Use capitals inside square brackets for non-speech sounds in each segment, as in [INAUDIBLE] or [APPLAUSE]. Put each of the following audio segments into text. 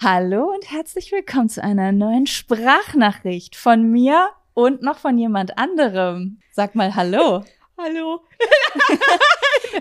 Hallo und herzlich willkommen zu einer neuen Sprachnachricht von mir und noch von jemand anderem. Sag mal Hallo. [LAUGHS] Hallo. [LAUGHS]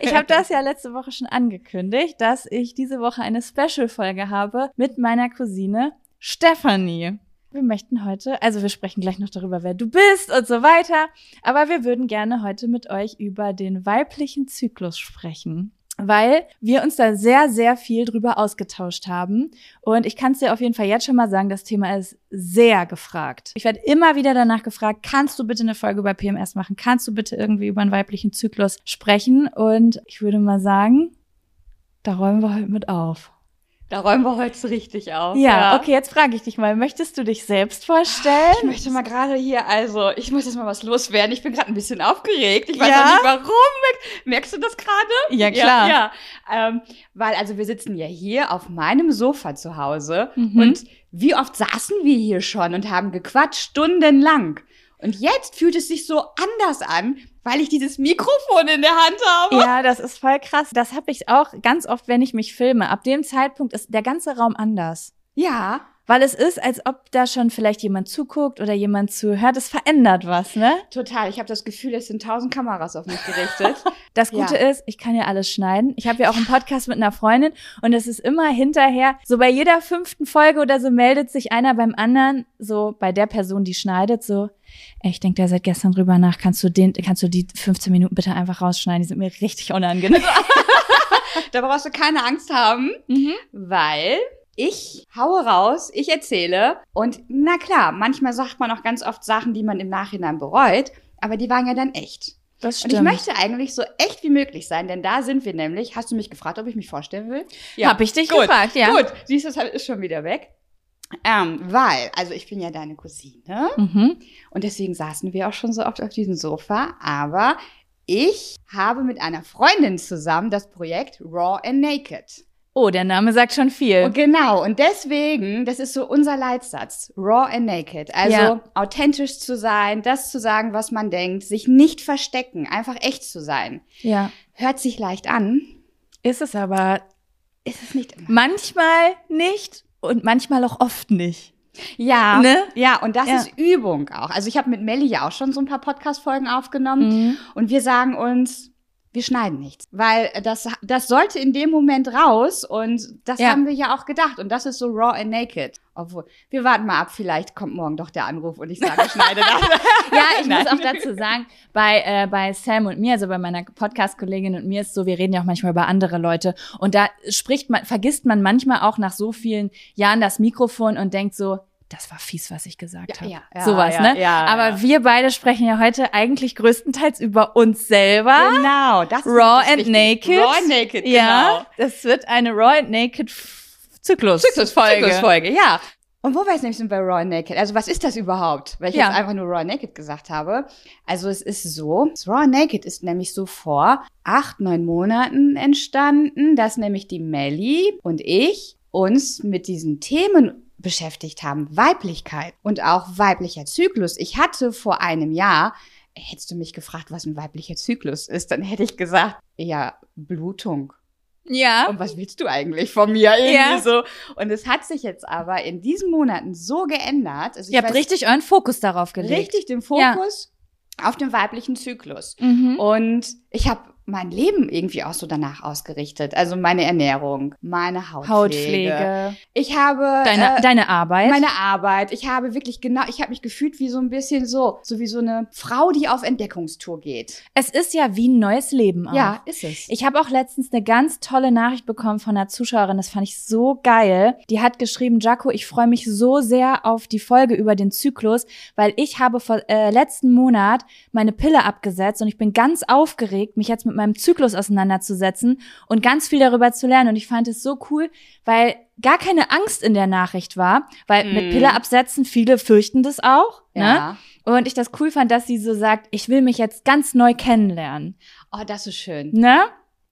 Ich habe das ja letzte Woche schon angekündigt, dass ich diese Woche eine Special-Folge habe mit meiner Cousine Stephanie. Wir möchten heute, also wir sprechen gleich noch darüber, wer du bist und so weiter, aber wir würden gerne heute mit euch über den weiblichen Zyklus sprechen weil wir uns da sehr, sehr viel drüber ausgetauscht haben. Und ich kann es dir auf jeden Fall jetzt schon mal sagen, das Thema ist sehr gefragt. Ich werde immer wieder danach gefragt, kannst du bitte eine Folge über PMS machen? Kannst du bitte irgendwie über einen weiblichen Zyklus sprechen? Und ich würde mal sagen, da räumen wir heute mit auf. Da räumen wir heute so richtig auf. Ja, ja. okay, jetzt frage ich dich mal, möchtest du dich selbst vorstellen? Ich möchte mal gerade hier, also ich muss jetzt mal was loswerden. Ich bin gerade ein bisschen aufgeregt. Ich weiß ja? auch nicht warum. Merkst du das gerade? Ja, klar. Ja, ja. Ähm, weil also wir sitzen ja hier auf meinem Sofa zu Hause mhm. und wie oft saßen wir hier schon und haben gequatscht, stundenlang. Und jetzt fühlt es sich so anders an, weil ich dieses Mikrofon in der Hand habe. Ja, das ist voll krass. Das habe ich auch ganz oft, wenn ich mich filme. Ab dem Zeitpunkt ist der ganze Raum anders. Ja. Weil es ist, als ob da schon vielleicht jemand zuguckt oder jemand zuhört. Es verändert was, ne? Total. Ich habe das Gefühl, es sind tausend Kameras auf mich gerichtet. [LAUGHS] das Gute ja. ist, ich kann ja alles schneiden. Ich habe ja auch einen Podcast mit einer Freundin und es ist immer hinterher, so bei jeder fünften Folge oder so meldet sich einer beim anderen, so bei der Person, die schneidet, so, ich denke da seit gestern drüber nach, kannst du den, kannst du die 15 Minuten bitte einfach rausschneiden? Die sind mir richtig unangenehm. [LAUGHS] da brauchst du keine Angst haben, mhm. weil ich haue raus, ich erzähle und na klar, manchmal sagt man auch ganz oft Sachen, die man im Nachhinein bereut, aber die waren ja dann echt. Das stimmt. Und ich möchte eigentlich so echt wie möglich sein, denn da sind wir nämlich. Hast du mich gefragt, ob ich mich vorstellen will? Ja. Hab ich dich Gut. gefragt, ja. Gut, siehst du, das ist schon wieder weg. Ähm, weil, also ich bin ja deine Cousine mhm. und deswegen saßen wir auch schon so oft auf diesem Sofa, aber ich habe mit einer Freundin zusammen das Projekt Raw and Naked. Oh, der Name sagt schon viel. Und genau, und deswegen, das ist so unser Leitsatz, raw and naked. Also ja. authentisch zu sein, das zu sagen, was man denkt, sich nicht verstecken, einfach echt zu sein. Ja. Hört sich leicht an. Ist es aber, ist es nicht immer. Manchmal nicht und manchmal auch oft nicht. Ja, ne? ja, und das ja. ist Übung auch. Also ich habe mit Melli ja auch schon so ein paar Podcast-Folgen aufgenommen mhm. und wir sagen uns, wir schneiden nichts, weil das, das sollte in dem Moment raus und das ja. haben wir ja auch gedacht und das ist so raw and naked. Obwohl, wir warten mal ab, vielleicht kommt morgen doch der Anruf und ich sage, ich schneide das. [LAUGHS] ja, ich Nein. muss auch dazu sagen, bei, äh, bei Sam und mir, also bei meiner Podcast-Kollegin und mir ist so, wir reden ja auch manchmal über andere Leute und da spricht man, vergisst man manchmal auch nach so vielen Jahren das Mikrofon und denkt so, das war fies, was ich gesagt ja, habe. Ja, ja, Sowas, ja, ne? Ja, Aber wir beide sprechen ja heute eigentlich größtenteils über uns selber. Genau, das ist Raw and wichtig. Naked. Raw and Naked, genau. Ja, das wird eine Raw and Naked Zyklus. Zyklusfolge. Zyklusfolge, ja. Und wo wir jetzt nämlich sind bei Raw and Naked, also was ist das überhaupt? Weil ich ja. jetzt einfach nur Raw and Naked gesagt habe. Also es ist so, Raw and Naked ist nämlich so vor acht, neun Monaten entstanden, dass nämlich die Melly und ich uns mit diesen Themen beschäftigt haben. Weiblichkeit und auch weiblicher Zyklus. Ich hatte vor einem Jahr, hättest du mich gefragt, was ein weiblicher Zyklus ist, dann hätte ich gesagt, ja, Blutung. Ja. Und was willst du eigentlich von mir? Irgendwie ja. so. Und es hat sich jetzt aber in diesen Monaten so geändert. Also Ihr habt richtig euren Fokus darauf gelegt. Richtig den Fokus ja. auf den weiblichen Zyklus. Mhm. Und ich habe mein Leben irgendwie auch so danach ausgerichtet. Also meine Ernährung, meine Hautpflege. Hautpflege. Ich habe deine, äh, deine Arbeit. Meine Arbeit. Ich habe wirklich genau, ich habe mich gefühlt wie so ein bisschen so, so wie so eine Frau, die auf Entdeckungstour geht. Es ist ja wie ein neues Leben auch. Ja, ist es. Ich habe auch letztens eine ganz tolle Nachricht bekommen von einer Zuschauerin, das fand ich so geil. Die hat geschrieben, Jaco, ich freue mich so sehr auf die Folge über den Zyklus, weil ich habe vor äh, letzten Monat meine Pille abgesetzt und ich bin ganz aufgeregt, mich jetzt mit meinem Zyklus auseinanderzusetzen und ganz viel darüber zu lernen. Und ich fand es so cool, weil gar keine Angst in der Nachricht war, weil mm. mit mhm. Pille absetzen, viele fürchten das auch. Ne? Ja. Ne? Und ich das cool fand, dass sie so sagt, ich will mich jetzt ganz neu kennenlernen. Oh, das ist schön. Ne?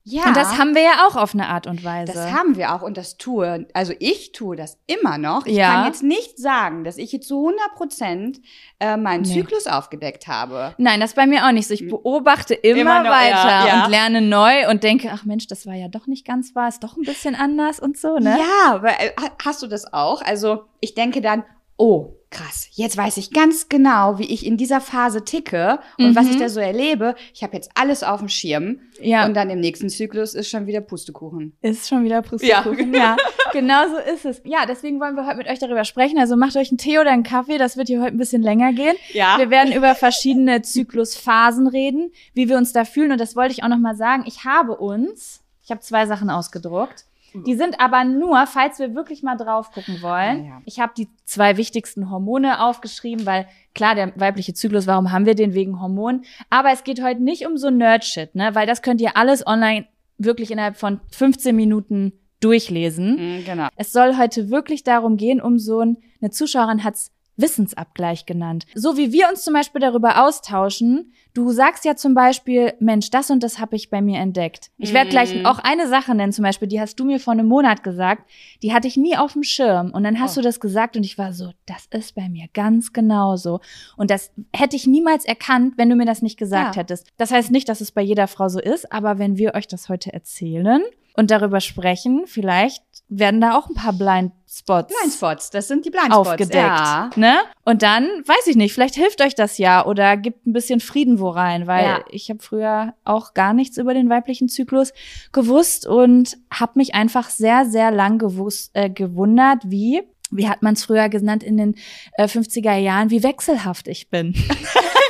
Ja. Und das haben wir ja auch auf eine Art und Weise. Das haben wir auch und das tue, also ich tue das immer noch. Ich ja. kann jetzt nicht sagen, dass ich jetzt zu 100 Prozent äh, meinen nee. Zyklus aufgedeckt habe. Nein, das bei mir auch nicht so. Ich hm. beobachte immer, immer noch, weiter ja, ja. und lerne neu und denke, ach Mensch, das war ja doch nicht ganz wahr, ist doch ein bisschen anders und so, ne? Ja, äh, hast du das auch? Also ich denke dann, oh, krass, jetzt weiß ich ganz genau, wie ich in dieser Phase ticke und mhm. was ich mhm. da so erlebe. Ich habe jetzt alles auf dem Schirm. Ja. Und dann im nächsten Zyklus ist schon wieder Pustekuchen. Ist schon wieder Pustekuchen, ja. ja. [LAUGHS] Genau so ist es. Ja, deswegen wollen wir heute mit euch darüber sprechen. Also macht euch einen Tee oder einen Kaffee, das wird hier heute ein bisschen länger gehen. Ja. Wir werden über verschiedene Zyklusphasen reden, wie wir uns da fühlen. Und das wollte ich auch nochmal sagen. Ich habe uns, ich habe zwei Sachen ausgedruckt. Die sind aber nur, falls wir wirklich mal drauf gucken wollen. Ja. Ich habe die zwei wichtigsten Hormone aufgeschrieben, weil klar, der weibliche Zyklus, warum haben wir den wegen Hormonen? Aber es geht heute nicht um so Nerdshit, ne? Weil das könnt ihr alles online wirklich innerhalb von 15 Minuten durchlesen. Mhm, genau. Es soll heute wirklich darum gehen, um so ein, eine Zuschauerin hat's Wissensabgleich genannt. So wie wir uns zum Beispiel darüber austauschen, Du sagst ja zum Beispiel, Mensch, das und das habe ich bei mir entdeckt. Ich werde gleich mhm. auch eine Sache nennen, zum Beispiel, die hast du mir vor einem Monat gesagt, die hatte ich nie auf dem Schirm. Und dann hast oh. du das gesagt und ich war so, das ist bei mir ganz genauso. Und das hätte ich niemals erkannt, wenn du mir das nicht gesagt ja. hättest. Das heißt nicht, dass es bei jeder Frau so ist, aber wenn wir euch das heute erzählen und darüber sprechen, vielleicht werden da auch ein paar Blindspots. Blindspots, das sind die Blindspots. Aufgedeckt. Ja. Ne? Und dann, weiß ich nicht, vielleicht hilft euch das ja oder gibt ein bisschen Frieden wo rein, weil ja. ich habe früher auch gar nichts über den weiblichen Zyklus gewusst und habe mich einfach sehr, sehr lang gewusst, äh, gewundert, wie wie hat man es früher genannt in den äh, 50er Jahren, wie wechselhaft ich bin. [LAUGHS]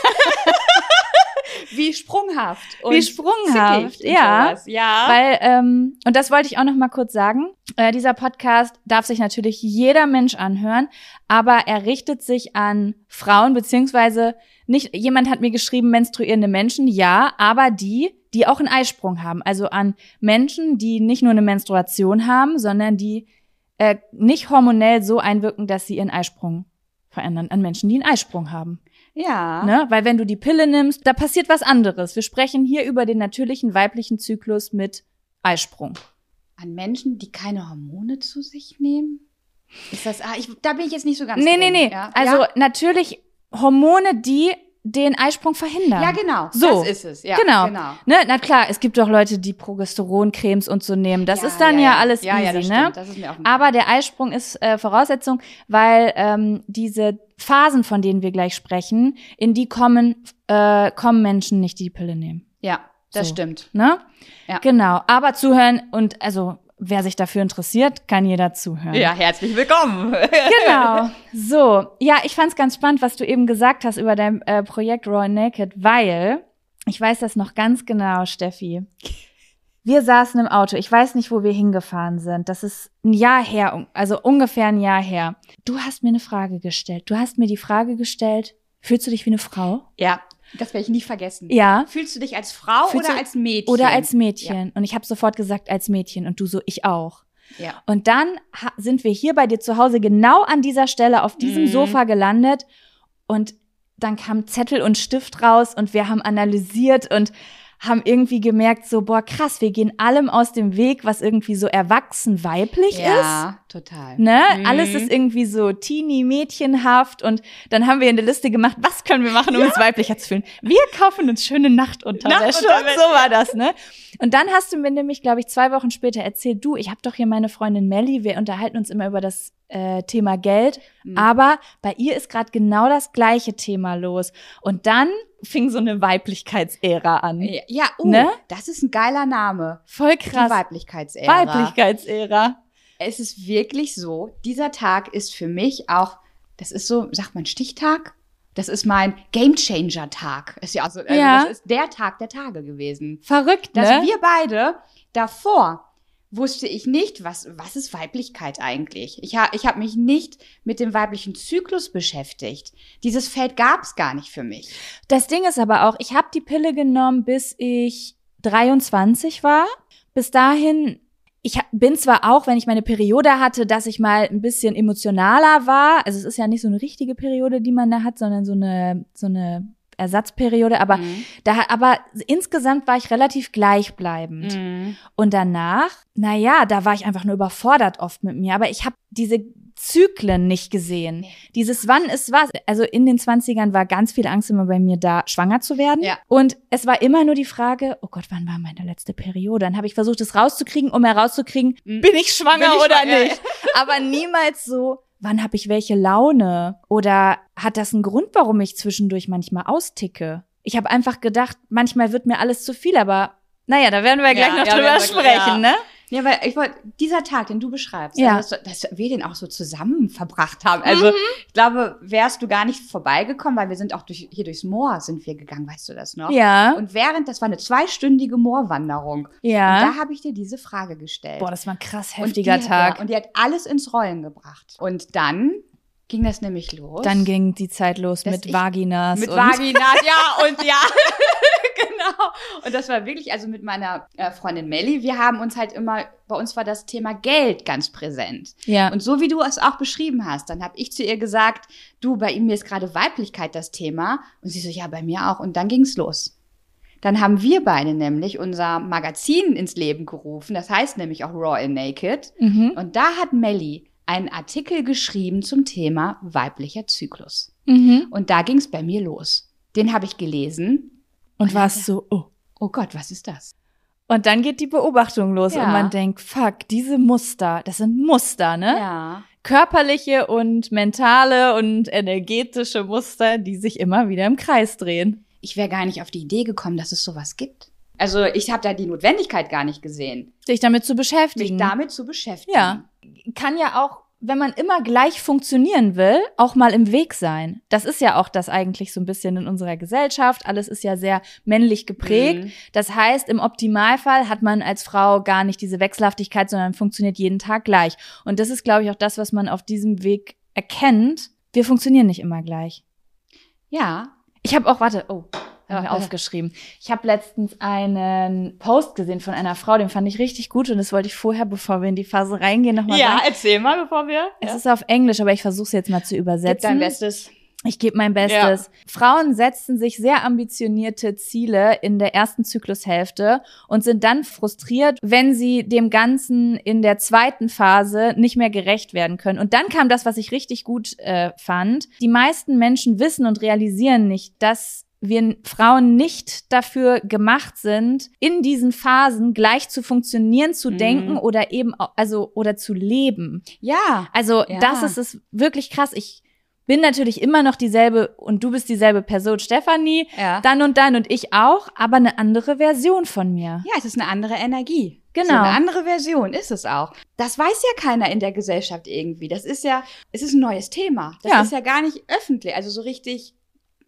wie sprunghaft. Und wie sprunghaft, ja. ja. Weil, ähm, und das wollte ich auch noch mal kurz sagen. Äh, dieser Podcast darf sich natürlich jeder Mensch anhören, aber er richtet sich an Frauen, beziehungsweise nicht, jemand hat mir geschrieben, menstruierende Menschen, ja, aber die, die auch einen Eisprung haben. Also an Menschen, die nicht nur eine Menstruation haben, sondern die äh, nicht hormonell so einwirken, dass sie ihren Eisprung verändern. An Menschen, die einen Eisprung haben. Ja. Ne? Weil wenn du die Pille nimmst, da passiert was anderes. Wir sprechen hier über den natürlichen weiblichen Zyklus mit Eisprung. An Menschen, die keine Hormone zu sich nehmen? Ist das, ah, ich, da bin ich jetzt nicht so ganz Nee, drin. nee, nee. Ja? Also ja? natürlich Hormone, die den Eisprung verhindern. Ja, genau. So. Das ist es. Ja, genau. genau. Ne? Na klar, es gibt doch Leute, die Progesteroncremes und so nehmen. Das ja, ist dann ja, ja alles ja, easy, ja, das ne? Das ist mir auch Aber der Eisprung ist äh, Voraussetzung, weil ähm, diese Phasen, von denen wir gleich sprechen, in die kommen, äh, kommen Menschen nicht, die die Pille nehmen. Ja, das so. stimmt. Ne? Ja. Genau. Aber zuhören und also wer sich dafür interessiert, kann jeder zuhören. Ja, herzlich willkommen. [LAUGHS] genau. So, ja, ich fand es ganz spannend, was du eben gesagt hast über dein äh, Projekt Raw Naked, weil ich weiß das noch ganz genau, Steffi. Wir saßen im Auto. Ich weiß nicht, wo wir hingefahren sind. Das ist ein Jahr her, also ungefähr ein Jahr her. Du hast mir eine Frage gestellt. Du hast mir die Frage gestellt, fühlst du dich wie eine Frau? Ja, das werde ich nie vergessen. Ja. Fühlst du dich als Frau Fühlst oder als Mädchen? Oder als Mädchen. Ja. Und ich habe sofort gesagt, als Mädchen. Und du so, ich auch. Ja. Und dann sind wir hier bei dir zu Hause genau an dieser Stelle auf diesem mhm. Sofa gelandet. Und dann kam Zettel und Stift raus und wir haben analysiert und haben irgendwie gemerkt, so, boah, krass, wir gehen allem aus dem Weg, was irgendwie so erwachsen weiblich ja, ist. Ja, total. Ne? Mhm. Alles ist irgendwie so teeny mädchenhaft und dann haben wir eine Liste gemacht, was können wir machen, um ja. uns weiblicher zu fühlen? Wir kaufen uns schöne Nachtunterwäsche. Nachtunterwäsche. So war das, ne? Und dann hast du mir nämlich, glaube ich, zwei Wochen später erzählt, du, ich habe doch hier meine Freundin Melly, wir unterhalten uns immer über das äh, Thema Geld, mhm. aber bei ihr ist gerade genau das gleiche Thema los. Und dann fing so eine Weiblichkeitsära an. Ja, uh, ne? das ist ein geiler Name. Voll krass. Die Weiblichkeitsära. Weiblichkeitsära. Es ist wirklich so, dieser Tag ist für mich auch, das ist so, sagt man Stichtag? Das ist mein Gamechanger-Tag. Ist ja also, also ja. das ist der Tag der Tage gewesen. Verrückt, ne? Dass wir beide davor wusste ich nicht, was, was ist Weiblichkeit eigentlich? Ich, ha, ich habe mich nicht mit dem weiblichen Zyklus beschäftigt. Dieses Feld gab es gar nicht für mich. Das Ding ist aber auch, ich habe die Pille genommen, bis ich 23 war. Bis dahin ich bin zwar auch, wenn ich meine Periode hatte, dass ich mal ein bisschen emotionaler war. Also es ist ja nicht so eine richtige Periode, die man da hat, sondern so eine, so eine Ersatzperiode, aber mhm. da, aber insgesamt war ich relativ gleichbleibend. Mhm. Und danach, na ja, da war ich einfach nur überfordert oft mit mir, aber ich habe diese Zyklen nicht gesehen. Nee. Dieses wann ist was. Also in den 20ern war ganz viel Angst immer bei mir da, schwanger zu werden. Ja. Und es war immer nur die Frage, oh Gott, wann war meine letzte Periode? Dann habe ich versucht, es rauszukriegen, um herauszukriegen, mhm. bin ich schwanger bin ich oder schwanger? nicht? Aber niemals so, wann habe ich welche Laune? Oder hat das einen Grund, warum ich zwischendurch manchmal austicke? Ich habe einfach gedacht, manchmal wird mir alles zu viel, aber naja, da werden wir gleich ja, noch ja, drüber sprechen, ja. ne? Ja, weil ich wollte, dieser Tag, den du beschreibst, ja. also, dass, dass, wir den auch so zusammen verbracht haben. Also mhm. ich glaube, wärst du gar nicht vorbeigekommen, weil wir sind auch durch, hier durchs Moor sind wir gegangen, weißt du das noch? Ja. Und während, das war eine zweistündige Moorwanderung. Ja. Und da habe ich dir diese Frage gestellt. Boah, das war ein krass heftiger und die, Tag. Ja, und die hat alles ins Rollen gebracht. Und dann ging das nämlich los. Dann ging die Zeit los mit Vaginas. Mit Vaginas, ja, und ja. [LAUGHS] [LAUGHS] [LAUGHS] genau. Und das war wirklich, also mit meiner äh, Freundin Melli, wir haben uns halt immer, bei uns war das Thema Geld ganz präsent. Ja. Und so wie du es auch beschrieben hast, dann habe ich zu ihr gesagt, du, bei ihm ist gerade Weiblichkeit das Thema. Und sie so, ja, bei mir auch. Und dann ging's los. Dann haben wir beide nämlich unser Magazin ins Leben gerufen. Das heißt nämlich auch Raw and Naked. Mhm. Und da hat Melli einen Artikel geschrieben zum Thema weiblicher Zyklus. Mhm. Und da ging's bei mir los. Den habe ich gelesen und warst so, oh. Oh Gott, was ist das? Und dann geht die Beobachtung los ja. und man denkt, fuck, diese Muster, das sind Muster, ne? Ja. Körperliche und mentale und energetische Muster, die sich immer wieder im Kreis drehen. Ich wäre gar nicht auf die Idee gekommen, dass es sowas gibt. Also ich habe da die Notwendigkeit gar nicht gesehen. Sich damit zu beschäftigen. Sich damit zu beschäftigen. Ja. Kann ja auch wenn man immer gleich funktionieren will, auch mal im Weg sein. Das ist ja auch das eigentlich so ein bisschen in unserer Gesellschaft. Alles ist ja sehr männlich geprägt. Mhm. Das heißt, im Optimalfall hat man als Frau gar nicht diese Wechselhaftigkeit, sondern funktioniert jeden Tag gleich. Und das ist, glaube ich, auch das, was man auf diesem Weg erkennt. Wir funktionieren nicht immer gleich. Ja. Ich habe auch, warte, oh, ja, aufgeschrieben. Ich habe letztens einen Post gesehen von einer Frau, den fand ich richtig gut und das wollte ich vorher, bevor wir in die Phase reingehen, nochmal ja, sagen. Ja, erzähl mal, bevor wir. Es ja. ist auf Englisch, aber ich versuche es jetzt mal zu übersetzen. Gib dein Bestes. Ich gebe mein Bestes. Ja. Frauen setzen sich sehr ambitionierte Ziele in der ersten Zyklushälfte und sind dann frustriert, wenn sie dem Ganzen in der zweiten Phase nicht mehr gerecht werden können. Und dann kam das, was ich richtig gut äh, fand. Die meisten Menschen wissen und realisieren nicht, dass wir Frauen nicht dafür gemacht sind, in diesen Phasen gleich zu funktionieren, zu mhm. denken oder eben, also, oder zu leben. Ja. Also, ja. das ist es wirklich krass. Ich bin natürlich immer noch dieselbe und du bist dieselbe Person, Stefanie, ja. dann und dann und ich auch, aber eine andere Version von mir. Ja, es ist eine andere Energie. Genau. So eine andere Version ist es auch. Das weiß ja keiner in der Gesellschaft irgendwie. Das ist ja, es ist ein neues Thema. Das ja. ist ja gar nicht öffentlich, also so richtig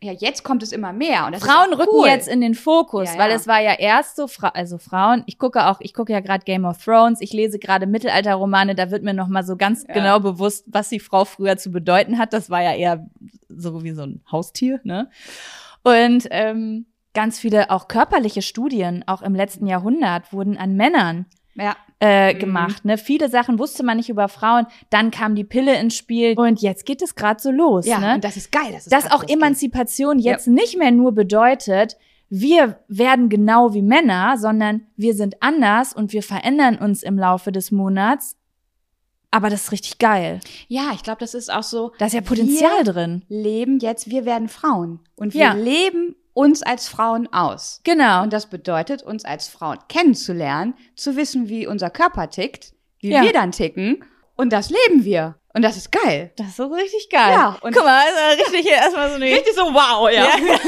ja, jetzt kommt es immer mehr. Und Frauen rücken cool. jetzt in den Fokus, ja, weil es war ja erst so, Fra also Frauen, ich gucke auch, ich gucke ja gerade Game of Thrones, ich lese gerade Mittelalterromane, da wird mir nochmal so ganz ja. genau bewusst, was die Frau früher zu bedeuten hat. Das war ja eher so wie so ein Haustier, ne? Und ähm, ganz viele auch körperliche Studien, auch im letzten Jahrhundert, wurden an Männern ja. äh, mhm. gemacht. Ne? Viele Sachen wusste man nicht über Frauen. Dann kam die Pille ins Spiel und jetzt geht es gerade so los. Ja, ne? und das ist geil. Dass, es dass auch Emanzipation jetzt ja. nicht mehr nur bedeutet, wir werden genau wie Männer, sondern wir sind anders und wir verändern uns im Laufe des Monats. Aber das ist richtig geil. Ja, ich glaube, das ist auch so. Da ist ja Potenzial drin. Leben jetzt, wir werden Frauen. Und wir ja. leben uns als Frauen aus. Genau. Und das bedeutet, uns als Frauen kennenzulernen, zu wissen, wie unser Körper tickt, wie ja. wir dann ticken. Und das leben wir. Und das ist geil. Das ist so richtig geil. Ja. Und Guck mal, also richtig hier erstmal so eine. Richtig so wow, ja. ja.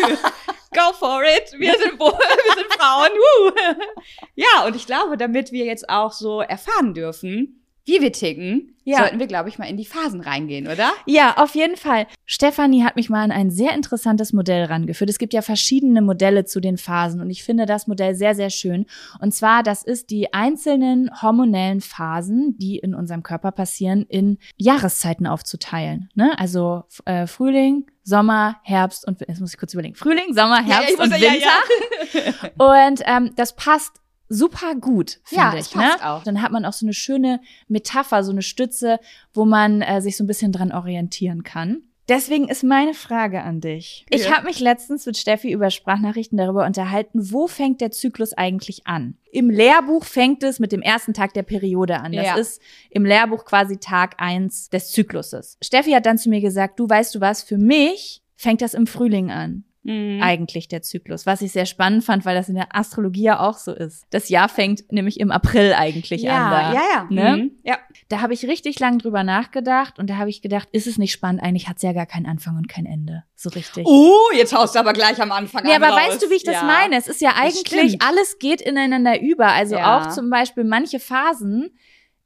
[LAUGHS] Go for it. Wir sind, wir sind Frauen. Woo. [LAUGHS] Ja, und ich glaube, damit wir jetzt auch so erfahren dürfen, wie wir ticken, ja. sollten wir, glaube ich, mal in die Phasen reingehen, oder? Ja, auf jeden Fall. Stefanie hat mich mal an ein sehr interessantes Modell rangeführt. Es gibt ja verschiedene Modelle zu den Phasen und ich finde das Modell sehr, sehr schön. Und zwar, das ist die einzelnen hormonellen Phasen, die in unserem Körper passieren, in Jahreszeiten aufzuteilen. Ne? Also äh, Frühling, Sommer, Herbst und jetzt muss ich kurz überlegen. Frühling, Sommer, Herbst ja, und Winter. Ja, [LAUGHS] und ähm, das passt super gut, finde ja, ich. Ne? Auch. Dann hat man auch so eine schöne Metapher, so eine Stütze, wo man äh, sich so ein bisschen dran orientieren kann. Deswegen ist meine Frage an dich. Ich Ja. habe mich letztens mit Steffi über Sprachnachrichten darüber unterhalten, wo fängt der Zyklus eigentlich an? Im Lehrbuch fängt es mit dem ersten Tag der Periode an. Das Ja. ist im Lehrbuch quasi Tag eins des Zykluses. Steffi hat dann zu mir gesagt, du weißt du was, für mich fängt das im Frühling an. Mhm. eigentlich der Zyklus, was ich sehr spannend fand, weil das in der Astrologie ja auch so ist. Das Jahr fängt nämlich im April eigentlich ja, an. Da. ja, ja. Ne? Mhm. Ja. Da habe ich richtig lang drüber nachgedacht und da habe ich gedacht, ist es nicht spannend? Eigentlich hat es ja gar keinen Anfang und kein Ende. So richtig. Oh, jetzt haust du aber gleich am Anfang Nee, an aber raus. weißt du, wie ich das ja. meine? Es ist ja eigentlich, alles geht ineinander über. Also Ja. auch zum Beispiel manche Phasen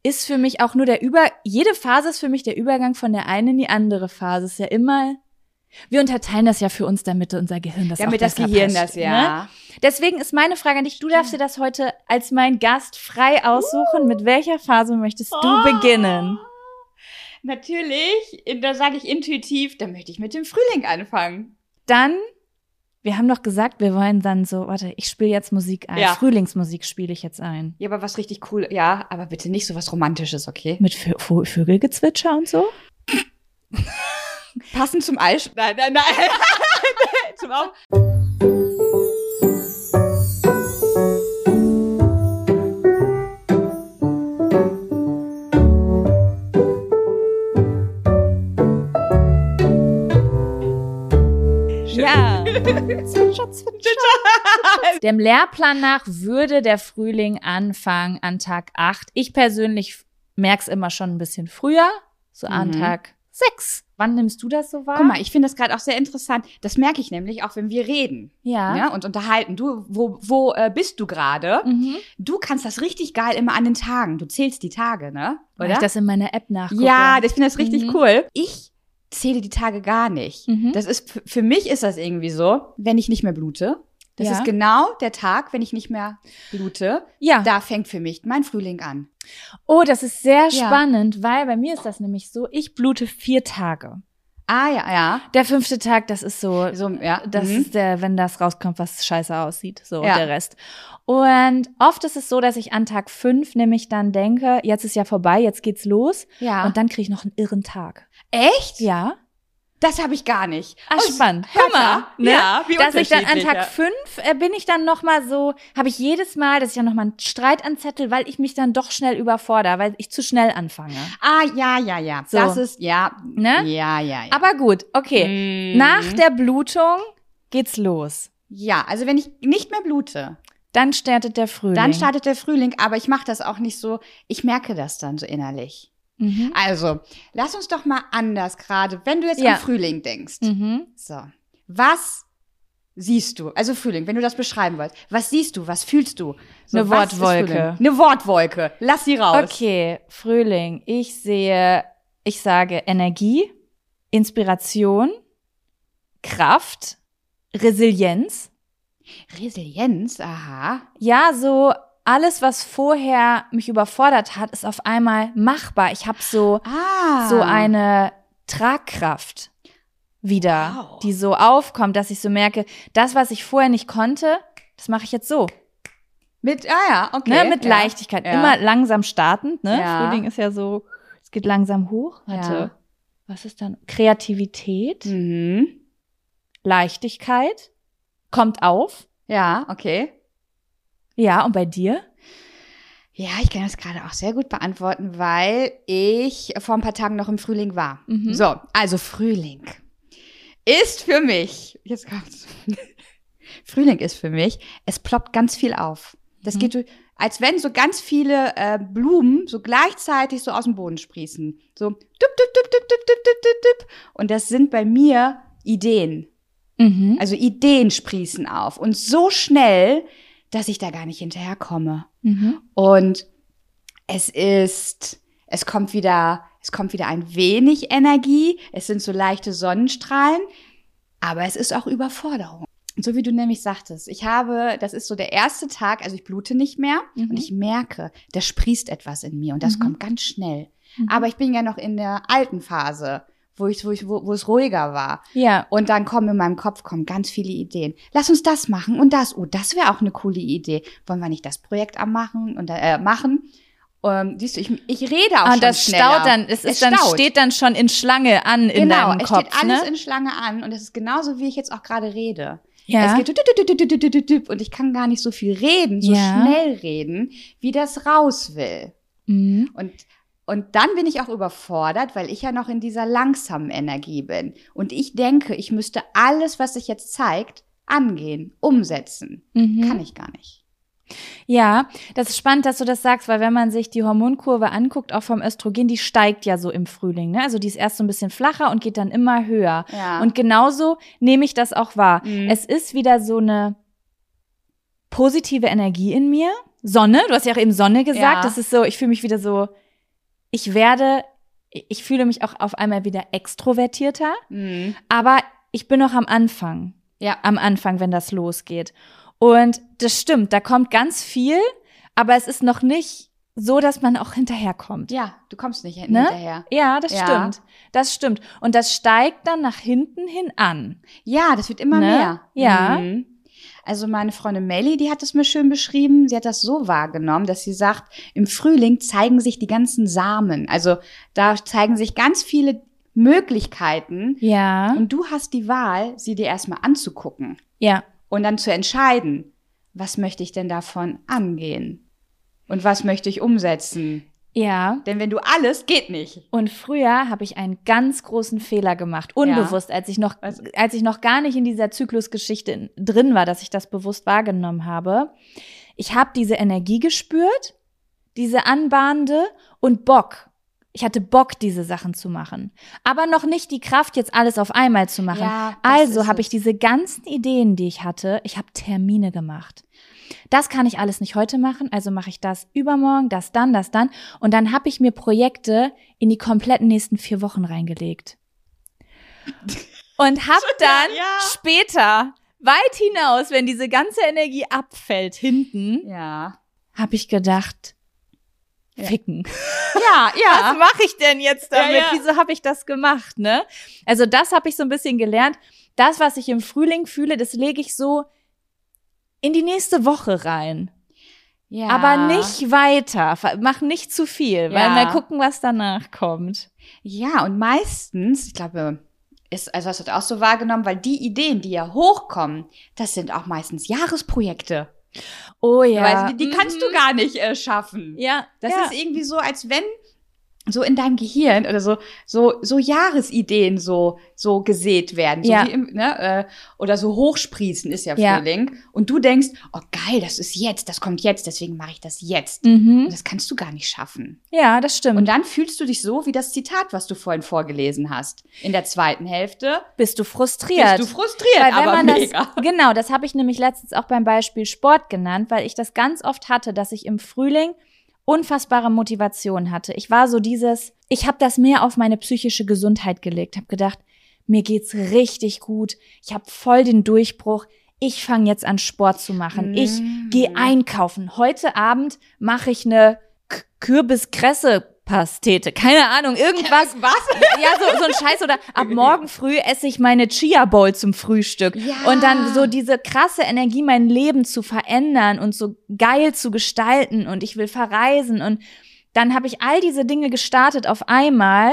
ist für mich auch nur der Über, jede Phase ist für mich der Übergang von der einen in die andere Phase. Ist ja immer, wir unterteilen das ja für uns, damit unser Gehirn das Damit auch das Gehirn passt, das, ja. Ne? Deswegen ist meine Frage an dich, du darfst dir das heute als mein Gast frei aussuchen. Mit welcher Phase möchtest du Oh. beginnen? Natürlich, da sage ich intuitiv, da möchte ich mit dem Frühling anfangen. Dann, wir haben doch gesagt, wir wollen dann so, warte, ich spiele jetzt Musik ein. Ja. Frühlingsmusik spiele ich jetzt ein. Ja, aber was richtig cool, ja, aber bitte nicht so was Romantisches, okay? Mit Vö Vögelgezwitscher und so? [LAUGHS] Passend zum Eis. Nein, nein, nein. [LAUGHS] zum Auf. Ja. [LAUGHS] zwitscher, zwitscher. [LAUGHS] Dem Lehrplan nach würde der Frühling anfangen an Tag 8. Ich persönlich merk's immer schon ein bisschen früher, so an Mhm. Tag 6. Wann nimmst du das so wahr? Guck mal, ich finde das gerade auch sehr interessant. Das merke ich nämlich auch, wenn wir reden ja. ne, und unterhalten. Du, wo, wo äh, bist du gerade? Mhm. Du kannst das richtig geil immer an den Tagen. Du zählst die Tage, ne? Weil Oder? ich das in meiner App nachgucke. ja, das- ich finde das richtig Mhm. cool. Ich zähle die Tage gar nicht. Mhm. Das ist für mich ist das irgendwie so, wenn ich nicht mehr blute. Das Ja. ist genau der Tag, wenn ich nicht mehr blute. ja. Da fängt für mich mein Frühling an. Oh, das ist sehr Ja. spannend, weil bei mir ist das nämlich so, ich blute vier Tage. Ah ja, ja. Der fünfte Tag, das ist so, So, ja. das mhm. ist der, wenn das rauskommt, was scheiße aussieht, so Ja. der Rest. Und oft ist es so, dass ich an Tag fünf nämlich dann denke, jetzt ist ja vorbei, jetzt geht's los. ja. Und dann kriege ich noch einen irren Tag. echt? Ja. Das habe ich gar nicht. Ah, Oh, spannend. hör mal, ne? Ja, wie dass ich dann an Tag ja. fünf äh, bin ich dann noch mal so, habe ich jedes Mal, dass ich dann noch mal einen Streit anzettel, weil ich mich dann doch schnell überfordere, weil ich zu schnell anfange. Ah, ja, ja, ja. So. Das ist, ja. Ne? Ja, ja, ja. Aber gut, okay. Mhm. Nach der Blutung geht's los. Ja, also wenn ich nicht mehr blute, Dann startet der Frühling. dann startet der Frühling, aber ich mache das auch nicht so, ich merke das dann so innerlich. Mhm. Also, lass uns doch mal anders gerade, wenn du jetzt Ja. an Frühling denkst. Mhm. So. Was siehst du? Also Frühling, wenn du das beschreiben wolltest. Was siehst du? Was fühlst du? So, Eine Wortwolke. Eine Wortwolke. Lass sie raus. Okay, Frühling. Ich sehe, ich sage Energie, Inspiration, Kraft, Resilienz. Resilienz, aha. Ja, so alles, was vorher mich überfordert hat, ist auf einmal machbar. Ich habe so Ah. so eine Tragkraft wieder, Wow. die so aufkommt, dass ich so merke, das, was ich vorher nicht konnte, das mache ich jetzt so. Mit, ah ja, okay. Ne, mit ja. Leichtigkeit. Ja. Immer langsam startend. Ne? Ja. Frühling ist ja so, es geht langsam hoch. Warte. Was ist dann? Kreativität, Mhm. Leichtigkeit, kommt auf. Ja, okay. Ja, und bei dir? Ja, ich kann das gerade auch sehr gut beantworten, weil ich vor ein paar Tagen noch im Frühling war. Mhm. So, also Frühling ist für mich, jetzt kommt's. [LAUGHS] Frühling ist für mich, es ploppt ganz viel auf. Das Mhm. geht als wenn so ganz viele äh, Blumen so gleichzeitig so aus dem Boden sprießen. So dup, dup, dup, dup, dup, dup, dup, dup, dup. Und das sind bei mir Ideen. Mhm. Also Ideen sprießen auf. Und so schnell, dass ich da gar nicht hinterherkomme. Mhm. Und es ist, es kommt wieder, es kommt wieder ein wenig Energie. Es sind so leichte Sonnenstrahlen, aber es ist auch Überforderung. So wie du nämlich sagtest, ich habe, das ist so der erste Tag, also ich blute nicht mehr Mhm. und ich merke, da sprießt etwas in mir und das Mhm. kommt ganz schnell. Mhm. Aber ich bin ja noch in der alten Phase, wo ich, wo ich, wo, wo es ruhiger war. Ja. Und dann kommen in meinem Kopf kommen ganz viele Ideen. Lass uns das machen und das. Oh, das wäre auch eine coole Idee. Wollen wir nicht das Projekt am machen und äh, machen? ähm, siehst du, ich, ich rede auch Ah, schon das schneller. staut dann, es, ist dann, staut. steht dann schon in Schlange an in genau, deinem es Kopf, steht alles ne? in Schlange an und es ist genauso, wie ich jetzt auch gerade rede. Ja. Es geht und ich kann gar nicht so viel reden, so Ja. schnell reden, wie das raus will. Mhm. Und, und dann bin ich auch überfordert, weil ich ja noch in dieser langsamen Energie bin. Und ich denke, ich müsste alles, was sich jetzt zeigt, angehen, umsetzen. Mhm. Kann ich gar nicht. Ja, das ist spannend, dass du das sagst, weil wenn man sich die Hormonkurve anguckt, auch vom Östrogen, die steigt ja so im Frühling. Ne? Also die ist erst so ein bisschen flacher und geht dann immer höher. Ja. Und genauso nehme ich das auch wahr. Mhm. Es ist wieder so eine positive Energie in mir. Sonne, du hast ja auch eben Sonne gesagt. Ja. Das ist so, ich fühle mich wieder so, ich werde, ich fühle mich auch auf einmal wieder extrovertierter, Mhm. aber ich bin noch am Anfang Ja. am Anfang, wenn das losgeht. Und das stimmt, da kommt ganz viel, aber es ist noch nicht so, dass man auch hinterherkommt. Ja, du kommst nicht Ne? hinterher. Ja, das Ja. stimmt. Das stimmt. Und das steigt dann nach hinten hin an. Ja, das wird immer Ne? mehr. Ja. Mhm. Also meine Freundin Melly, die hat es mir schön beschrieben. Sie hat das so wahrgenommen, dass sie sagt, im Frühling zeigen sich die ganzen Samen. Also da zeigen sich ganz viele Möglichkeiten. Ja. Und du hast die Wahl, sie dir erstmal anzugucken Ja. und dann zu entscheiden, was möchte ich denn davon angehen? Und was möchte ich umsetzen? Ja. Denn wenn du alles, geht nicht. Und früher habe ich einen ganz großen Fehler gemacht, unbewusst, als ich noch, Was? als ich noch gar nicht in dieser Zyklusgeschichte in- drin war, dass ich das bewusst wahrgenommen habe. Ich habe diese Energie gespürt, diese anbahnende und Bock. Ich hatte Bock, diese Sachen zu machen, aber noch nicht die Kraft, jetzt alles auf einmal zu machen. Ja, also habe ich diese ganzen Ideen, die ich hatte, ich habe Termine gemacht. Das kann ich alles nicht heute machen, also mache ich das übermorgen, das dann, das dann. Und dann habe ich mir Projekte in die kompletten nächsten vier Wochen reingelegt. [LAUGHS] Und hab dann ja. später, weit hinaus, wenn diese ganze Energie abfällt hinten, Ja. habe ich gedacht, Ja. ficken. [LAUGHS] Ja, ja. Was mache ich denn jetzt damit? Ja, ja. Wieso habe ich das gemacht, ne? Also das habe ich so ein bisschen gelernt. Das, was ich im Frühling fühle, das lege ich so in die nächste Woche rein. ja. Aber nicht weiter. Mach nicht zu viel, weil Ja. mal gucken, was danach kommt. Ja, und meistens, ich glaube, ist, also du das auch so wahrgenommen, weil die Ideen, die ja hochkommen, das sind auch meistens Jahresprojekte. Oh ja. Weißt du, die, die kannst du Mhm. gar nicht äh, schaffen. Ja, Das ja. ist irgendwie so, als wenn so in deinem Gehirn oder so so so Jahresideen so so gesät werden, so Ja. im, ne, äh, oder so hochsprießen ist ja Ja. Frühling und du denkst, oh geil, das ist jetzt, das kommt jetzt, deswegen mache ich das jetzt. Mhm. Und das kannst du gar nicht schaffen. Ja, das stimmt. Und dann fühlst du dich so wie das Zitat, was du vorhin vorgelesen hast. In der zweiten Hälfte bist du frustriert. bist du frustriert, Weil wenn aber man mega. das, [LAUGHS] genau, das habe ich nämlich letztens auch beim Beispiel Sport genannt, weil ich das ganz oft hatte, dass ich im Frühling unfassbare Motivation hatte. Ich war so dieses, ich habe das mehr auf meine psychische Gesundheit gelegt, habe gedacht, mir geht's richtig gut, ich habe voll den Durchbruch, ich fange jetzt an Sport zu machen, ich gehe einkaufen. Heute Abend mache ich eine K- Kürbis-Kresse-Pastete, keine Ahnung, irgendwas. [LAUGHS] Was? Ja, so, so ein Scheiß oder ab [LAUGHS] morgen früh esse ich meine Chia Bowl zum Frühstück. Ja. Und dann so diese krasse Energie, mein Leben zu verändern und so geil zu gestalten und ich will verreisen und dann habe ich all diese Dinge gestartet auf einmal,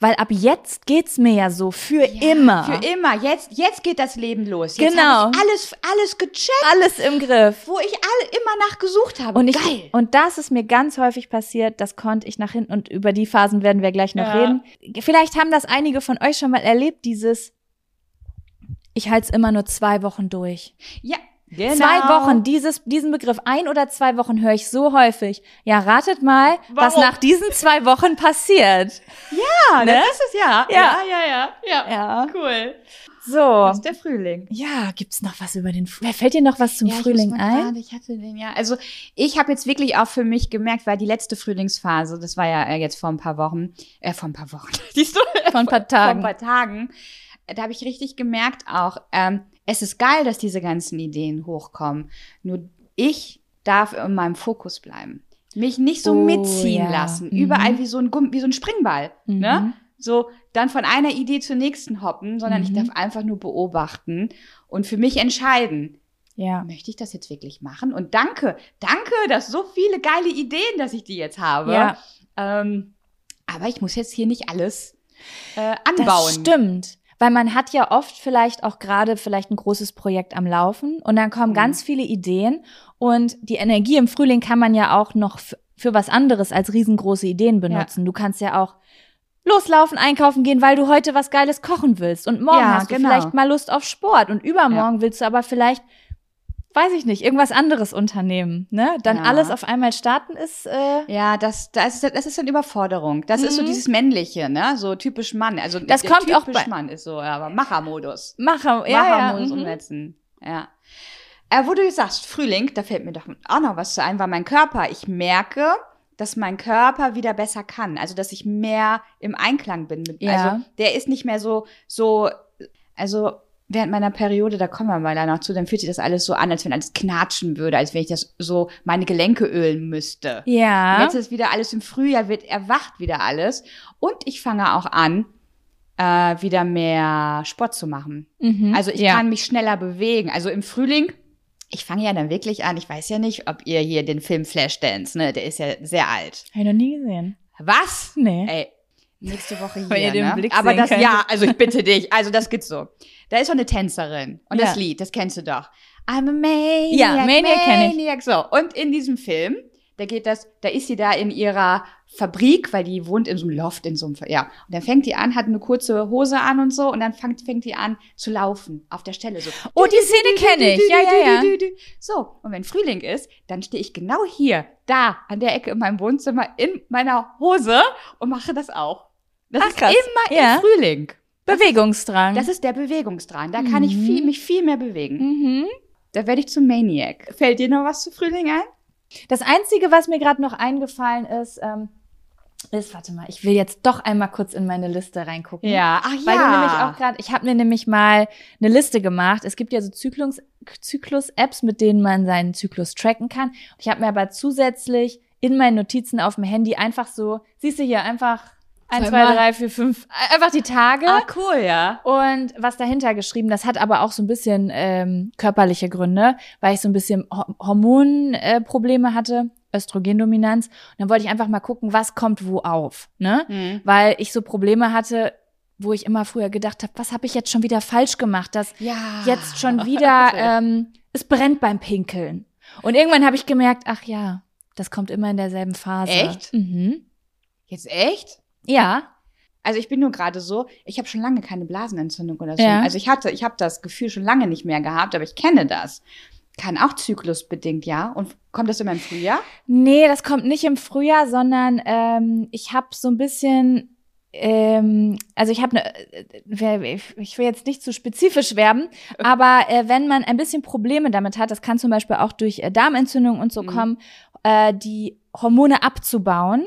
weil ab jetzt geht's mir ja so für Ja, immer. Für immer. Jetzt, jetzt geht das Leben los. Jetzt Genau. Alles, alles gecheckt, Alles im Griff. wo ich alle immer nachgesucht habe. Und ich, Geil. und das ist mir ganz häufig passiert, das konnte ich nach hinten und über die Phasen werden wir gleich noch Ja. reden. Vielleicht haben das einige von euch schon mal erlebt, dieses, ich halte es immer nur zwei Wochen durch. Ja, genau. Zwei Wochen, dieses, diesen Begriff, ein oder zwei Wochen höre ich so häufig. Ja, ratet mal, was Warum? nach diesen zwei Wochen passiert. Ja, ne? das ist es ja. Ja. ja, ja. Ja, Ja. cool. So. Das ist der Frühling. Ja, gibt's noch was über den, Frühling? fällt dir noch was zum ja, Frühling ein? Gerade, ich hatte den ja. Also ich habe jetzt wirklich auch für mich gemerkt, weil die letzte Frühlingsphase, das war ja äh, jetzt vor ein paar Wochen, äh, vor ein paar Wochen, [LAUGHS] siehst du? Vor ein paar Vor ein Tagen. paar Tagen. äh, Da habe ich richtig gemerkt auch, ähm, es ist geil, dass diese ganzen Ideen hochkommen. Nur ich darf in meinem Fokus bleiben. Mich nicht so Oh, mitziehen ja. lassen. Mhm. Überall wie so ein Gumm, wie so ein Springball. Ne? Mhm. So dann von einer Idee zur nächsten hoppen, sondern ich Mhm. darf einfach nur beobachten und für mich entscheiden. Ja. Möchte ich das jetzt wirklich machen? Und danke, danke, dass so viele geile Ideen, dass ich die jetzt habe. Ja. Ähm, aber ich muss jetzt hier nicht alles äh, anbauen. Das stimmt. Weil man hat ja oft vielleicht auch gerade vielleicht ein großes Projekt am Laufen und dann kommen Mhm. ganz viele Ideen und die Energie im Frühling kann man ja auch noch für was anderes als riesengroße Ideen benutzen. Du kannst ja auch loslaufen, einkaufen gehen, weil du heute was Geiles kochen willst und morgen Ja, hast du genau. vielleicht mal Lust auf Sport und übermorgen willst du aber vielleicht weiß ich nicht, irgendwas anderes unternehmen, ne? Dann Ja. alles auf einmal starten ist äh, Ja, das, das, ist, das ist dann Überforderung. Das ist so Mhm. dieses Männliche, ne? So typisch Mann. Also Das kommt auch typisch bei- Mann ist so, ja, aber Machermodus. Macher, ja, ja, Machermodus mhm. umsetzen. Ja. Äh, wo du sagst, Frühling, da fällt mir doch auch noch was zu ein, weil mein Körper, ich merke, dass mein Körper wieder besser kann. Also, dass ich mehr im Einklang bin mit, Ja. also, der ist nicht mehr so, so, also, während meiner Periode, da kommen wir mal da noch zu, dann fühlt sich das alles so an, als wenn alles knatschen würde, als wenn ich das so meine Gelenke ölen müsste. Ja. Jetzt ist wieder alles im Frühjahr, wird erwacht wieder alles. Und ich fange auch an, äh, wieder mehr Sport zu machen. Mhm. Also ich ja. kann mich schneller bewegen. Also im Frühling, ich fange ja dann wirklich an. Ich weiß ja nicht, ob ihr hier den Film Flashdance, ne, der ist ja sehr alt. Hab ich noch nie gesehen. Was? Nee. Ey, nächste Woche hier, Wenn ihr den ne? Blick Aber das, könntet. ja, also ich bitte dich. Also das geht so. Da ist so eine Tänzerin. Und Ja. das Lied, das kennst du doch. I'm a maniac, Ja, Maniac kenn ich. maniac. So, und in diesem Film, da geht das, da ist sie da in ihrer Fabrik, weil die wohnt in so einem Loft, in so einem, ja. Und dann fängt die an, hat eine kurze Hose an und so, und dann fängt, fängt die an zu laufen auf der Stelle so. Oh, die Szene kenne ich. Ja, ja, ja. So, und wenn Frühling ist, dann stehe ich genau hier, da, an der Ecke in meinem Wohnzimmer, in meiner Hose und mache das auch. Das Ach, ist krass. immer Ja. im Frühling. Bewegungsdrang. Das ist der Bewegungsdrang. Da kann ich Mhm. viel, mich viel mehr bewegen. mhm. Da werde ich zum Maniac. Fällt dir noch was zu Frühling ein? Das Einzige, was mir gerade noch eingefallen ist, ähm, ist, warte mal, ich will jetzt doch einmal kurz in meine Liste reingucken. ach Weil du nämlich auch gerade, ich habe mir nämlich mal eine Liste gemacht. Es gibt ja so Zyklus- Zyklus-Apps, mit denen man seinen Zyklus tracken kann. Ich habe mir aber zusätzlich in meinen Notizen auf dem Handy einfach so, siehst du hier, einfach eins, zwei, Zweimal. drei, vier, fünf, einfach die Tage. Ah, cool, ja. Und was dahinter geschrieben, das hat aber auch so ein bisschen ähm, körperliche Gründe, weil ich so ein bisschen Ho- Hormonprobleme äh, hatte, Östrogendominanz. Und dann wollte ich einfach mal gucken, was kommt wo auf, ne? Mhm. Weil ich so Probleme hatte, wo ich immer früher gedacht habe, was habe ich jetzt schon wieder falsch gemacht, dass Ja. jetzt schon [LAUGHS] wieder ähm, es brennt beim Pinkeln. Und irgendwann habe ich gemerkt, ach ja, das kommt immer in derselben Phase. Echt? Mhm. Jetzt echt? Ja. Also ich bin nur gerade so, ich habe schon lange keine Blasenentzündung oder so. Ja. Also ich hatte, ich habe das Gefühl schon lange nicht mehr gehabt, aber ich kenne das. Kann auch zyklusbedingt, ja. Und kommt das immer im Frühjahr? Nee, das kommt nicht im Frühjahr, sondern ähm, ich habe so ein bisschen, ähm, also ich habe eine, ich will jetzt nicht zu spezifisch werben, [LAUGHS] aber äh, wenn man ein bisschen Probleme damit hat, das kann zum Beispiel auch durch äh, Darmentzündung und so Mhm. kommen, äh, die Hormone abzubauen.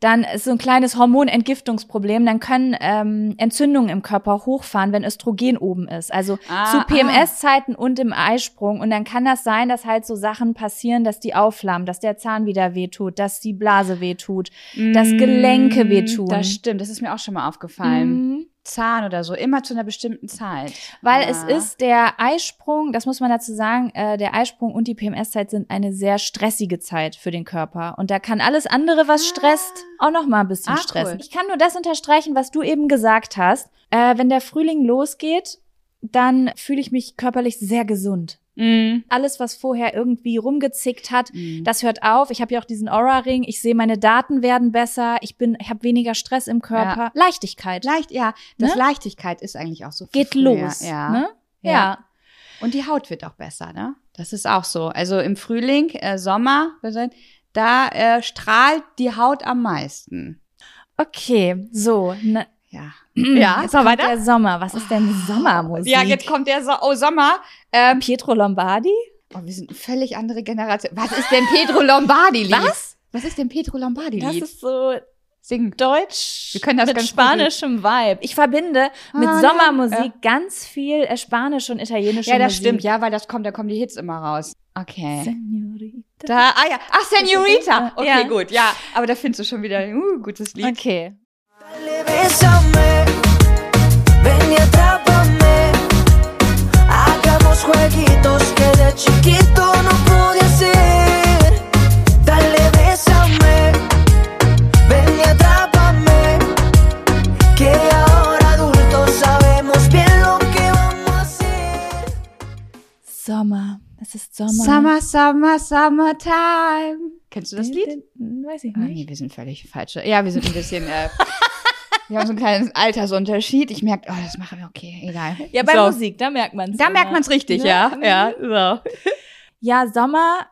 Dann ist so ein kleines Hormonentgiftungsproblem. Dann können ähm, Entzündungen im Körper hochfahren, wenn Östrogen oben ist. Also Ah, zu PMS-Zeiten und im Eisprung. Und dann kann das sein, dass halt so Sachen passieren, dass die aufflammen, dass der Zahn wieder wehtut, dass die Blase wehtut, dass Gelenke Mm, wehtun. Das stimmt, das ist mir auch schon mal aufgefallen. Mhm. Zahn oder so, immer zu einer bestimmten Zeit. Weil Ja. es ist der Eisprung, das muss man dazu sagen, äh, der Eisprung und die PMS-Zeit sind eine sehr stressige Zeit für den Körper. Und da kann alles andere, was stresst, auch noch mal ein bisschen Ah, stressen. cool. Ich kann nur das unterstreichen, was du eben gesagt hast. Äh, wenn der Frühling losgeht, dann fühle ich mich körperlich sehr gesund. Mhm. Alles, was vorher irgendwie rumgezickt hat, Mhm. das hört auf. Ich habe ja auch diesen Aura-Ring. Ich sehe, meine Daten werden besser. Ich bin, ich habe weniger Stress im Körper. Leichtigkeit. Leicht, ja, das Ne? Leichtigkeit ist eigentlich auch so. viel Geht früher, los. Ja. Ne? Ja. ja. Und die Haut wird auch besser, ne? Das ist auch so. Also im Frühling, äh, Sommer, da äh, strahlt die Haut am meisten. Okay, so. Ne, Ja. Ja, jetzt noch kommt weiter? der Sommer. Was ist denn Sommermusik? Ja, jetzt kommt der so oh, Sommer. Ähm, Pietro Lombardi? oh, wir sind eine völlig andere Generation. Was ist denn Pedro Lombardi-Lied? [LAUGHS] Was? Was ist denn Das Lombardi-Lied? ist so Sing. deutsch Wir können das mit spanischem Vibe. Ich verbinde mit Ah, Sommermusik ja. ganz viel äh, spanische und italienische Ja, das Musik. stimmt. Ja, weil das kommt, da kommen die Hits immer raus. Okay. Senorita. Da, ah ja. Ach, Senorita. Okay, Ja. gut. Ja, aber da findest du schon wieder ein uh, gutes Lied. Okay. Sommer. Es ist Sommer. Summer, Summer, Summertime. Kennst du das Lied? Weiß ich Ah, nicht. nee, wir sind völlig falsch. Ja, wir sind ein bisschen, äh, [LAUGHS] wir haben so einen kleinen Altersunterschied. Ich merke, oh, das machen wir, okay, egal. Ja, bei so. Musik, da merkt man es. Da merkt man es richtig, Ne? ja. Ja, so. Ja, Sommer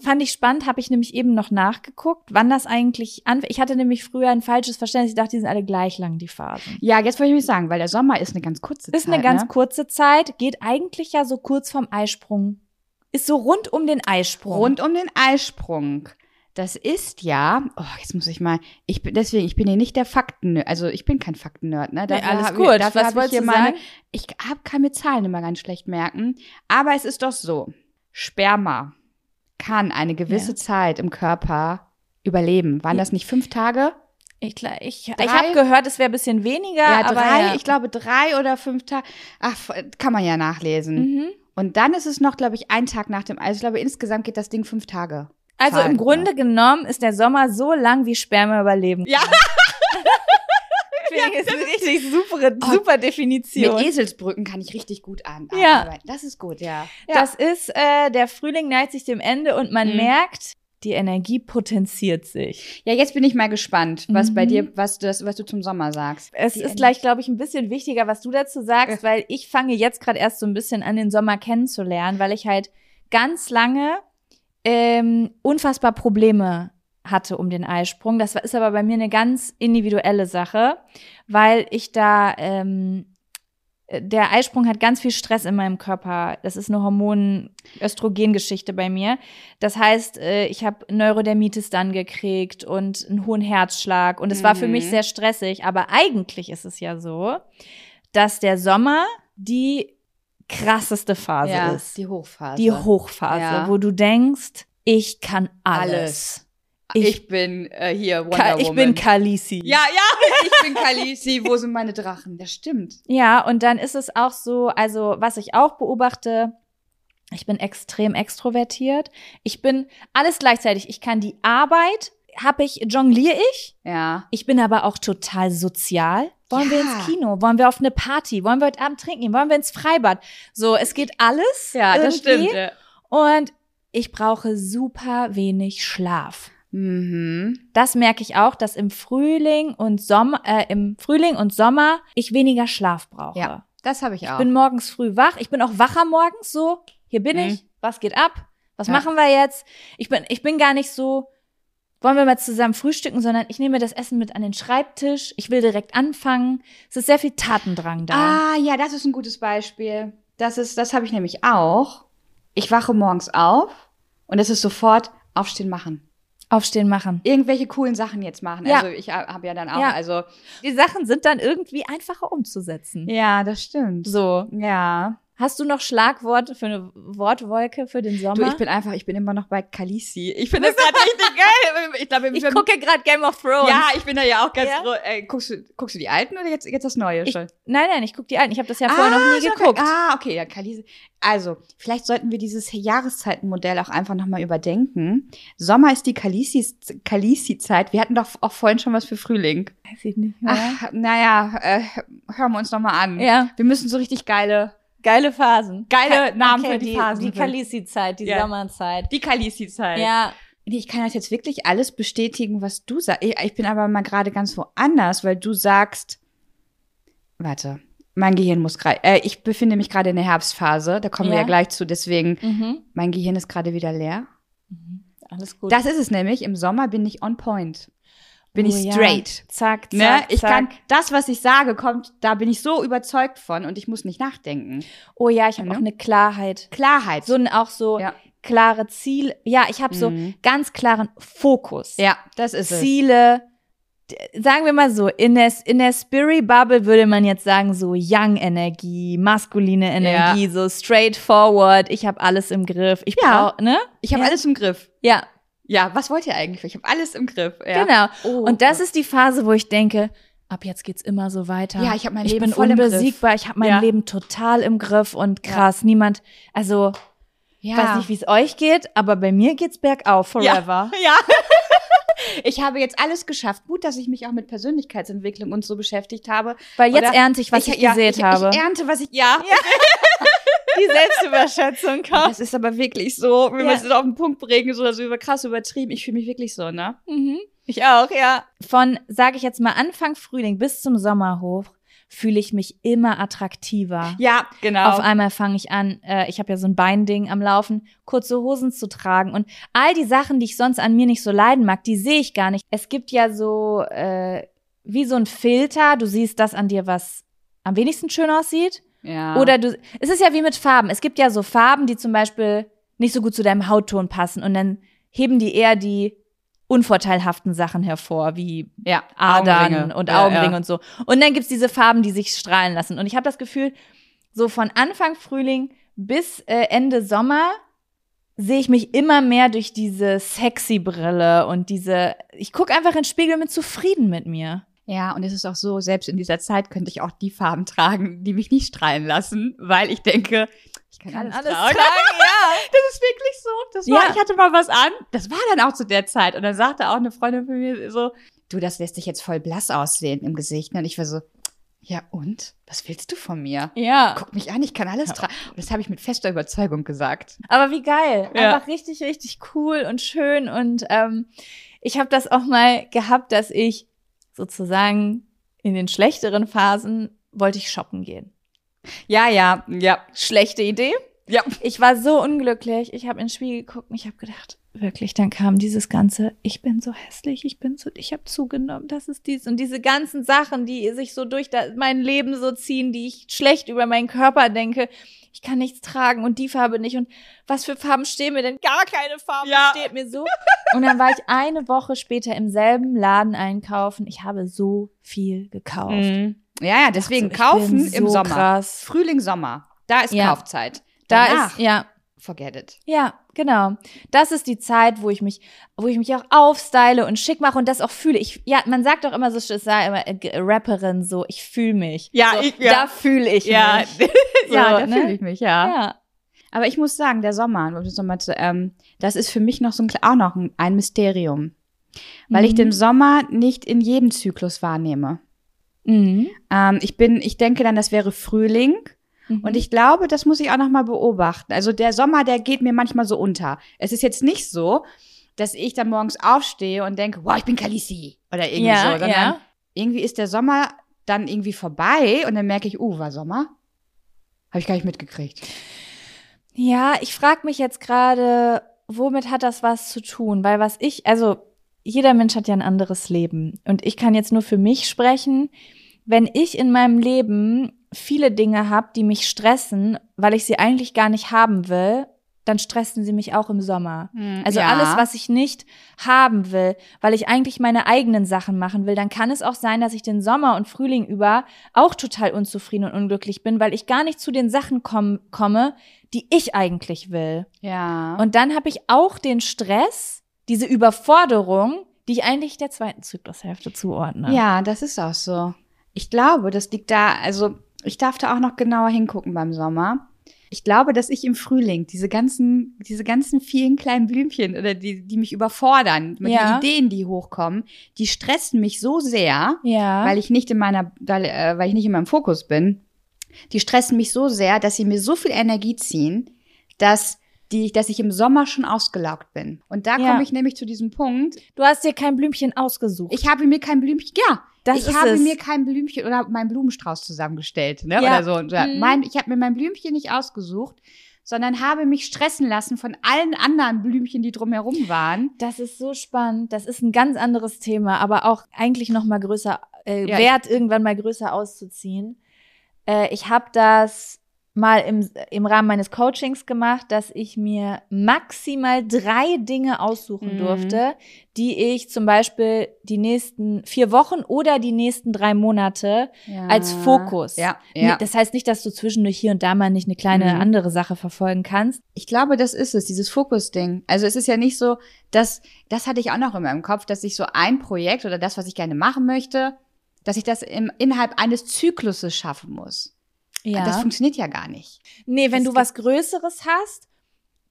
fand ich spannend, habe ich nämlich eben noch nachgeguckt, wann das eigentlich an. Ich hatte nämlich früher ein falsches Verständnis. Ich dachte, die sind alle gleich lang, die Phasen. Ja, jetzt wollte ich mich sagen, weil der Sommer ist eine ganz kurze Ist Zeit. eine ganz ne? kurze Zeit, geht eigentlich ja so kurz vorm Eisprung. Ist so rund um den Eisprung. Rund um den Eisprung. Das ist ja, oh, jetzt muss ich mal, ich bin deswegen, ich bin hier nicht der Fakten, also ich bin kein Fakten-Nerd, ne? Nee, alles hab gut. Ich, dafür Was ich hier meine, sagen? ich hab, kann mir Zahlen immer ganz schlecht merken, aber es ist doch so, Sperma kann eine gewisse Ja. Zeit im Körper überleben. Waren das nicht fünf Tage? Ich, ich, ich habe gehört, es wäre ein bisschen weniger. Ja, aber drei, ja. ich glaube drei oder fünf Tage. Ach, kann man ja nachlesen. Mhm. Und dann ist es noch, glaube ich, ein Tag nach dem Eis. Ich glaube, insgesamt geht das Ding fünf Tage. Also Zahlen, im Grunde genommen ist der Sommer so lang, wie Sperma überleben. Ja. Finde [LAUGHS] ich, ist eine richtig super, Oh, super Mit Definition. Eselsbrücken kann ich richtig gut an. Ja. arbeiten. Das ist gut, ja. ja. Das ist, äh, der Frühling neigt sich dem Ende und man Mhm. merkt, die Energie potenziert sich. ja, jetzt bin ich mal gespannt, was bei Mhm. dir, was du, was du zum Sommer sagst. Es Die ist Ener- gleich, glaube ich, ein bisschen wichtiger, was du dazu sagst, weil ich fange jetzt gerade erst so ein bisschen an, den Sommer kennenzulernen, weil ich halt ganz lange ähm, unfassbar Probleme hatte um den Eisprung. Das ist aber bei mir eine ganz individuelle Sache, weil ich da ähm, äh, der Eisprung hat ganz viel Stress in meinem Körper. Das ist eine Hormon-Östrogen-Geschichte bei mir. Das heißt, äh, ich habe Neurodermitis dann gekriegt und einen hohen Herzschlag. Und es war für mich Mhm. sehr stressig. Aber eigentlich ist es ja so, dass der Sommer die krasseste Phase ja, ist. die Hochphase. Die Hochphase, Ja. wo du denkst, ich kann alles. Alles. Ich- Ich, bin äh, hier Wonder Ka ich Woman. bin Kalisi. ja, ja, [LAUGHS] ich bin Kalisi. Wo sind meine Drachen? Das stimmt. Ja, und dann ist es auch so, also was ich auch beobachte, ich bin extrem extrovertiert. Ich bin alles gleichzeitig. Ich kann die Arbeit, habe ich, jongliere ich. Ja. Ich bin aber auch total sozial. Wollen wir Ja. ins Kino? Wollen wir auf eine Party? Wollen wir heute Abend trinken? gehen? Wollen wir ins Freibad? So, es geht alles. Ja, das irgendwie. stimmt. ja. Und ich brauche super wenig Schlaf. Mhm. Das merke ich auch, dass im Frühling und Sommer, äh, im Frühling und Sommer ich weniger Schlaf brauche. Ja, das habe ich auch. Ich bin morgens früh wach. Ich bin auch wacher morgens so. Hier bin Mhm. ich. Was geht ab? Was Ja. machen wir jetzt? Ich bin, ich bin gar nicht so, wollen wir mal zusammen frühstücken, sondern ich nehme das Essen mit an den Schreibtisch. Ich will direkt anfangen. Es ist sehr viel Tatendrang da. Ah, ja, das ist ein gutes Beispiel. Das ist, das habe ich nämlich auch. Ich wache morgens auf und es ist sofort aufstehen machen. Aufstehen machen. Irgendwelche coolen Sachen jetzt machen. Ja. Also ich habe ja dann auch, Ja. also Die Sachen sind dann irgendwie einfacher umzusetzen. ja, das stimmt. So. Ja. Hast du noch Schlagworte für eine Wortwolke für den Sommer? Du, ich bin einfach, ich bin immer noch bei Kalisi. Ich finde das gerade richtig geil. Ich glaube, ich gucke gerade Game of Thrones. Ja, ich bin da ja auch ganz Ja? froh. Äh, guckst, du, guckst du die alten oder jetzt, jetzt das Neue Ich- schon? Nein, nein, ich gucke die alten. Ich habe das ja vorher noch nie geguckt. okay. Ah, okay, ja, Kalisi. Also, vielleicht sollten wir dieses Jahreszeitenmodell auch einfach nochmal überdenken. Sommer ist die Kalisi- Kalisi-Zeit. wir hatten doch auch vorhin schon was für Frühling. Weiß ich nicht mehr. Ach, naja, äh, hören wir uns nochmal an. Ja, Wir müssen so richtig geile, geile Phasen. Geile Namen für die die Phasen Die. Kalisi-Zeit, die Ja. Sommerzeit. die Kalisi-Zeit. Ja, Nee, ich kann das jetzt wirklich alles bestätigen, was du sagst. Ich, ich bin aber mal gerade ganz woanders, weil du sagst, warte, mein Gehirn muss gerade, äh, ich befinde mich gerade in der Herbstphase, da kommen wir Ja. ja gleich zu, deswegen, mhm. mein Gehirn ist gerade wieder leer. alles gut. Das ist es nämlich, im Sommer bin ich on point. Bin Oh ich ja. straight. Zack, zack, Ne? Ich zack. kann, das, was ich sage, kommt, da bin ich so überzeugt von und ich muss nicht nachdenken. Oh ja, ich habe Ne? auch eine Klarheit. Klarheit. So ein auch so Ja. klare Ziel. Ja, ich habe so Mhm. ganz klaren Fokus. ja, das ist es. Ziele. D- Sagen wir mal so, in der, in der Spirit Bubble würde man jetzt sagen, so Young-Energie, maskuline Energie, so straightforward, ich habe alles im Griff. Ich Ja. brauch, ne? Ich habe Ja. alles im Griff. Ja, Ja, was wollt ihr eigentlich? Ich habe alles im Griff. Ja. genau. Oh. Und das ist die Phase, wo ich denke, ab jetzt geht's immer so weiter. Ja, ich hab mein ich Leben bin voll im Griff. unbesiegbar, ich habe mein Ja. Leben total im Griff und krass, niemand, also Ja. Weiß nicht, wie es euch geht, aber bei mir geht's bergauf forever. [LAUGHS] Ja. Ich habe jetzt alles geschafft. Gut, dass ich mich auch mit Persönlichkeitsentwicklung und so beschäftigt habe. Weil jetzt Oder- ernte ich, was ich, ja, gesät ich, habe. Ich ernte, was ich, ja. [LAUGHS] Die Selbstüberschätzung [LAUGHS] kommt. Das ist aber wirklich so, wenn Ja. man es auf den Punkt bringen, so, so über krass übertrieben. Ich fühle mich wirklich so, ne? Mhm. Ich auch, ja. Von, sage ich jetzt mal, Anfang Frühling bis zum Sommer hoch, fühle ich mich immer attraktiver. Ja, genau. Auf einmal fange ich an, äh, ich habe ja so ein Beinding am Laufen, kurze Hosen zu tragen und all die Sachen, die ich sonst an mir nicht so leiden mag, die sehe ich gar nicht. Es gibt ja so äh, wie so ein Filter, du siehst das an dir, was am wenigsten schön aussieht. Ja. Oder du, es ist ja wie mit Farben. Es gibt ja so Farben, die zum Beispiel nicht so gut zu deinem Hautton passen und dann heben die eher die unvorteilhaften Sachen hervor, wie ja, Adern Augenringe. und Ja, Augenringe ja. und so. Und dann gibt's diese Farben, die sich strahlen lassen. Und ich habe das Gefühl, so von Anfang Frühling bis äh, Ende Sommer sehe ich mich immer mehr durch diese sexy Brille und diese, ich gucke einfach in den Spiegel bin zufrieden mit mir. Ja, und es ist auch so, selbst in dieser Zeit könnte ich auch die Farben tragen, die mich nicht strahlen lassen, weil ich denke, ich kann, alles, tragen. [LAUGHS] ja. Das ist wirklich so. Das Ja. war, ich hatte mal was an. Das war dann auch zu der Zeit. Und dann sagte auch eine Freundin von mir so, du, das lässt dich jetzt voll blass aussehen im Gesicht. Und ich war so, ja und? Was willst du von mir? Ja. Guck mich an, ich kann alles tragen. Und das habe ich mit fester Überzeugung gesagt. Aber wie geil. Ja. Einfach richtig, richtig cool und schön. Und ähm, ich habe das auch mal gehabt, dass ich sozusagen in den schlechteren Phasen wollte ich shoppen gehen. Ja, ja, ja, Schlechte Idee. ja. Ich war so unglücklich. Ich habe ins Spiegel geguckt und ich habe gedacht, wirklich, dann kam dieses ganze, ich bin so hässlich, ich bin so, ich habe zugenommen, das ist dies und diese ganzen Sachen, die sich so durch mein Leben so ziehen, die ich schlecht über meinen Körper denke. Ich kann nichts tragen und die Farbe nicht und was für Farben stehen mir denn? Gar keine Farbe Ja. steht mir so. Und dann war ich eine Woche später im selben Laden einkaufen. Ich habe so viel gekauft. Mhm. Ja, ja, deswegen ich kaufen bin im so Sommer. krass. Frühling, Sommer. Da ist Ja. Kaufzeit. Da Danach, ist, ja, forget it. Ja, genau. Das ist die Zeit, wo ich mich, wo ich mich auch aufstyle und schick mache und das auch fühle. Ich, ja, man sagt doch immer so, es sei immer äh, Rapperin so, ich fühle mich. Ja, so, ich- ja. da fühle ich Ja, mich. [LAUGHS] ja, So, da ne? fühle ich mich, ja. Ja. Aber ich muss sagen, der Sommer, um das nochmal zu, ähm, das ist für mich noch so ein, auch noch ein, ein Mysterium. Weil ich Mhm. den Sommer nicht in jedem Zyklus wahrnehme. Mhm. Ähm, ich bin, ich denke dann, das wäre Frühling. Mhm. Und ich glaube, das muss ich auch noch mal beobachten. Also der Sommer, der geht mir manchmal so unter. Es ist jetzt nicht so, dass ich dann morgens aufstehe und denke, wow, ich bin Kalisi oder irgendwie ja, so, sondern ja. irgendwie ist der Sommer dann irgendwie vorbei und dann merke ich, uh, war Sommer? Habe ich gar nicht mitgekriegt. Ja, ich frage mich jetzt gerade, womit hat das was zu tun? Weil was ich, also jeder Mensch hat ja ein anderes Leben. Und ich kann jetzt nur für mich sprechen. Wenn ich in meinem Leben viele Dinge habe, die mich stressen, weil ich sie eigentlich gar nicht haben will, dann stressen sie mich auch im Sommer. Also Ja. alles, was ich nicht haben will, weil ich eigentlich meine eigenen Sachen machen will, dann kann es auch sein, dass ich den Sommer und Frühling über auch total unzufrieden und unglücklich bin, weil ich gar nicht zu den Sachen komm, komme, die ich eigentlich will. Ja. Und dann habe ich auch den Stress, diese Überforderung, die ich eigentlich der zweiten Zyklushälfte zuordne. Ja, das ist auch so. Ich glaube, das liegt da, also ich darf da auch noch genauer hingucken beim Sommer. Ich glaube, dass ich im Frühling diese ganzen, diese ganzen vielen kleinen Blümchen oder die, die mich überfordern, Ja. die Ideen, die hochkommen, die stressen mich so sehr, Ja. weil ich nicht in meiner, weil, äh, weil ich nicht in meinem Fokus bin. Die stressen mich so sehr, dass sie mir so viel Energie ziehen, dass die, dass ich im Sommer schon ausgelaugt bin. Und da Ja. komme ich nämlich zu diesem Punkt, du hast dir kein Blümchen ausgesucht. ich habe mir kein Blümchen, ja, Das ich habe es. mir kein Blümchen oder meinen Blumenstrauß zusammengestellt, ne? Ja. Oder so. Ja, Mhm. mein, ich habe mir mein Blümchen nicht ausgesucht, sondern habe mich stressen lassen von allen anderen Blümchen, die drumherum waren. Das ist so spannend. Das ist ein ganz anderes Thema, aber auch eigentlich noch mal größer äh, Ja, wert, irgendwann mal größer auszuziehen. Äh, ich habe das mal im, im Rahmen meines Coachings gemacht, dass ich mir maximal drei Dinge aussuchen Mhm. durfte, die ich zum Beispiel die nächsten vier Wochen oder die nächsten drei Monate als Fokus. Ja, ja. Das heißt nicht, dass du zwischendurch hier und da mal nicht eine kleine Mhm. andere Sache verfolgen kannst. Ich glaube, das ist es, dieses Fokus-Ding. Also es ist ja nicht so, dass, das hatte ich auch noch immer im Kopf, dass ich so ein Projekt oder das, was ich gerne machen möchte, dass ich das im, innerhalb eines Zykluses schaffen muss. Das funktioniert ja gar nicht. Nee, wenn Es du was Größeres hast,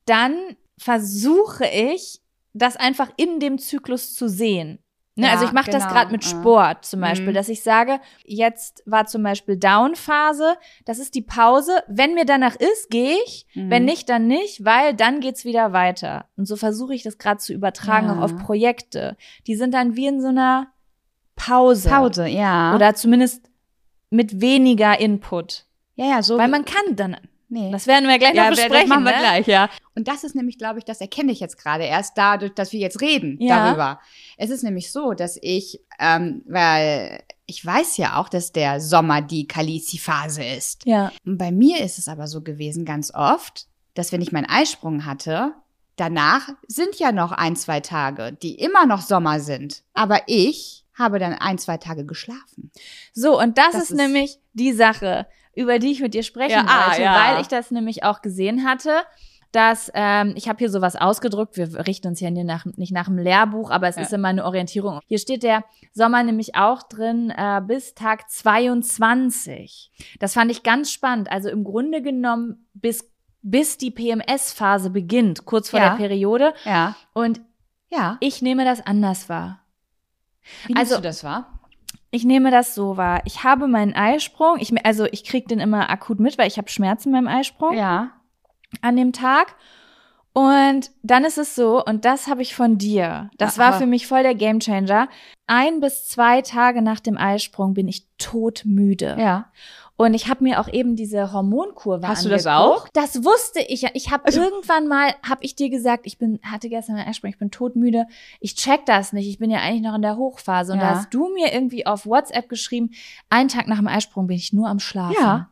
dann versuche ich, das einfach in dem Zyklus zu sehen. Ne, Ja, also ich mache das genau, gerade mit ja. Sport zum Beispiel, Mhm. dass ich sage, jetzt war zum Beispiel Down-Phase, das ist die Pause. Wenn mir danach ist, gehe ich. Mhm. Wenn nicht, dann nicht, weil dann geht's wieder weiter. Und so versuche ich das gerade zu übertragen Ja. auch auf Projekte. Die sind dann wie in so einer Pause. Pause, ja. Oder zumindest mit weniger Input. Ja, ja, so. Weil man kann dann, nee. das werden wir gleich noch ja, besprechen. das machen wir ne? gleich, ja. Und das ist nämlich, glaube ich, das erkenne ich jetzt gerade erst dadurch, dass wir jetzt reden Ja. darüber. Es ist nämlich so, dass ich, ähm, weil ich weiß ja auch, dass der Sommer die Kalisi-Phase ist. Ja. Und bei mir ist es aber so gewesen ganz oft, dass wenn ich meinen Eisprung hatte, danach sind ja noch ein, zwei Tage, die immer noch Sommer sind. Aber ich habe dann ein, zwei Tage geschlafen. So, und das, Das ist, ist- nämlich die Sache, über die ich mit dir sprechen Ja, ah, wollte, ja. weil ich das nämlich auch gesehen hatte, dass ähm, ich habe hier sowas ausgedruckt. Wir richten uns ja nicht nach, nicht nach dem Lehrbuch, aber es Ja. ist immer eine Orientierung. Hier steht der Sommer nämlich auch drin äh, bis Tag 22. Das fand ich ganz spannend. Also im Grunde genommen bis bis die PMS-Phase beginnt, kurz vor Ja. der Periode. Ja. Und Ja. ich nehme das anders wahr. Wie Also- du das war? Ich nehme das so wahr. Ich habe meinen Eisprung, ich, also ich kriege den immer akut mit, weil ich habe Schmerzen beim Eisprung Ja. an dem Tag. Und dann ist es so, und das habe ich von dir. Das Ja, war für mich voll der Gamechanger. Ein bis zwei Tage nach dem Eisprung bin ich todmüde. Ja. Und ich habe mir auch eben diese Hormonkurve Hast du das angeguckt. auch? Das wusste ich ja. Ich habe Also- irgendwann mal, habe ich dir gesagt, ich bin, hatte gestern einen Eisprung, ich bin todmüde. Ich check das nicht. Ich bin ja eigentlich noch in der Hochphase. Und da Ja. hast du mir irgendwie auf WhatsApp geschrieben, einen Tag nach dem Eisprung bin ich nur am Schlafen. Ja.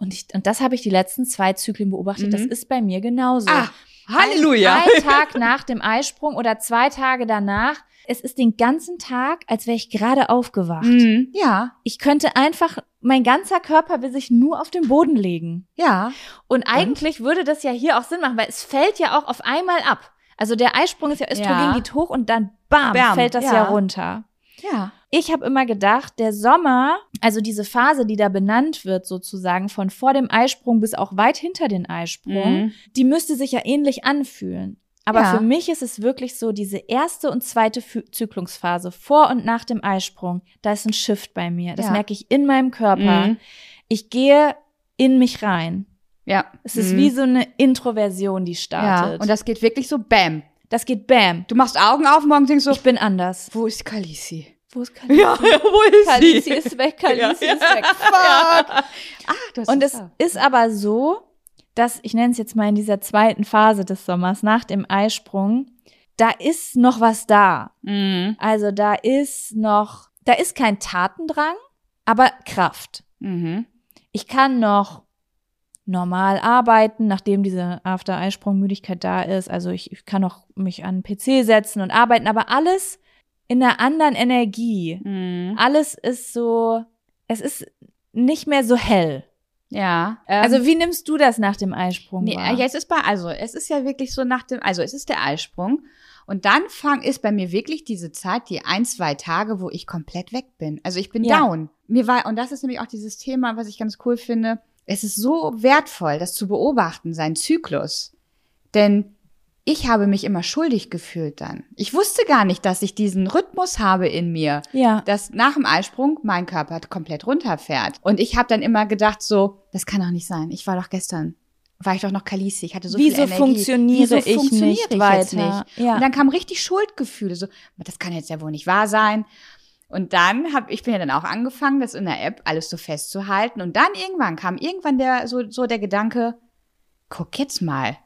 Und, ich, und das habe ich die letzten zwei Zyklen beobachtet. Mhm. Das ist bei mir genauso. Ah, Halleluja. Ein, ein [LAUGHS] Tag nach dem Eisprung oder zwei Tage danach. Es ist den ganzen Tag, als wäre ich gerade aufgewacht. Mhm. Ja. Ich könnte einfach, mein ganzer Körper will sich nur auf den Boden legen. Ja. Und eigentlich würde das ja hier auch Sinn machen, weil es fällt ja auch auf einmal ab. Also der Eisprung ist ja Östrogen Ja. geht hoch und dann bam, Bam, fällt das ja. ja. runter. Ja. Ich habe immer gedacht, der Sommer, also diese Phase, die da benannt wird sozusagen von vor dem Eisprung bis auch weit hinter den Eisprung, Mhm. die müsste sich ja ähnlich anfühlen. Aber Ja. für mich ist es wirklich so, diese erste und zweite Fü- Zyklungsphase vor und nach dem Eisprung, da ist ein Shift bei mir. Das Ja. merke ich in meinem Körper. Mhm. Ich gehe in mich rein. Ja. Es ist Mhm. wie so eine Introversion, die Ja. startet. Und das geht wirklich so bam. das geht bam. Du machst Augen auf, morgen denkst du, Ich bin anders. wo ist Kalisi? Wo ist [LAUGHS] Kalisi? Ja, wo ist Kalisi ist weg, Kalisi [LAUGHS] Ja. ist weg. Fuck. [LAUGHS] Ah, du hast Und es da. ist aber so, dass, ich nenne es jetzt mal in dieser zweiten Phase des Sommers, nach dem Eisprung, da ist noch was da. Mhm. Also da ist noch, da ist kein Tatendrang, aber Kraft. Mhm. Ich kann noch normal arbeiten, nachdem diese After-Eisprung-Müdigkeit da ist. Also ich, ich kann noch mich an den PC setzen und arbeiten, aber alles in einer anderen Energie. Mhm. Alles ist so, es ist nicht mehr so hell. Ja. Ähm, Also wie nimmst du das nach dem Eisprung nee, wahr? ja, es ist bei, also es ist ja wirklich so nach dem, also es ist der Eisprung. Und dann fang, ist bei mir wirklich diese Zeit, die ein, zwei Tage, wo ich komplett weg bin. Also ich bin Ja. down. Mir war, und das ist nämlich auch dieses Thema, was ich ganz cool finde. Es ist so wertvoll, das zu beobachten, sein Zyklus. Denn ich habe mich immer schuldig gefühlt dann. Ich wusste gar nicht, dass ich diesen Rhythmus habe in mir. ja, dass nach dem Eisprung mein Körper komplett runterfährt. Und ich habe dann immer gedacht so, das kann doch nicht sein. Ich war doch gestern, war ich doch noch Kalisi, ich hatte so viel wieso Energie. funktioniere Wieso ich nicht ich weiter? jetzt nicht? Ja. Und dann kamen richtig Schuldgefühle, so, das kann jetzt ja wohl nicht wahr sein. Und dann habe ich bin ja dann auch angefangen, das in der App alles so festzuhalten. Und dann irgendwann kam irgendwann der so so der Gedanke, guck jetzt mal,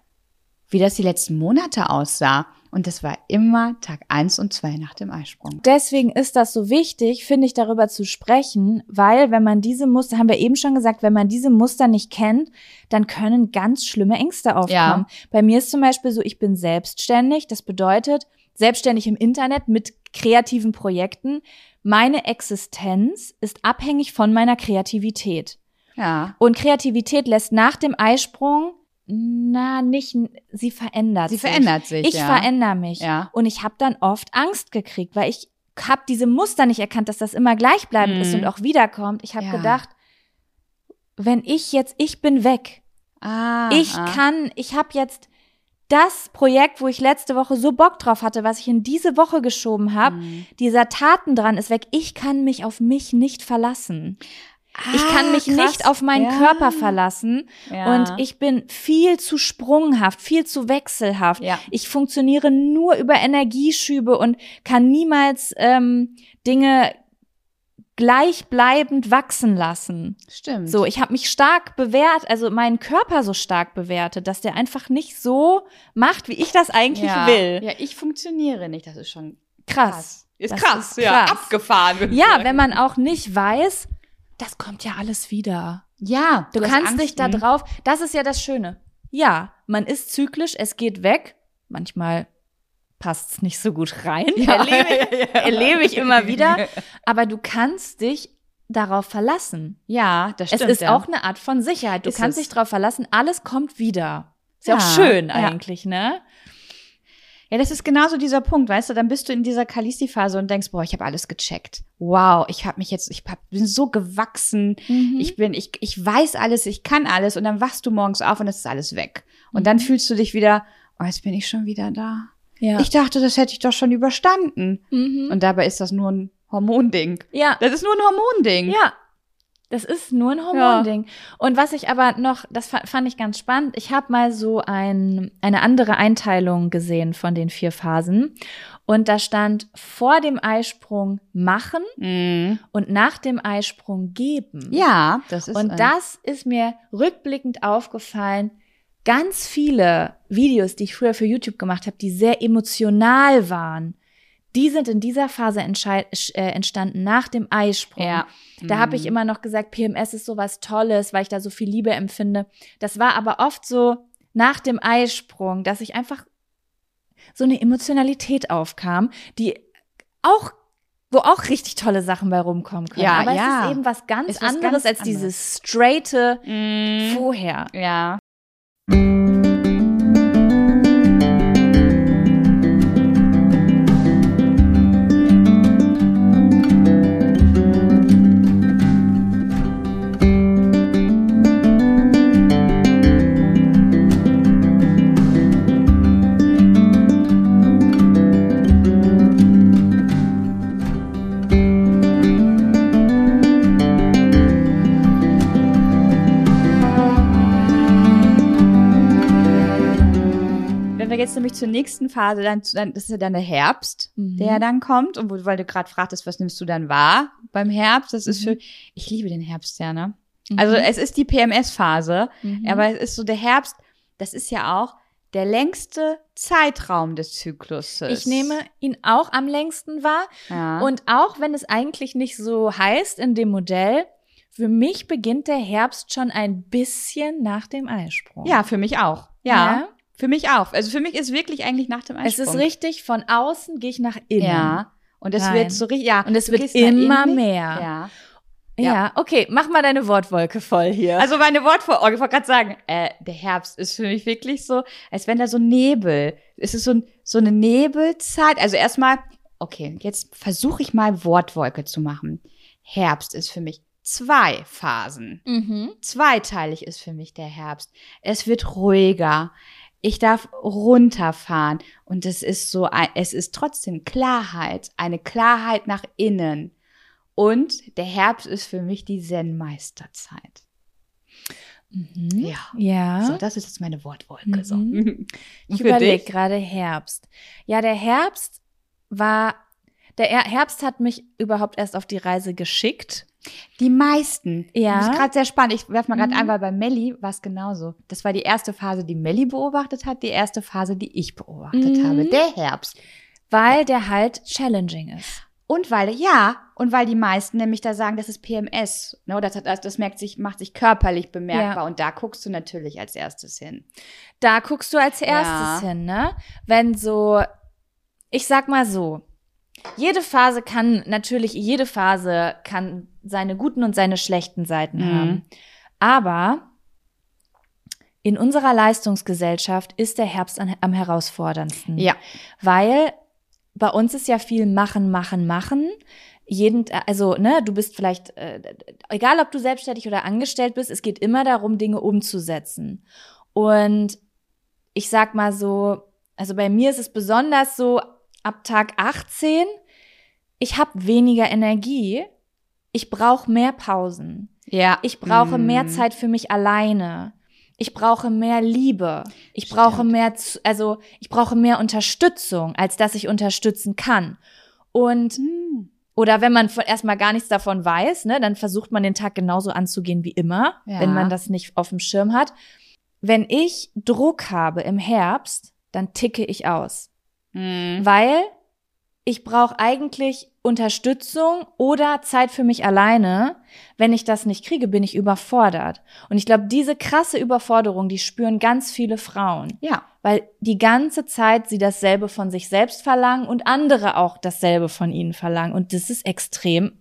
wie das die letzten Monate aussah. Und das war immer Tag eins und zwei nach dem Eisprung. Deswegen ist das so wichtig, finde ich, darüber zu sprechen, weil wenn man diese Muster, haben wir eben schon gesagt, wenn man diese Muster nicht kennt, dann können ganz schlimme Ängste aufkommen. Bei mir ist zum Beispiel so, ich bin selbstständig. Das bedeutet, selbstständig im Internet mit kreativen Projekten. Meine Existenz ist abhängig von meiner Kreativität. Ja. Und Kreativität lässt nach dem Eisprung, na, nicht, sie verändert Sie sich. verändert sich. Ich ja. verändere mich. Ja. Und ich habe dann oft Angst gekriegt, weil ich habe diese Muster nicht erkannt, dass das immer gleichbleibend Mhm. ist und auch wiederkommt. Ich habe Ja. gedacht, wenn ich jetzt, ich bin weg. Ah, ich ah. kann, ich habe jetzt das Projekt, wo ich letzte Woche so Bock drauf hatte, was ich in diese Woche geschoben habe, Mhm. dieser Taten dran ist weg. Ich kann mich auf mich nicht verlassen. Ich kann mich Ah, krass. nicht auf meinen Ja. Körper verlassen. Ja. Und ich bin viel zu sprunghaft, viel zu wechselhaft. Ja. Ich funktioniere nur über Energieschübe und kann niemals ähm, Dinge gleichbleibend wachsen lassen. Stimmt. So, ich habe mich stark bewährt, also meinen Körper so stark bewertet, dass der einfach nicht so macht, wie ich das eigentlich ja. will. Ja, ich funktioniere nicht. Das ist schon Krass. Ist Das krass, ist ja. krass. Abgefahren. würde ich Ja, sagen. wenn man auch nicht weiß, das kommt ja alles wieder. Ja, Du hast kannst Angst, dich da hm? drauf, das ist ja das Schöne. Ja, man ist zyklisch, es geht weg. Manchmal passt's nicht so gut rein. Ja. Erlebe, ich, Ja, [LAUGHS] ja. erlebe ich immer wieder. [LAUGHS] Aber du kannst dich darauf verlassen. Ja, das Es stimmt. ist ja. auch eine Art von Sicherheit. Du Ist kannst es. dich darauf verlassen, alles kommt wieder. Ist ja, auch schön eigentlich, ne? Ja, das ist genauso dieser Punkt, weißt du, dann bist du in dieser Kalisti-Phase und denkst, boah, ich habe alles gecheckt. Wow, ich habe mich jetzt, ich hab, bin so gewachsen, Mhm. ich bin, ich, ich weiß alles, ich kann alles und dann wachst du morgens auf und es ist alles weg. Und dann fühlst du dich wieder, oh, jetzt bin ich schon wieder da. ja. Ich dachte, das hätte ich doch schon überstanden. mhm. Und dabei ist das nur ein Hormonding. ja. Das ist nur ein Hormonding. Ja. Das ist nur ein Hormonding. Und was ich aber noch, das fa- fand ich ganz spannend, ich habe mal so ein, eine andere Einteilung gesehen von den vier Phasen. Und da stand vor dem Eisprung machen Mhm. und nach dem Eisprung geben. Ja, das ist. Und das ist mir rückblickend aufgefallen. Ganz viele Videos, die ich früher für YouTube gemacht habe, die sehr emotional waren, die sind in dieser Phase äh, entstanden nach dem Eisprung. Ja. Da habe ich Mhm. immer noch gesagt, PMS ist sowas Tolles, weil ich da so viel Liebe empfinde. Das war aber oft so nach dem Eisprung, dass ich einfach so eine Emotionalität aufkam, die auch wo auch richtig tolle Sachen bei rumkommen können. Ja, aber ja. es ist eben was ganz Ist was anderes ganz als anderes. dieses straighte Mhm. vorher. Ja. Jetzt nämlich zur nächsten Phase, dann, dann das ist ja dann der Herbst, Mhm. der dann kommt. Und wo, weil du gerade fragtest, was nimmst du dann wahr beim Herbst? Das ist Mhm. für, ich liebe den Herbst ja, ne? Also Mhm. es ist die PMS-Phase, Mhm. aber es ist so der Herbst, das ist ja auch der längste Zeitraum des Zykluses. ich nehme ihn auch am längsten wahr. ja. Und auch wenn es eigentlich nicht so heißt in dem Modell, für mich beginnt der Herbst schon ein bisschen nach dem Eisprung. ja, für mich auch. Ja, Ja. Für mich auch. Also für mich ist wirklich eigentlich nach dem Es Eisprung. ist richtig, von außen gehe ich nach innen. Ja. Und es Rein. wird so richtig, ja. Und es wird immer mehr. Ja. Ja. okay, mach mal deine Wortwolke voll hier. Also meine Wortfolge, ich wollte gerade sagen, äh, der Herbst ist für mich wirklich so, als wenn da so Nebel, es ist so, ein, so eine Nebelzeit. Also erstmal, okay, jetzt versuche ich mal Wortwolke zu machen. Herbst ist für mich zwei Phasen. mhm. Zweiteilig ist für mich der Herbst. Es wird ruhiger. Ich darf runterfahren. Und es ist so, es ist trotzdem Klarheit. Eine Klarheit nach innen. Und der Herbst ist für mich die Zen-Meisterzeit. Mhm. Ja. Ja. So, das ist jetzt meine Wortwolke. So. Mhm. [LAUGHS] Ich Für überlege gerade Herbst. Ja, der Herbst war, der Er- Herbst hat mich überhaupt erst auf die Reise geschickt. Die meisten. Ja. Das ist gerade sehr spannend. Ich werf mal gerade Mhm. ein, weil bei Melli war es genauso. Das war die erste Phase, die Melli beobachtet hat, die erste Phase, die ich beobachtet Mhm. habe. Der Herbst. Weil der halt challenging ist. Und weil, ja, und weil die meisten nämlich da sagen, das ist PMS. Ne, das, das, das merkt sich, macht sich körperlich bemerkbar. Ja. Und da guckst du natürlich als erstes hin. Da guckst du als erstes Ja. hin, ne? Wenn so, ich sag mal so, jede Phase kann natürlich, jede Phase kann seine guten und seine schlechten Seiten Mhm. haben. Aber in unserer Leistungsgesellschaft ist der Herbst an, am herausforderndsten. Ja. Weil bei uns ist ja viel machen, machen, machen. Jeden, also, ne, du bist vielleicht, äh, egal ob du selbstständig oder angestellt bist, es geht immer darum, Dinge umzusetzen. Und ich sag mal so, also bei mir ist es besonders so ab Tag 18, ich habe weniger Energie, ich brauche mehr Pausen. Ja. Ich brauche Mm. mehr Zeit für mich alleine. Ich brauche mehr Liebe. Ich brauche Stimmt. mehr, zu- also ich brauche mehr Unterstützung, als dass ich unterstützen kann. Und Hm. oder wenn man von- erstmal gar nichts davon weiß, ne, dann versucht man den Tag genauso anzugehen wie immer, Ja. wenn man das nicht auf dem Schirm hat. Wenn ich Druck habe im Herbst, dann ticke ich aus, Hm. weil ich brauche eigentlich Unterstützung oder Zeit für mich alleine. Wenn ich das nicht kriege, bin ich überfordert. Und ich glaube, diese krasse Überforderung, die spüren ganz viele Frauen Ja. weil die ganze Zeit sie dasselbe von sich selbst verlangen und andere auch dasselbe von ihnen verlangen. Und das ist extrem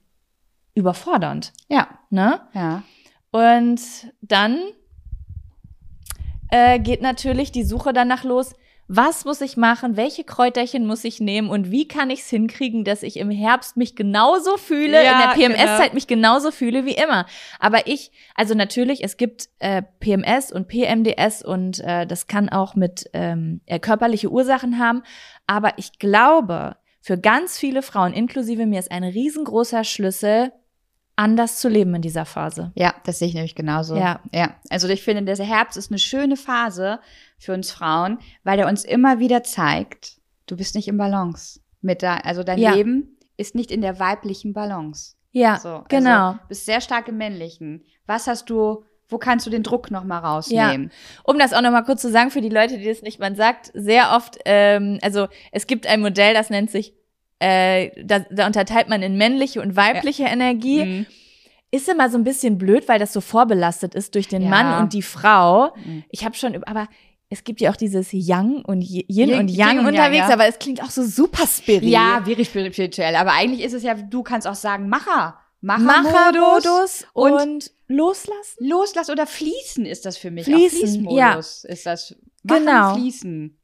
überfordernd, Ja. ne? Ja. Und dann äh, geht natürlich die Suche danach los. Was muss ich machen? Welche Kräuterchen muss ich nehmen? Und wie kann ich es hinkriegen, dass ich im Herbst mich genauso fühle, Ja, in der PMS-Zeit genau. mich genauso fühle wie immer? Aber ich, also natürlich, es gibt äh, PMS und PMDS und äh, das kann auch mit ähm, äh, körperliche Ursachen haben. Aber ich glaube, für ganz viele Frauen, inklusive mir, ist ein riesengroßer Schlüssel, anders zu leben in dieser Phase. Ja, das sehe ich nämlich genauso. Ja. ja. Also ich finde, der Herbst ist eine schöne Phase für uns Frauen, weil er uns immer wieder zeigt, du bist nicht im Balance mit da, also dein Ja. Leben ist nicht in der weiblichen Balance. Ja, So, genau. Also, bist sehr stark im männlichen. Was hast du, wo kannst du den Druck noch mal rausnehmen? Um das auch nochmal kurz zu sagen für die Leute, die das nicht, man sagt sehr oft, ähm, also es gibt ein Modell, das nennt sich, äh, da, da unterteilt man in männliche und weibliche Energie. Mhm. Ist immer so ein bisschen blöd, weil das so vorbelastet ist durch den Ja. Mann und die Frau. Mhm. Ich habe schon, aber es gibt ja auch dieses Yang und Yin, Yin- und Yin Yang und Yang, unterwegs, ja. aber es klingt auch so super spirituell. Ja, wirklich spirituell. Aber eigentlich ist es ja, du kannst auch sagen, Macher. Machermodus. Machermodus und, und loslassen. Loslassen oder fließen ist das für mich. Fließen, auch Fließmodus ist das. Machen, Genau. Fließen.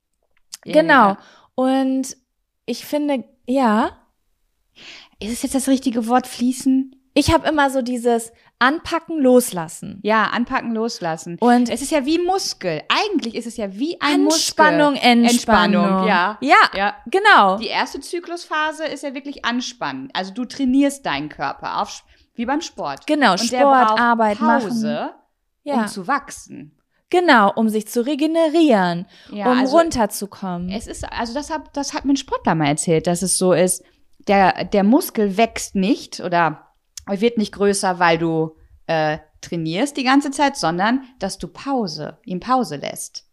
Genau. Und ich finde, ja, Ist es jetzt das richtige Wort, fließen? ich habe immer so dieses Anpacken, loslassen. Ja, anpacken, loslassen. Und Es ist ja wie Muskel. Eigentlich ist es ja wie ein Anspannung, Muskel. Entspannung. Entspannung, ja. Ja, Ja. genau. Die erste Zyklusphase ist ja wirklich anspannen. Also du trainierst deinen Körper auf, wie beim Sport. Genau, Und Sport, Arbeit Pause, Ja, um zu wachsen. genau, um sich zu regenerieren, Ja, um also runterzukommen. Es ist, also das hat, das hat mir ein Sportler mal erzählt, dass es so ist, der, der Muskel wächst nicht oder wird nicht größer, weil du äh, trainierst die ganze Zeit, sondern dass du Pause, ihm Pause lässt.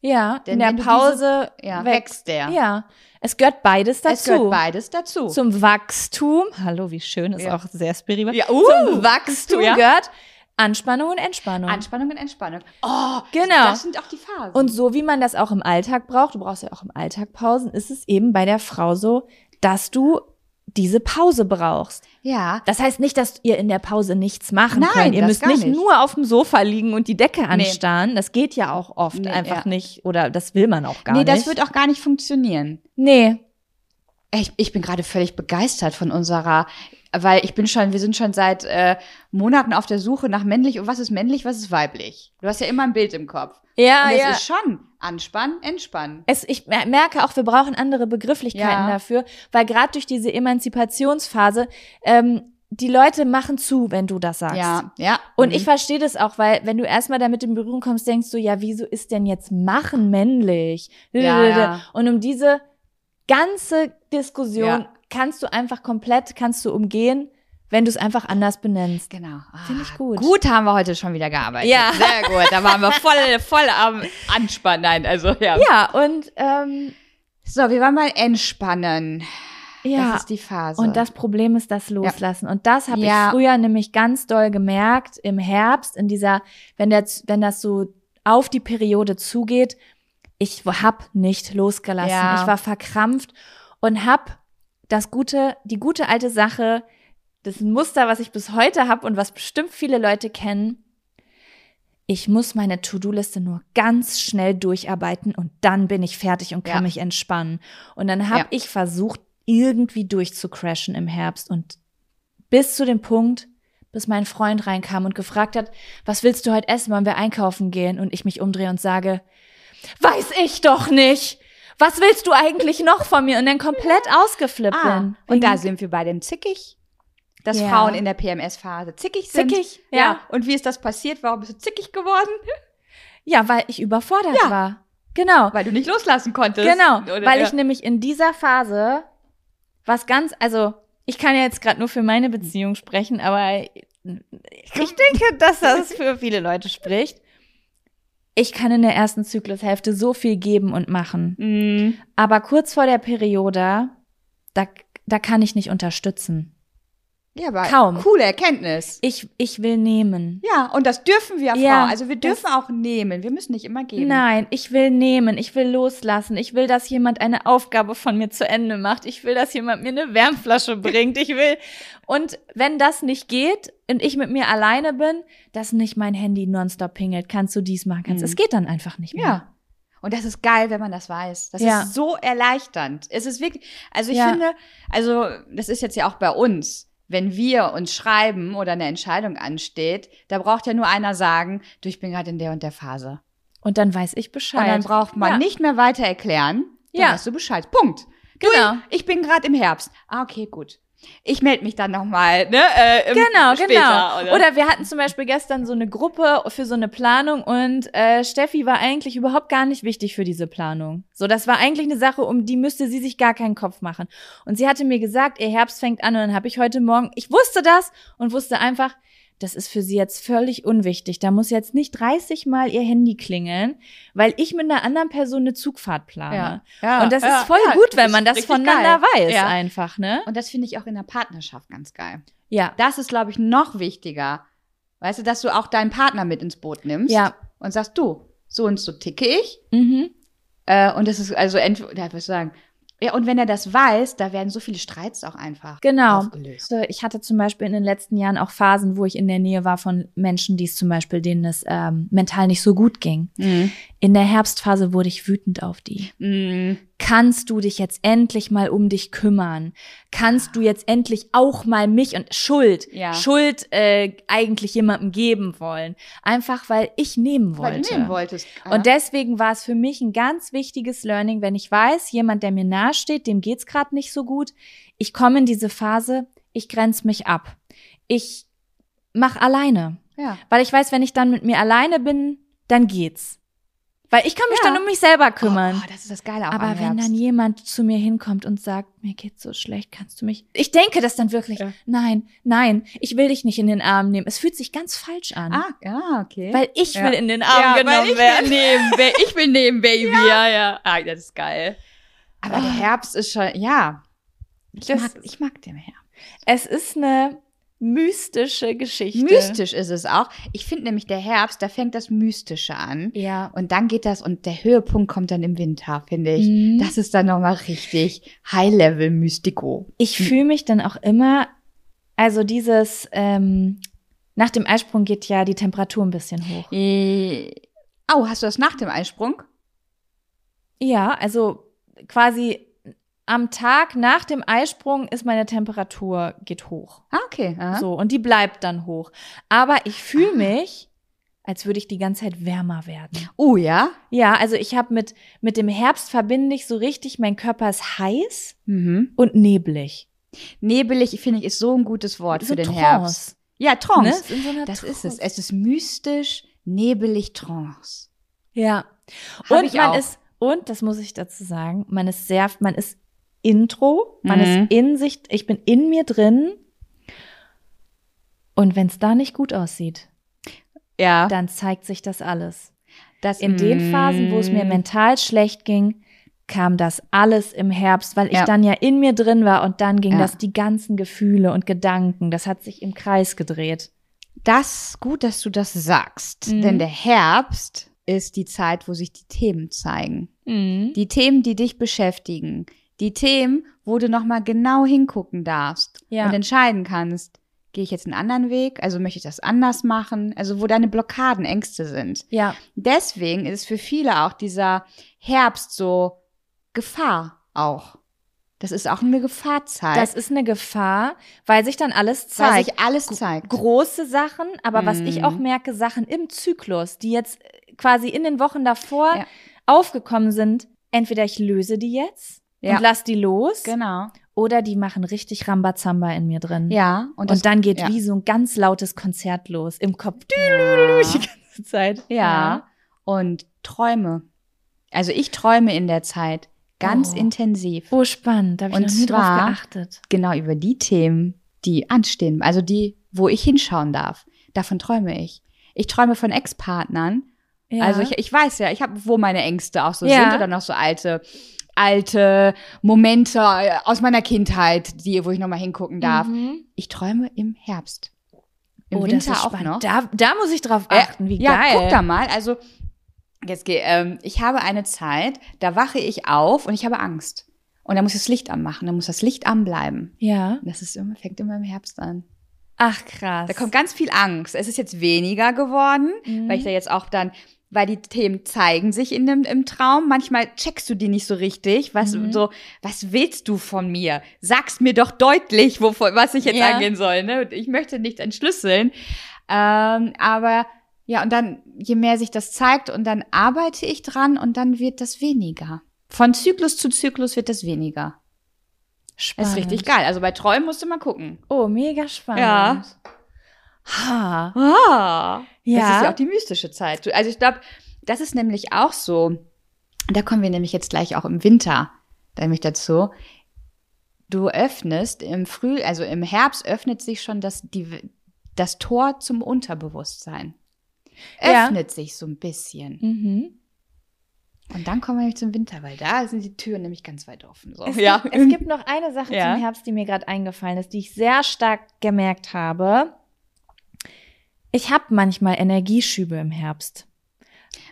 ja, Denn in der Pause Ja, wächst. wächst der. Ja, es gehört beides dazu. Es gehört beides dazu. Zum Wachstum, hallo, wie schön, ist Ja. auch sehr spirituell. Ja, uh, Zum Wachstum ja. gehört Anspannung und Entspannung. Anspannung und Entspannung. Oh, Genau. Das sind auch die Phasen. Und so wie man das auch im Alltag braucht, du brauchst ja auch im Alltag Pausen, ist es eben bei der Frau so, dass du diese Pause brauchst. ja, Das heißt nicht, dass ihr in der Pause nichts machen Nein, könnt. Ihr müsst nicht, nicht. nur auf dem Sofa liegen und die Decke anstarren. Das geht ja auch oft Nee, einfach ja. nicht oder das will man auch gar nee, nicht. das wird auch gar nicht funktionieren. nee, Ich, ich bin gerade völlig begeistert von unserer, weil ich bin schon, wir sind schon seit äh, Monaten auf der Suche nach männlich und was ist männlich, was ist weiblich. Du hast ja immer ein Bild im Kopf. ja, und es ja. ist schon anspannen, entspannen. Es, ich mer- merke auch, wir brauchen andere Begrifflichkeiten Ja. dafür, weil gerade durch diese Emanzipationsphase ähm, die Leute machen zu, wenn du das sagst. Ja, ja. Und Mhm. ich verstehe das auch, weil wenn du erstmal damit in Berührung kommst, denkst du, ja, wieso ist denn jetzt machen männlich? Ja. Und um diese ganze Diskussion Ja. Kannst du einfach komplett, kannst du umgehen, wenn du es einfach anders benennst. Genau. Ah, Finde ich gut. Gut haben wir heute schon wieder gearbeitet. Ja. Sehr gut. Da waren wir voll, voll am Anspannen. Nein, also ja. Ja, und ähm, So, wir wollen mal entspannen. ja. Das ist die Phase. Und das Problem ist das Loslassen. Und das habe Ja. ich früher nämlich ganz doll gemerkt im Herbst, in dieser, wenn, der, wenn das so auf die Periode zugeht, ich hab nicht losgelassen. Ja. Ich war verkrampft und hab das gute, die gute alte Sache, das Muster, was ich bis heute hab und was bestimmt viele Leute kennen. Ich muss meine To-Do-Liste nur ganz schnell durcharbeiten und dann bin ich fertig und kann Ja. mich entspannen. Und dann habe Ja. ich versucht, irgendwie durchzucrashen im Herbst und bis zu dem Punkt, bis mein Freund reinkam und gefragt hat, was willst du heute essen, wollen wir einkaufen gehen? Und ich mich umdrehe und sage, weiß ich doch nicht. Was willst du eigentlich noch von mir? Und dann komplett ausgeflippt Ah, bin. und da sind wir bei dem zickig. Dass Ja. Frauen in der PMS-Phase zickig sind. Zickig, ja. ja. Und wie ist das passiert? Warum bist du zickig geworden? Ja, weil ich überfordert Ja. war. Genau. Weil du nicht loslassen konntest. Genau, Oder- weil ich nämlich in dieser Phase was ganz, also ich kann ja jetzt gerade nur für meine Beziehung sprechen, aber ich denke, dass das [LAUGHS] für viele Leute spricht. Ich kann in der ersten Zyklushälfte so viel geben und machen, Mm. aber kurz vor der Periode, da, da kann ich nicht unterstützen. Ja, aber Kaum. coole Erkenntnis. Ich, ich will nehmen. Ja, und das dürfen wir, Frau. Ja, also wir dürfen auch nehmen. Wir müssen nicht immer geben. Nein, ich will nehmen, ich will loslassen, ich will, dass jemand eine Aufgabe von mir zu Ende macht, ich will, dass jemand mir eine Wärmflasche [LAUGHS] bringt, ich will. Und wenn das nicht geht und ich mit mir alleine bin, dass nicht mein Handy nonstop pingelt, kannst du dies machen, kannst. Mhm. Es geht dann einfach nicht mehr. Ja. Und das ist geil, wenn man das weiß. Das Ja. ist so erleichternd. Es ist wirklich, also ich Ja. finde, also das ist jetzt ja auch bei uns. Wenn wir uns schreiben oder eine Entscheidung ansteht, da braucht ja nur einer sagen, du, ich bin gerade in der und der Phase. Und dann weiß ich Bescheid. Und dann braucht man ja. nicht mehr weiter erklären. Dann Ja. weißt du Bescheid. Punkt. Du, Genau. ich bin gerade im Herbst. Ah, okay, gut. Ich melde mich dann nochmal, ne? Äh, Genau, später, genau. Oder? Oder wir hatten zum Beispiel gestern so eine Gruppe für so eine Planung und äh, Steffi war eigentlich überhaupt gar nicht wichtig für diese Planung. So, das war eigentlich eine Sache, um die müsste sie sich gar keinen Kopf machen. Und sie hatte mir gesagt, ihr Herbst fängt an und dann habe ich heute Morgen, ich wusste das und wusste einfach, das ist für sie jetzt völlig unwichtig. Da muss jetzt nicht 30 Mal ihr Handy klingeln, weil ich mit einer anderen Person eine Zugfahrt plane. Ja. Ja, und das ja, ist voll gut, wenn man das voneinander geil. weiß, Ja. einfach, ne? Und das finde ich auch in der Partnerschaft ganz geil. Ja. Das ist, glaube ich, noch wichtiger. Weißt du, dass du auch deinen Partner mit ins Boot nimmst Ja. und sagst, du, so und so ticke ich. Mhm. Äh, und das ist also entweder, ja, was soll ich sagen. Ja, und wenn er das weiß, da werden so viele Streits auch einfach Genau. aufgelöst. Ich hatte zum Beispiel in den letzten Jahren auch Phasen, wo ich in der Nähe war von Menschen, die es zum Beispiel, denen es ähm, mental nicht so gut ging. Mhm. In der Herbstphase wurde ich wütend auf die. Mhm. Kannst du dich jetzt endlich mal um dich kümmern? Kannst du jetzt endlich auch mal mich und Schuld, Ja. Schuld äh, eigentlich jemandem geben wollen? Einfach weil ich nehmen wollte. Weil du nehmen wolltest. Und deswegen war es für mich ein ganz wichtiges Learning, wenn ich weiß, jemand, der mir nahesteht, dem geht's gerade nicht so gut. Ich komme in diese Phase, ich grenze mich ab. Ich mach alleine. ja. Weil ich weiß, wenn ich dann mit mir alleine bin, dann geht's. Weil ich kann mich Ja. dann um mich selber kümmern. Oh, das ist das Geile auch Aber wenn dann jemand zu mir hinkommt und sagt, mir geht's so schlecht, kannst du mich. Ich denke das dann wirklich. Ja. Nein, nein, ich will dich nicht in den Arm nehmen. Es fühlt sich ganz falsch an. Ah, ja, okay. Weil ich Ja. will in den Arm genommen werden. Will [LAUGHS] nehmen, ich will nehmen, [LAUGHS] Baby. Ja, ja. Ah, das ist geil. Aber der Ah. Herbst ist schon, ja. Ich, Das- mag, ich mag den Herbst. Es ist eine mystische Geschichte. Mystisch ist es auch. Ich finde nämlich der Herbst, da fängt das Mystische an. Ja. Und dann geht das, und der Höhepunkt kommt dann im Winter, finde ich. Mhm. Das ist dann nochmal richtig High-Level-Mystiko. Ich fühle mich dann auch immer, also dieses, ähm, nach dem Eisprung geht ja die Temperatur ein bisschen hoch. Äh, Oh, hast du das nach dem Eisprung? Ja, also quasi am Tag nach dem Eisprung ist meine Temperatur geht hoch. Ah, okay. Aha. So, und die bleibt dann hoch. Aber ich fühle mich, als würde ich die ganze Zeit wärmer werden. Oh ja. Ja, also ich habe mit, mit dem Herbst verbinde ich so richtig, mein Körper ist heiß Mhm. und neblig. Nebelig, finde ich, ist so ein gutes Wort So für den Trance. Herbst. Ja, Trance. Ne? So Das ist es. Trance. Es ist mystisch, nebelig, Trance. Ja. Hab Und man auch. ist, und das muss ich dazu sagen, man ist sehr, man ist Intro, man Mhm. ist in sich, ich bin in mir drin. Und wenn es da nicht gut aussieht, Ja. dann zeigt sich das alles. das In den Phasen, wo es mir Mm. mental schlecht ging, kam das alles im Herbst, weil ich Ja. dann ja in mir drin war und dann ging Ja. das die ganzen Gefühle und Gedanken, das hat sich im Kreis gedreht. Das gut, dass du das sagst. Mhm. Denn der Herbst ist die Zeit, wo sich die Themen zeigen. Die Themen, die dich beschäftigen. Die Themen, wo du nochmal genau hingucken darfst Ja. und entscheiden kannst, gehe ich jetzt einen anderen Weg? Also möchte ich das anders machen? Also wo deine Blockaden, Ängste sind. Ja, Deswegen ist für viele auch dieser Herbst so Gefahr auch. Das ist auch eine Gefahrzeit. das ist eine Gefahr, weil sich dann alles weil zeigt. sich alles zeigt. große Sachen, aber was ich Mhm. auch merke, Sachen im Zyklus, die jetzt quasi in den Wochen davor Ja. aufgekommen sind, entweder ich löse die jetzt Ja. und lass die los Genau. oder die machen richtig Rambazamba in mir drin. Ja. Und, das, Und dann geht ja. wie so ein ganz lautes Konzert los im Kopf. Ja. Die ganze Zeit. Ja. Und Träume. Also ich träume in der Zeit ganz Oh. intensiv. Oh, spannend. Da habe ich Und noch nie drauf geachtet. Genau über die Themen, die anstehen. Also die, wo ich hinschauen darf. Davon träume ich. Ich träume von Ex-Partnern. Ja. Also ich, ich weiß ja, ich habe, wo meine Ängste auch so Ja. sind oder noch so alte, alte Momente äh, aus meiner Kindheit, die, wo ich nochmal hingucken darf. Mhm. Ich träume im Herbst. Im oh, Winter auch spannend. noch. Da, da muss ich drauf Äh, achten. Wie ja, geil. guck da mal. Also, jetzt geh, ähm, ich habe eine Zeit, da wache ich auf und ich habe Angst. Und da muss ich das Licht anmachen, da muss das Licht anbleiben. Ja. Das ist immer, fängt immer im Herbst an. Ach, krass. Da kommt ganz viel Angst. Es ist jetzt weniger geworden, Mhm. weil ich da jetzt auch dann, weil die Themen zeigen sich in dem, im Traum. Manchmal checkst du die nicht so richtig. Was, Mhm. so, was willst du von mir? Sag's mir doch deutlich, wovon, was ich jetzt Ja. angehen soll. Ne? Ich möchte nicht entschlüsseln. Ähm, aber ja, und dann, je mehr sich das zeigt, und dann arbeite ich dran und dann wird das weniger. Von Zyklus zu Zyklus wird das weniger. Das spannend. ist richtig geil. Also bei Träumen musst du mal gucken. Oh, mega spannend. Ja. Ha. Ah, das Ja. ist ja auch die mystische Zeit. Also ich glaube, das ist nämlich auch so. Da kommen wir nämlich jetzt gleich auch im Winter nämlich dazu. Du öffnest im Früh, also im Herbst öffnet sich schon das, die, das Tor zum Unterbewusstsein. Ja. Öffnet sich so ein bisschen. Mhm. Und dann kommen wir nämlich zum Winter, weil da sind die Türen nämlich ganz weit offen. So. Es, gibt, es gibt noch eine Sache Ja. zum Herbst, die mir gerade eingefallen ist, die ich sehr stark gemerkt habe. Ich habe manchmal Energieschübe im Herbst.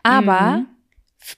Aber Mhm.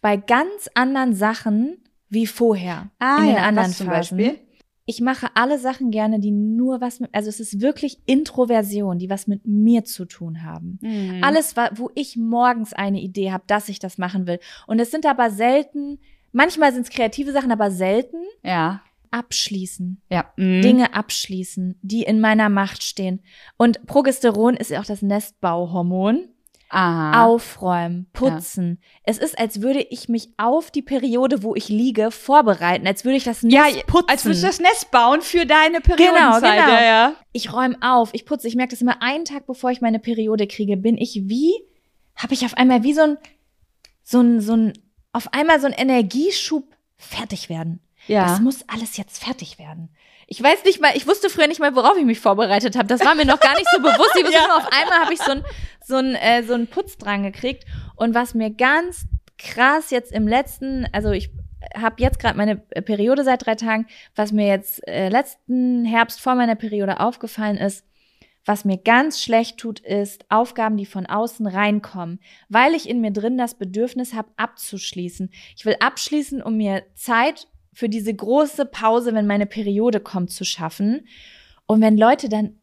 bei ganz anderen Sachen wie vorher. ah, in den ja, anderen was zum Phasen. Beispiel? Ich mache alle Sachen gerne, die nur was mit, also es ist wirklich Introversion, die was mit mir zu tun haben. Mhm. Alles, wo ich morgens eine Idee habe, dass ich das machen will. Und es sind aber selten, manchmal sind es kreative Sachen, aber selten Ja. Abschließen. Ja. Mhm. Dinge abschließen, die in meiner Macht stehen. Und Progesteron ist ja auch das Nestbauhormon. Aha. Aufräumen, putzen. Es ist, als würde ich mich auf die Periode, wo ich liege, vorbereiten, als würde ich das Nest ja, putzen. als würdest du das Nest bauen für deine Periodenzeit. genau. Ja, ja. ich räume auf, ich putze. Ich merke das immer einen Tag, bevor ich meine Periode kriege, bin ich wie, habe ich auf einmal wie so ein, so ein, so ein, auf einmal so ein Energieschub fertig werden. Ja. Das muss alles jetzt fertig werden. Ich weiß nicht mal, ich wusste früher nicht mal, worauf ich mich vorbereitet habe. Das war mir noch gar nicht so [LAUGHS] bewusst. Ich wusste Ja. nur, auf einmal habe ich so ein, so ein, äh, so einen Putz dran gekriegt. Und was mir ganz krass jetzt im letzten, also ich habe jetzt gerade meine Periode seit drei Tagen, was mir jetzt äh, letzten Herbst vor meiner Periode aufgefallen ist, was mir ganz schlecht tut, ist Aufgaben, die von außen reinkommen, weil ich in mir drin das Bedürfnis habe, abzuschließen. Ich will abschließen, um mir Zeit für diese große Pause, wenn meine Periode kommt, zu schaffen. Und wenn Leute dann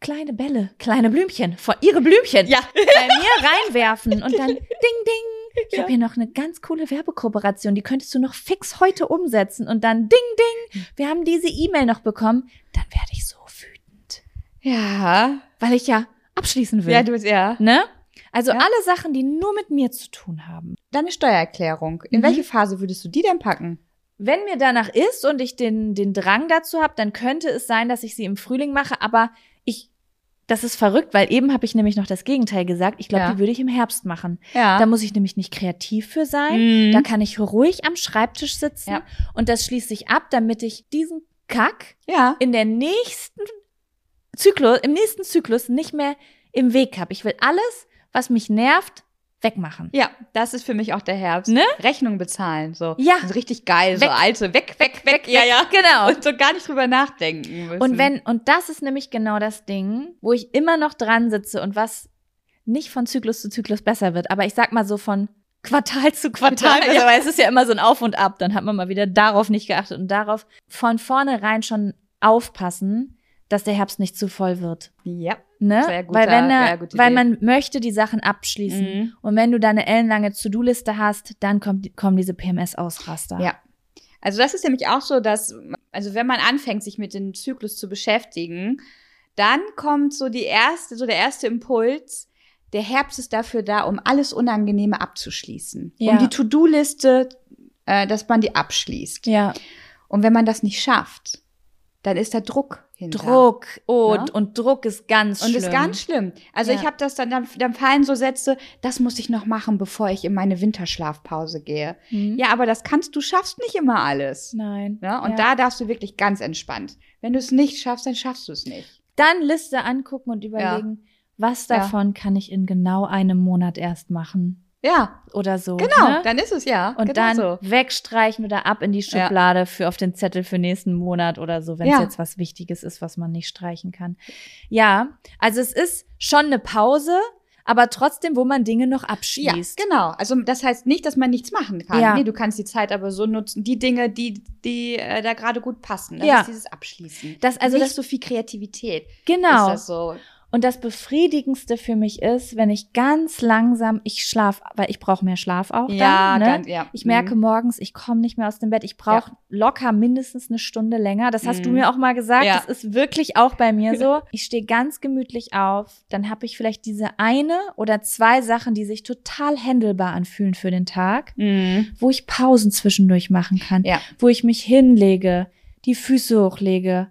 kleine Bälle, kleine Blümchen, von ihre Blümchen Ja. [LAUGHS] bei mir reinwerfen und dann [LAUGHS] ding ding. Ich habe hier noch eine ganz coole Werbekooperation, die könntest du noch fix heute umsetzen und dann ding ding. Wir haben diese E-Mail noch bekommen, dann werde ich so wütend, Ja. weil ich ja abschließen will. Ja, du ja. ne? Also Ja. alle Sachen, die nur mit mir zu tun haben. Deine Steuererklärung. In Mhm. welche Phase würdest du die denn packen? Wenn mir danach ist und ich den, den Drang dazu habe, dann könnte es sein, dass ich sie im Frühling mache, aber ich, das ist verrückt, weil eben habe ich nämlich noch das Gegenteil gesagt. Ich glaube, Ja. die würde ich im Herbst machen. Ja. Da muss ich nämlich nicht kreativ für sein. Mhm. Da kann ich ruhig am Schreibtisch sitzen Ja. und das schließt sich ab, damit ich diesen Kack ja. in der nächsten Zyklus, im nächsten Zyklus nicht mehr im Weg habe. Ich will alles, was mich nervt, wegmachen. Ja, das ist für mich auch der Herbst. Ne? Rechnung bezahlen. So. Ja. So richtig geil. So Weg. alte. Weg, weg, weg. Ja, ja. Genau. Und so gar nicht drüber nachdenken müssen. Und wenn, und das ist nämlich genau das Ding, wo ich immer noch dran sitze und was nicht von Zyklus zu Zyklus besser wird, aber ich sag mal so von Quartal zu Quartal, Quartal, besser, ja. weil es ist ja immer so ein Auf und Ab, dann hat man mal wieder darauf nicht geachtet und darauf von vornherein schon aufpassen, dass der Herbst nicht zu voll wird. Ja. Ne? Sehr guter- weil wenn er, weil man möchte die Sachen abschließen Mhm. und wenn du da eine ellenlange To-Do-Liste hast, dann kommt, kommen diese PMS-Ausraster. Ja. Also das ist nämlich auch so, dass, also wenn man anfängt, sich mit dem Zyklus zu beschäftigen, dann kommt so die erste, so der erste Impuls, der Herbst ist dafür da, um alles Unangenehme abzuschließen. Ja. Um die To-Do-Liste, äh, dass man die abschließt. Ja. Und wenn man das nicht schafft, dann ist da Druck hinter. Druck. Oh, Ja. und Druck ist ganz Und schlimm. ist ganz schlimm. Also Ja. ich habe das dann, dann, dann fallen so Sätze, das muss ich noch machen, bevor ich in meine Winterschlafpause gehe. Mhm. Ja, aber das kannst du, schaffst nicht immer alles. Nein. Ne? Und Ja. da darfst du wirklich ganz entspannt. Wenn du es nicht schaffst, dann schaffst du es nicht. Dann Liste angucken und überlegen, was davon kann ich in genau einem Monat erst machen. Ja, Oder so. genau, Ne? dann ist es ja. Und genau dann so. wegstreichen oder ab in die Ja. Schublade für auf den Zettel für nächsten Monat oder so, wenn es Ja. jetzt was Wichtiges ist, was man nicht streichen kann. Ja, also es ist schon eine Pause, aber trotzdem, wo man Dinge noch Ja, abschließt. genau. Also das heißt nicht, dass man nichts machen kann. Ja. Nee, du kannst die Zeit aber so nutzen, die Dinge, die, die äh, da gerade gut passen. Das Ja. ist dieses Abschließen. Das, also nicht das, so viel Kreativität. genau. Ist das so. Und das Befriedigendste für mich ist, wenn ich ganz langsam, ich schlaf, weil ich brauche mehr Schlaf auch Ja, dann. Ne? ganz, ja. Ich merke Mhm. morgens, ich komme nicht mehr aus dem Bett. Ich brauche locker mindestens eine Stunde länger. Das hast du Mhm. mir auch mal gesagt. Ja. Das ist wirklich auch bei mir [LAUGHS] so. Ich stehe ganz gemütlich auf. Dann habe ich vielleicht diese eine oder zwei Sachen, die sich total händelbar anfühlen für den Tag, Mhm. wo ich Pausen zwischendurch machen kann, Ja. wo ich mich hinlege, die Füße hochlege,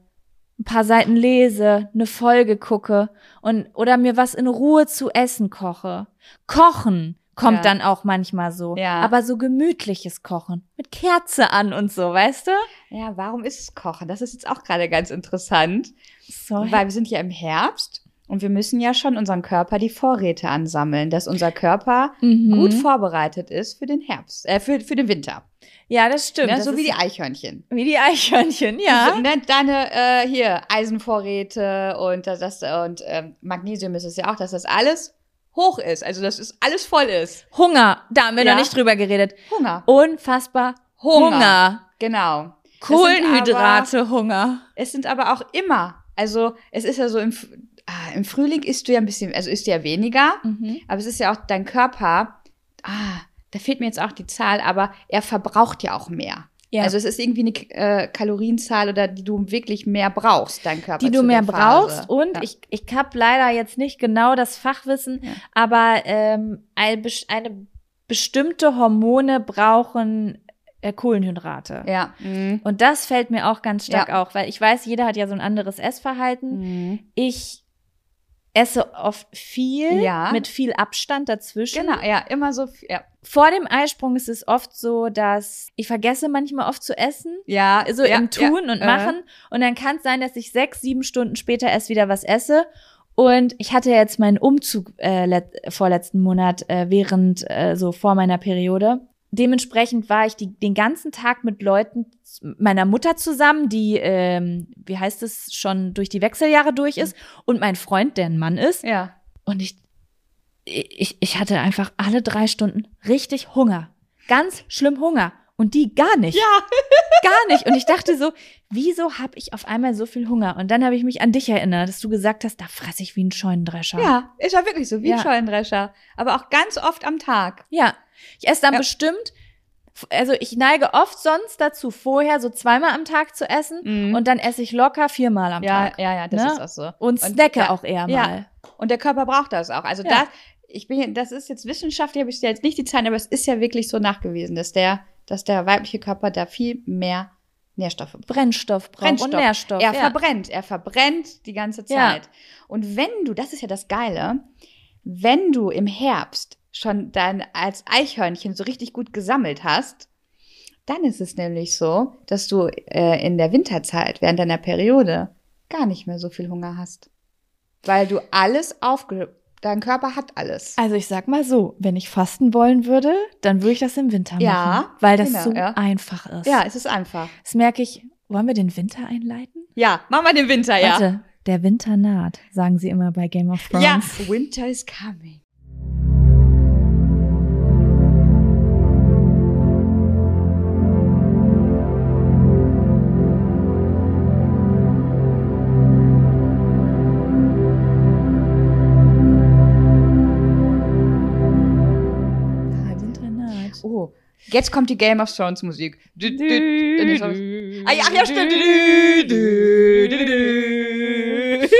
paar Seiten lese, eine Folge gucke und oder mir was in Ruhe zu essen koche. Kochen kommt Ja. dann auch manchmal so, Ja. aber so gemütliches Kochen mit Kerze an und so, weißt du? Ja, warum ist es Kochen? Das ist jetzt auch gerade ganz interessant, So, weil wir sind ja im Herbst und wir müssen ja schon unseren Körper die Vorräte ansammeln, dass unser Körper Mhm. gut vorbereitet ist für den Herbst, äh, für, für den Winter. ja, das stimmt. Ne? das So wie die Eichhörnchen. wie die Eichhörnchen, ja. So, ne, deine äh, hier Eisenvorräte und das, das und ähm, Magnesium ist es ja auch, dass das alles hoch ist, also dass es alles voll ist. Hunger, da haben wir Ja. noch nicht drüber geredet. Hunger. Unfassbar Hunger. Hunger. Genau. Kohlenhydrate, Hunger. Es sind aber auch immer, also es ist ja so im, ah, im Frühling isst du ja ein bisschen, also isst du ja weniger, Mhm. aber es ist ja auch dein Körper, ah, da fehlt mir jetzt auch die Zahl, aber er verbraucht ja auch mehr. Ja. Also es ist irgendwie eine äh, Kalorienzahl oder die du wirklich mehr brauchst, dein Körper. die du mehr brauchst. Und ja. ich, ich habe leider jetzt nicht genau das Fachwissen, Ja. aber ähm, eine, eine bestimmte Hormone brauchen äh, Kohlenhydrate. ja. Mhm. Und das fällt mir auch ganz stark Ja. auf, weil ich weiß, jeder hat ja so ein anderes Essverhalten. Mhm. Ich esse oft viel Ja. mit viel Abstand dazwischen. Genau, ja, immer so, ja. Vor dem Eisprung ist es oft so, dass ich vergesse manchmal oft zu essen. Ja, so ja, im Tun ja, und äh. Machen. Und dann kann es sein, dass ich sechs, sieben Stunden später erst wieder was esse. Und ich hatte jetzt meinen Umzug äh, let vorletzten Monat äh, während äh, so vor meiner Periode. Dementsprechend war ich die, den ganzen Tag mit Leuten meiner Mutter zusammen, die, ähm, wie heißt es, schon durch die Wechseljahre durch ist, und mein Freund, der ein Mann ist. Ja. Und ich, ich, ich hatte einfach alle drei Stunden richtig Hunger. Ganz schlimm Hunger. Und die gar nicht. Ja. [LAUGHS] Gar nicht. Und ich dachte so, wieso habe ich auf einmal so viel Hunger? Und dann habe ich mich an dich erinnert, dass du gesagt hast, da fresse ich wie ein Scheunendrescher. Ja, ist ja wirklich so, wie ein Ja. Scheunendrescher. Aber auch ganz oft am Tag. Ja. Ich esse dann Ja. bestimmt, also ich neige oft sonst dazu, vorher so zweimal am Tag zu essen. Mhm. Und dann esse ich locker viermal am Ja, Tag. ja, ja, das Ne? ist auch so. Und Und- snacke ja. auch eher Ja. mal. Und der Körper braucht das auch. Also das, ich bin, das ist jetzt wissenschaftlich, habe ich dir jetzt nicht die Zahlen, aber es ist ja wirklich so nachgewiesen, dass der, dass der weibliche Körper da viel mehr Nährstoffe braucht. Brennstoff braucht und Nährstoff. Er ja. verbrennt, er verbrennt die ganze Ja. Zeit. Und wenn du, das ist ja das Geile, wenn du im Herbst schon dann als Eichhörnchen so richtig gut gesammelt hast, dann ist es nämlich so, dass du äh, in der Winterzeit während deiner Periode gar nicht mehr so viel Hunger hast. Weil du alles aufge... Dein Körper hat alles. Also ich sag mal so, wenn ich fasten wollen würde, dann würde ich das im Winter machen. Ja, weil das genau, so ja. einfach ist. Ja, es ist einfach. Das merke ich. Wollen wir den Winter einleiten? Ja, machen wir den Winter, ja. Warte, der Winter naht, sagen sie immer bei Game of Thrones. Ja, Winter is coming. Jetzt kommt die Game of Thrones Musik. Ah, ja, ach ja, stimmt. [LAUGHS]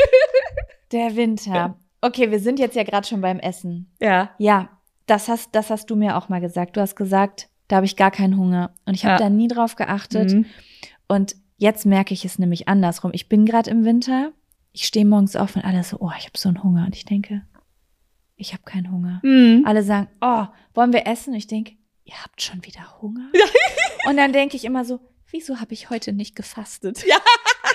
Der Winter. Okay, wir sind jetzt ja gerade schon beim Essen. Ja. Ja, das hast, das hast du mir auch mal gesagt. Du hast gesagt, da habe ich gar keinen Hunger. Und ich habe Ja. da nie drauf geachtet. Mhm. Und jetzt merke ich es nämlich andersrum. Ich bin gerade im Winter. Ich stehe morgens auf und alle so, oh, ich habe so einen Hunger. Und ich denke, ich habe keinen Hunger. Mhm. Alle sagen, oh, wollen wir essen? Und ich denke, ihr habt schon wieder Hunger? [LAUGHS] und dann denke ich immer so, wieso habe ich heute nicht gefastet? Ja.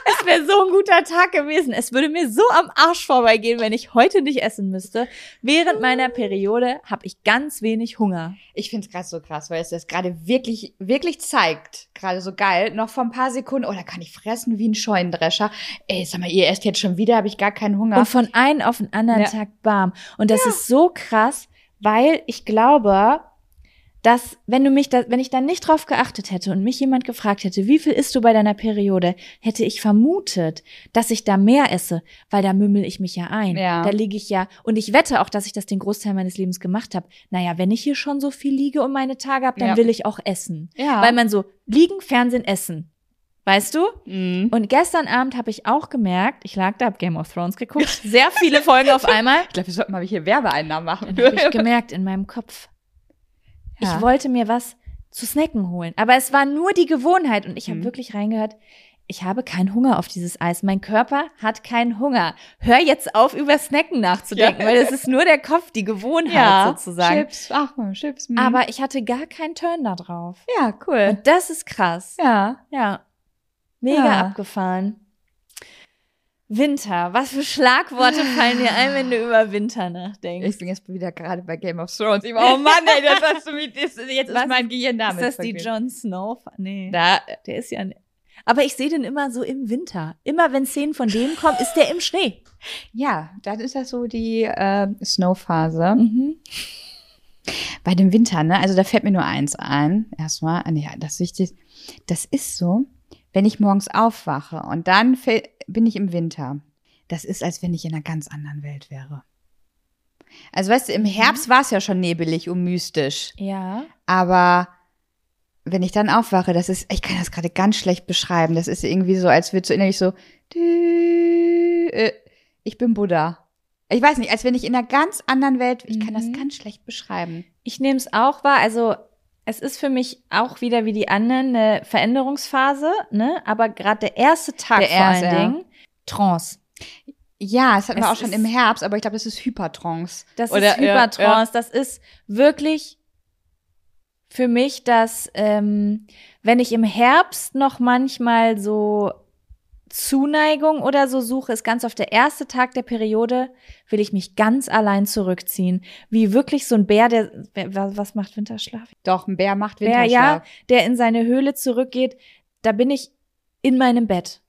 Es wäre so ein guter Tag gewesen. Es würde mir so am Arsch vorbeigehen, wenn ich heute nicht essen müsste. Während meiner Periode habe ich ganz wenig Hunger. Ich finde es gerade so krass, weil es das gerade wirklich, wirklich zeigt. Gerade so geil. Noch vor ein paar Sekunden, oh, da kann ich fressen wie ein Scheunendrescher. Ey, sag mal, ihr esst jetzt schon wieder, habe ich gar keinen Hunger. Und von einem auf den anderen Ja. Tag bam. Und das ist so krass, weil ich glaube, dass wenn du mich da, wenn ich da nicht drauf geachtet hätte und mich jemand gefragt hätte, wie viel isst du bei deiner Periode, hätte ich vermutet, dass ich da mehr esse, weil da mümmel ich mich ja ein. Ja. Da liege ich ja und ich wette auch, dass ich das den Großteil meines Lebens gemacht habe. Naja, wenn ich hier schon so viel liege und meine Tage habe, dann Ja. will ich auch essen, ja. weil man so liegen, Fernsehen, essen. Weißt du? Mhm. Und gestern Abend habe ich auch gemerkt, ich lag da, hab Game of Thrones geguckt, [LAUGHS] sehr viele Folgen auf einmal. Ich glaube, wir sollten mal hier Werbeeinnahmen machen. Dann habe ich gemerkt in meinem Kopf, Ja. ich wollte mir was zu snacken holen. Aber es war nur die Gewohnheit und ich habe Mhm. wirklich reingehört, ich habe keinen Hunger auf dieses Eis. Mein Körper hat keinen Hunger. Hör jetzt auf, über Snacken nachzudenken, Ja. weil es ist nur der Kopf, die Gewohnheit ja, sozusagen. Chips, ach, Chips. mhm. Aber ich hatte gar keinen Turn da drauf. ja, cool. Und das ist krass. Ja. Ja. Mega Ja. abgefahren. Winter. Was für Schlagworte fallen dir ein, wenn du über Winter nachdenkst? Ich bin jetzt wieder gerade bei Game of Thrones. Ich, oh Mann, ey, das hast du mit, das, jetzt Was? ist mein Gehirn ist damit. das die. Jon Snow? Nee. Da, Der ist ja. Aber ich sehe den immer so im Winter. Immer wenn Szenen von dem kommen, ist der im Schnee. ja, dann ist das so die äh, Snow-Phase. Mhm. Bei dem Winter, ne? Also da fällt mir nur eins ein. Erstmal, ah, nee, das Wichtigste. Das ist so, wenn ich morgens aufwache und dann bin ich im Winter. Das ist, als wenn ich in einer ganz anderen Welt wäre. Also weißt du, im Herbst war es ja schon nebelig und mystisch. Ja. Aber wenn ich dann aufwache, das ist, ich kann das gerade ganz schlecht beschreiben. Das ist irgendwie so, als würde so innerlich so, äh, ich bin Buddha. Ich weiß nicht, als wenn ich in einer ganz anderen Welt, ich kann das Mhm. ganz schlecht beschreiben. Ich nehme es auch wahr. Also, es ist für mich auch wieder wie die anderen eine Veränderungsphase, ne? Aber gerade der erste Tag Der vor erste, allen ja. Dingen, Trance. Ja, das hatten wir Es auch schon im Herbst, aber ich glaube, das ist Hypertrance. Das Oder- ist ja, Hypertrance. Das ist wirklich für mich, dass ähm, wenn ich im Herbst noch manchmal so Zuneigung oder so suche, ist ganz oft der erste Tag der Periode, will ich mich ganz allein zurückziehen. Wie wirklich so ein Bär, der, was macht Winterschlaf? Doch, ein Bär macht Bär, Winterschlaf. ja, der in seine Höhle zurückgeht, da bin ich in meinem Bett.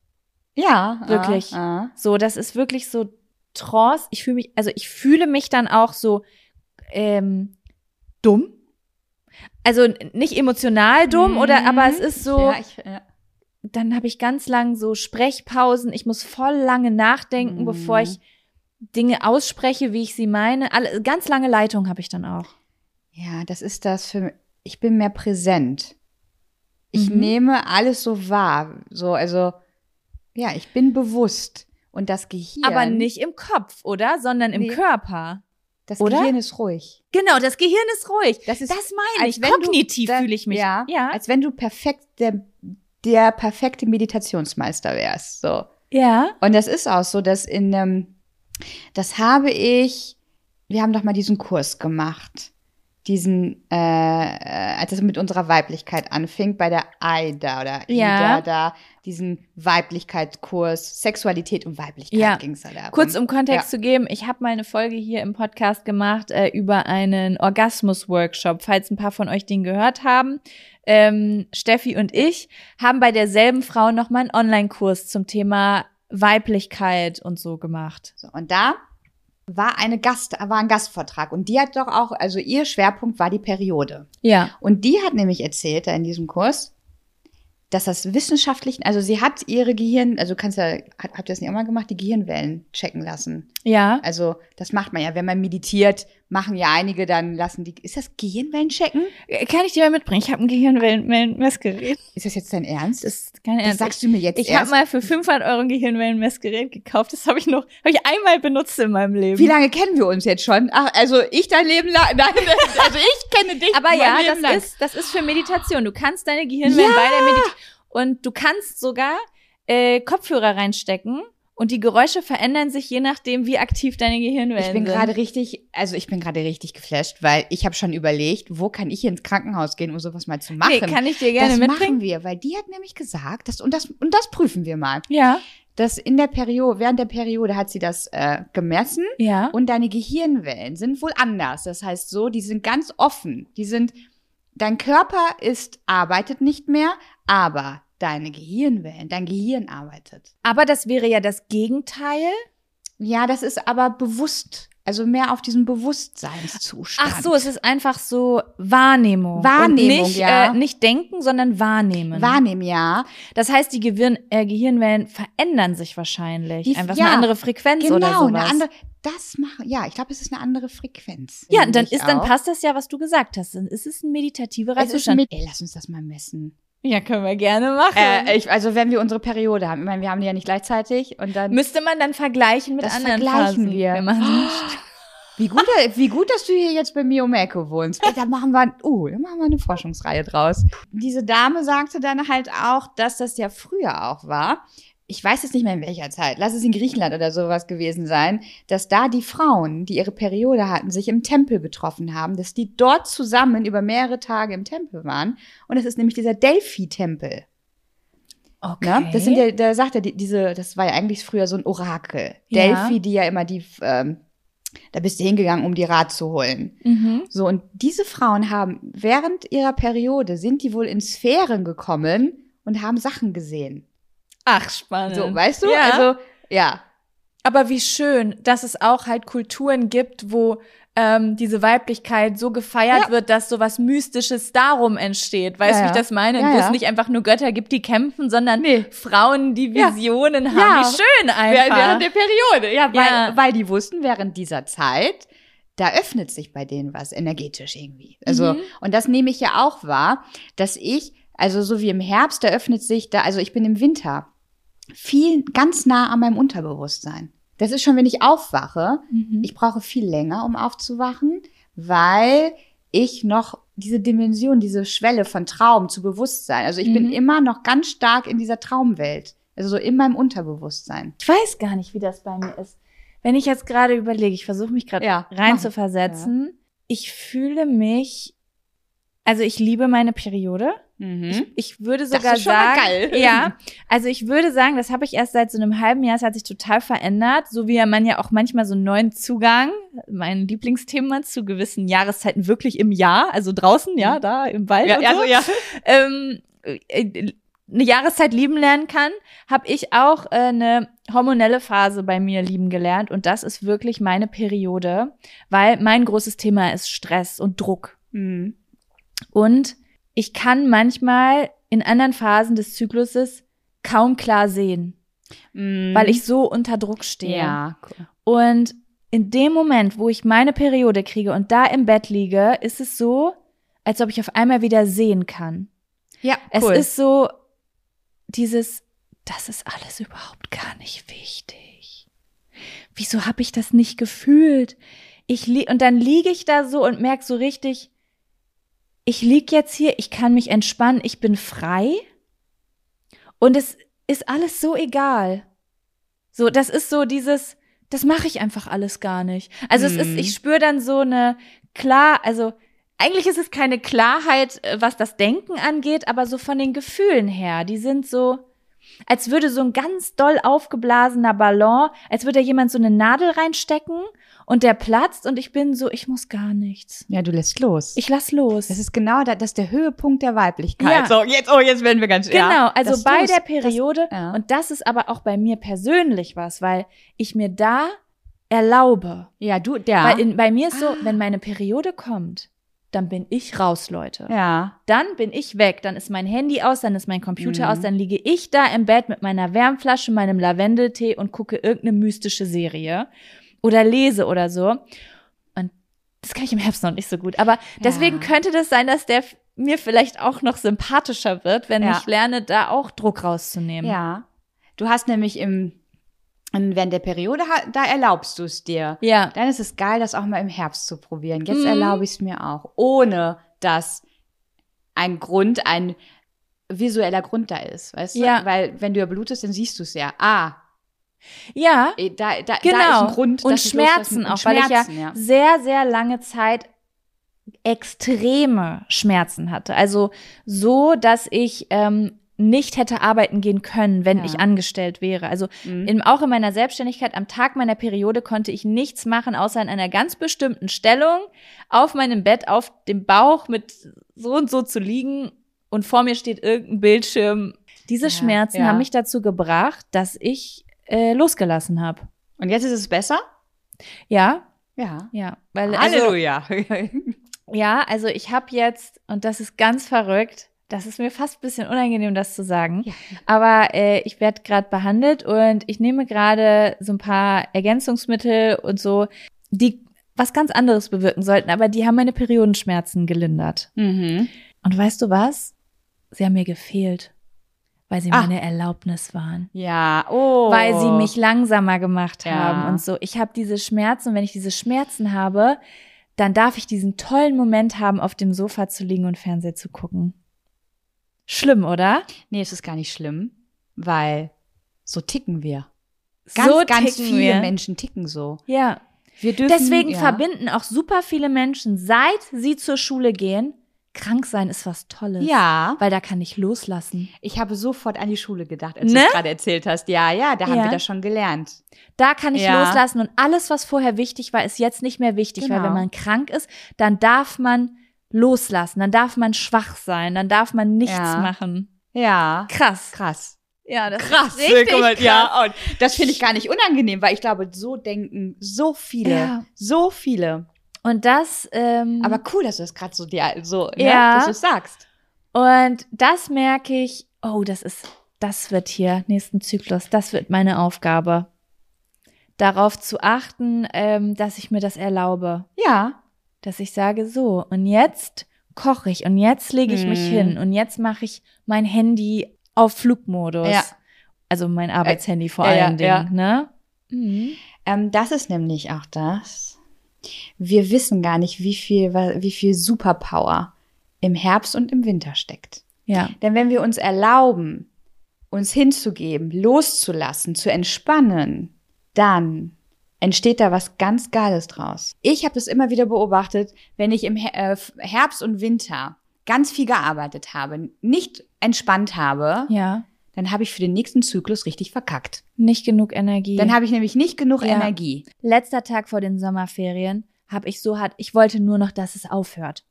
Ja, Wirklich. Ah, ah. So, das ist wirklich so Trance. Ich fühle mich, also ich fühle mich dann auch so ähm, dumm. Also nicht emotional dumm, oder aber es ist so, Ja, ich, ja. Dann habe ich ganz lang so Sprechpausen. Ich muss voll lange nachdenken, Mhm. bevor ich Dinge ausspreche, wie ich sie meine. Alle, ganz lange Leitung habe ich dann auch. ja, das ist das für ich bin mehr präsent. Ich Mhm. nehme alles so wahr. So, also, ja, ich bin bewusst. Und das Gehirn. Aber nicht im Kopf, oder? Sondern im Nee. Körper. Das oder? Gehirn ist ruhig. Genau, das Gehirn ist ruhig. Das ist, Das meine ich. Kognitiv fühle ich mich. Ja, ja. als wenn du perfekt der, der perfekte Meditationsmeister wärst. So. ja. Und das ist auch so, dass in ähm, das habe ich, wir haben doch mal diesen Kurs gemacht. Diesen, äh, äh, als es mit unserer Weiblichkeit anfing, bei der AIDA oder Ja. IDA da, diesen Weiblichkeitskurs, Sexualität und Weiblichkeit Ja. ging es da darum. Kurz um Kontext zu geben, ich habe mal eine Folge hier im Podcast gemacht äh, über einen Orgasmus-Workshop. Falls ein paar von euch den gehört haben, ähm, Steffi und ich haben bei derselben Frau nochmal einen Online-Kurs zum Thema Weiblichkeit und so gemacht. So, und da war eine Gast, war ein Gastvortrag und die hat doch auch, also ihr Schwerpunkt war die Periode. Ja. Und die hat nämlich erzählt, da in diesem Kurs, dass das wissenschaftlich, also sie hat ihre Gehirn, also du kannst ja, habt ihr das nicht auch mal gemacht, die Gehirnwellen checken lassen. Ja. Also das macht man ja, wenn man meditiert, machen ja einige dann, lassen die, ist das Gehirnwellen checken? Äh, Kann ich dir mal mitbringen? Ich habe ein Gehirnwellenmessgerät. Ist das jetzt dein Ernst? Das ist keine Das Ernst. sagst du mir jetzt Ich habe mal für 500 Euro ein Gehirnwellenmessgerät gekauft. Das habe ich noch, habe ich einmal benutzt in meinem Leben. Wie lange kennen wir uns jetzt schon? Ach, also ich dein Leben lang, [LAUGHS] nein, also ich kenne dich Aber ja, Leben das lang. ist, das ist für Meditation. Du kannst deine Gehirnwellen Ja. bei der Meditation und du kannst sogar äh, Kopfhörer reinstecken und die Geräusche verändern sich je nachdem, wie aktiv deine Gehirnwellen Ich bin sind. gerade richtig, also ich bin gerade richtig geflasht, weil ich habe schon überlegt, wo kann ich ins Krankenhaus gehen, um sowas mal zu machen. Nee, kann ich dir gerne das mitbringen? machen wir, weil die hat nämlich gesagt, dass, und das und das prüfen wir mal, Ja, dass in der Periode, während der Periode hat sie das äh, gemessen ja. und deine Gehirnwellen sind wohl anders. Das heißt so, die sind ganz offen. Die sind, dein Körper ist, arbeitet nicht mehr, aber deine Gehirnwellen, dein Gehirn arbeitet. Aber das wäre ja das Gegenteil. Ja, das ist aber bewusst, also mehr auf diesem Bewusstseinszustand. Ach so, es ist einfach so Wahrnehmung. Wahrnehmung, und nicht, ja. äh, nicht denken, sondern wahrnehmen. Wahrnehmen, ja. Das heißt, die Gehirn, äh, Gehirnwellen verändern sich wahrscheinlich. Die- einfach ja, eine andere Frequenz Genau, oder sowas. eine andere, das machen, ja, ich glaube, es ist eine andere Frequenz. ja, dann ist, dann auch. passt das ja, was du gesagt hast. Dann ist es ein ist Zustand. ey, lass uns das mal messen. Ja, können wir gerne machen. Äh, ich, also wenn wir unsere Periode haben, ich meine, wir haben die ja nicht gleichzeitig und dann Müsste man dann vergleichen mit Das anderen vergleichen Phasen. wir. machen so eine Wie gut, wie gut, dass du hier jetzt bei mir um die Ecke wohnst. Da machen wir, uh, da machen wir eine Forschungsreihe draus. Diese Dame sagte dann halt auch, dass das ja früher auch war. Ich weiß jetzt nicht mehr in welcher Zeit. Lass es in Griechenland oder sowas gewesen sein, dass da die Frauen, die ihre Periode hatten, sich im Tempel getroffen haben, dass die dort zusammen über mehrere Tage im Tempel waren. Und das ist nämlich dieser Delphi-Tempel. Okay. Ne? Das sind ja, da sagt er, die, diese, das war ja eigentlich früher so ein Orakel. Ja. Delphi, die ja immer die, ähm, da bist du hingegangen, um die Rat zu holen. Mhm. So, und diese Frauen haben während ihrer Periode sind die wohl in Sphären gekommen und haben Sachen gesehen. Ach, spannend. So, weißt du? Ja. Also, ja. Aber wie schön, dass es auch halt Kulturen gibt, wo ähm, diese Weiblichkeit so gefeiert Ja. wird, dass so was Mystisches darum entsteht. Weißt du, Ja, wie ich das meine? Ja, wo es nicht einfach nur Götter gibt, die kämpfen, sondern Nee. Frauen, die. Visionen haben. Ja. Wie schön einfach. Während der Periode. Ja, weil, weil die wussten, während dieser Zeit, da öffnet sich bei denen was energetisch irgendwie. Also, Mhm. und das nehme ich ja auch wahr, dass ich, also so wie im Herbst, da öffnet sich da, also ich bin im Winter viel ganz nah an meinem Unterbewusstsein. Das ist schon, wenn ich aufwache, Mhm. ich brauche viel länger, um aufzuwachen, weil ich noch diese Dimension, diese Schwelle von Traum zu Bewusstsein, also ich bin Mhm. immer noch ganz stark in dieser Traumwelt, also so in meinem Unterbewusstsein. Ich weiß gar nicht, wie das bei mir ist. Wenn ich jetzt gerade überlege, ich versuche mich gerade Ja, rein zu versetzen. Ich fühle mich, also ich liebe meine Periode. Mhm. Ich würde Das sogar sagen, geil. [LAUGHS] ja, also ich würde sagen, das habe ich erst seit so einem halben Jahr, es hat sich total verändert, so wie man ja auch manchmal so einen neuen Zugang, mein Lieblingsthema zu gewissen Jahreszeiten wirklich im Jahr, also draußen, ja, da im Wald Ja, und also so, ja. ähm, äh, eine Jahreszeit lieben lernen kann, habe ich auch äh, eine hormonelle Phase bei mir lieben gelernt und das ist wirklich meine Periode, weil mein großes Thema ist Stress und Druck. Mhm. Und ich kann manchmal in anderen Phasen des Zykluses kaum klar sehen, weil ich so unter Druck stehe. Ja, cool. Und in dem Moment, wo ich meine Periode kriege und da im Bett liege, ist es so, als ob ich auf einmal wieder sehen kann. ja, Es cool. ist so dieses, das ist alles überhaupt gar nicht wichtig. Wieso habe ich das nicht gefühlt? Ich und dann liege ich da so und merk so richtig, ich lieg jetzt hier, ich kann mich entspannen, ich bin frei und es ist alles so egal. So, das ist so dieses, das mache ich einfach alles gar nicht. Also es ist, Mhm. ich spüre dann so eine klar, also eigentlich ist es keine Klarheit, äh, was das Denken angeht, aber so von den Gefühlen her, die sind so, als würde so ein ganz doll aufgeblasener Ballon, als würde da jemand so eine Nadel reinstecken und der platzt und ich bin so, ich muss gar nichts. ja, du lässt los. Ich lass los. das ist genau da, das ist der Höhepunkt der Weiblichkeit. Ja. So, jetzt, oh, jetzt werden wir ganz, Genau, ja, also das bei der Periode, Das, ja. und das ist aber auch bei mir persönlich was, weil ich mir da erlaube. ja, du, der. Weil in, bei mir ist so, Ah. wenn meine Periode kommt, dann bin ich raus, Leute. ja. Dann bin ich weg, dann ist mein Handy aus, dann ist mein Computer Mhm. aus, dann liege ich da im Bett mit meiner Wärmflasche, meinem Lavendeltee und gucke irgendeine mystische Serie oder lese oder so. Und Das kann ich im Herbst noch nicht so gut. Aber deswegen Ja. könnte das sein, dass der mir vielleicht auch noch sympathischer wird, wenn Ja. ich lerne, da auch Druck rauszunehmen. Ja. Du hast nämlich im, während der Periode, da erlaubst du es dir. Ja. Dann ist es geil, das auch mal im Herbst zu probieren. Jetzt Mhm. erlaube ich es mir auch, ohne dass ein Grund, ein visueller Grund da ist, weißt du? Ja. Weil wenn du ja blutest, dann siehst du es ja. Ah, Ja, eh, da, da, genau. da ist ein Grund. und Schmerzen auch, weil ich ja, Schmerzen, ja. sehr, sehr lange Zeit extreme Schmerzen hatte. Also so, dass ich ähm, nicht hätte arbeiten gehen können, wenn Ja. ich angestellt wäre. Also Mhm. in, auch in meiner Selbstständigkeit am Tag meiner Periode konnte ich nichts machen, außer in einer ganz bestimmten Stellung auf meinem Bett auf dem Bauch mit so und so zu liegen und vor mir steht irgendein Bildschirm. Diese Ja, Schmerzen ja. haben mich dazu gebracht, dass ich äh, losgelassen habe. Und jetzt ist es besser? Ja, Ja. ja, weil also, Halleluja. [LAUGHS] ja, also ich habe jetzt und das ist ganz verrückt. Das ist mir fast ein bisschen unangenehm, das zu sagen. Ja. Aber äh, ich werde gerade behandelt und ich nehme gerade so ein paar Ergänzungsmittel und so, die was ganz anderes bewirken sollten, aber die haben meine Periodenschmerzen gelindert. mhm. Und weißt du was? Sie haben mir gefehlt, weil sie Ah. meine Erlaubnis waren. Ja, oh. Weil sie mich langsamer gemacht Ja. haben und so. Ich habe diese Schmerzen und wenn ich diese Schmerzen habe, dann darf ich diesen tollen Moment haben, auf dem Sofa zu liegen und Fernsehen zu gucken. Schlimm, oder? Nee, es ist gar nicht schlimm, weil so ticken wir. Ganz, so ganz viele wir. Menschen ticken so. Ja. Wir dürfen, Deswegen ja. verbinden auch super viele Menschen, seit sie zur Schule gehen, krank sein ist was Tolles. Ja, Weil da kann ich loslassen. ich habe sofort an die Schule gedacht, als Ne? du es gerade erzählt hast. Ja, ja, da haben Ja. wir das schon gelernt. Da kann ich Ja. loslassen und alles, was vorher wichtig war, ist jetzt nicht mehr wichtig, weil Genau. wenn man krank ist, dann darf man loslassen, dann darf man schwach sein, dann darf man nichts Ja. machen. Ja, Krass. krass. Ja, das Krass, ist richtig krass. ja, und das finde ich gar nicht unangenehm, weil ich glaube, so denken so viele, Ja. so viele. Und das, ähm, Aber cool, dass du das gerade so, dir so ne, Ja. dass du es sagst. und das merke ich, oh, das ist, das wird hier, nächsten Zyklus, das wird meine Aufgabe. Darauf zu achten, ähm, dass ich mir das erlaube. Ja, dass ich sage, so, und jetzt koche ich und jetzt lege ich mich Mhm. hin und jetzt mache ich mein Handy auf Flugmodus. Ja. Also mein Arbeitshandy vor ja, ja, allen Dingen, ja. ne? Mhm. Ähm, das ist nämlich auch das. Wir wissen gar nicht, wie viel, wie viel Superpower im Herbst und im Winter steckt. Ja. Denn wenn wir uns erlauben, uns hinzugeben, loszulassen, zu entspannen, dann entsteht da was ganz Geiles draus. Ich habe das immer wieder beobachtet, wenn ich im äh, Herbst und Winter ganz viel gearbeitet habe, nicht entspannt habe, Ja. Dann habe ich für den nächsten Zyklus richtig verkackt. Nicht genug Energie. Dann habe ich nämlich nicht genug Ja. Energie. Letzter Tag vor den Sommerferien habe ich so hart, ich wollte nur noch, dass es aufhört.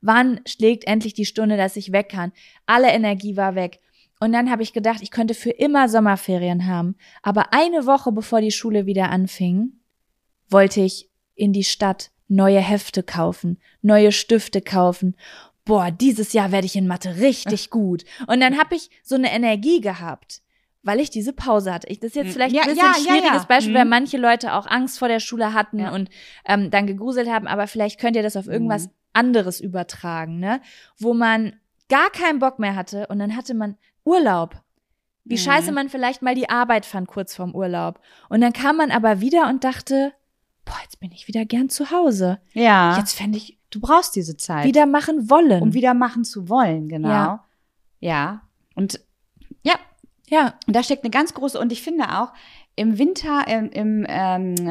Wann schlägt endlich die Stunde, dass ich weg kann? Alle Energie war weg. Und dann habe ich gedacht, ich könnte für immer Sommerferien haben. Aber eine Woche bevor die Schule wieder anfing, wollte ich in die Stadt neue Hefte kaufen, neue Stifte kaufen. Boah, dieses Jahr werde ich in Mathe richtig gut. Und dann habe ich so eine Energie gehabt, weil ich diese Pause hatte. Ich, das ist jetzt vielleicht Ja, ein bisschen ja, schwieriges ja. Beispiel, Mhm. weil manche Leute auch Angst vor der Schule hatten und ähm, dann gegruselt haben, aber vielleicht könnt ihr das auf irgendwas Mhm. anderes übertragen, ne? Wo man gar keinen Bock mehr hatte und dann hatte man Urlaub. Wie Mhm. scheiße man vielleicht mal die Arbeit fand kurz vorm Urlaub. Und dann kam man aber wieder und dachte, boah, jetzt bin ich wieder gern zu Hause. Ja. Jetzt fände ich du brauchst diese Zeit. wieder machen wollen. um wieder machen zu wollen, genau. Ja. Ja. Und ja, ja, und da steckt eine ganz große, und ich finde auch, im Winter, im, im ähm, äh,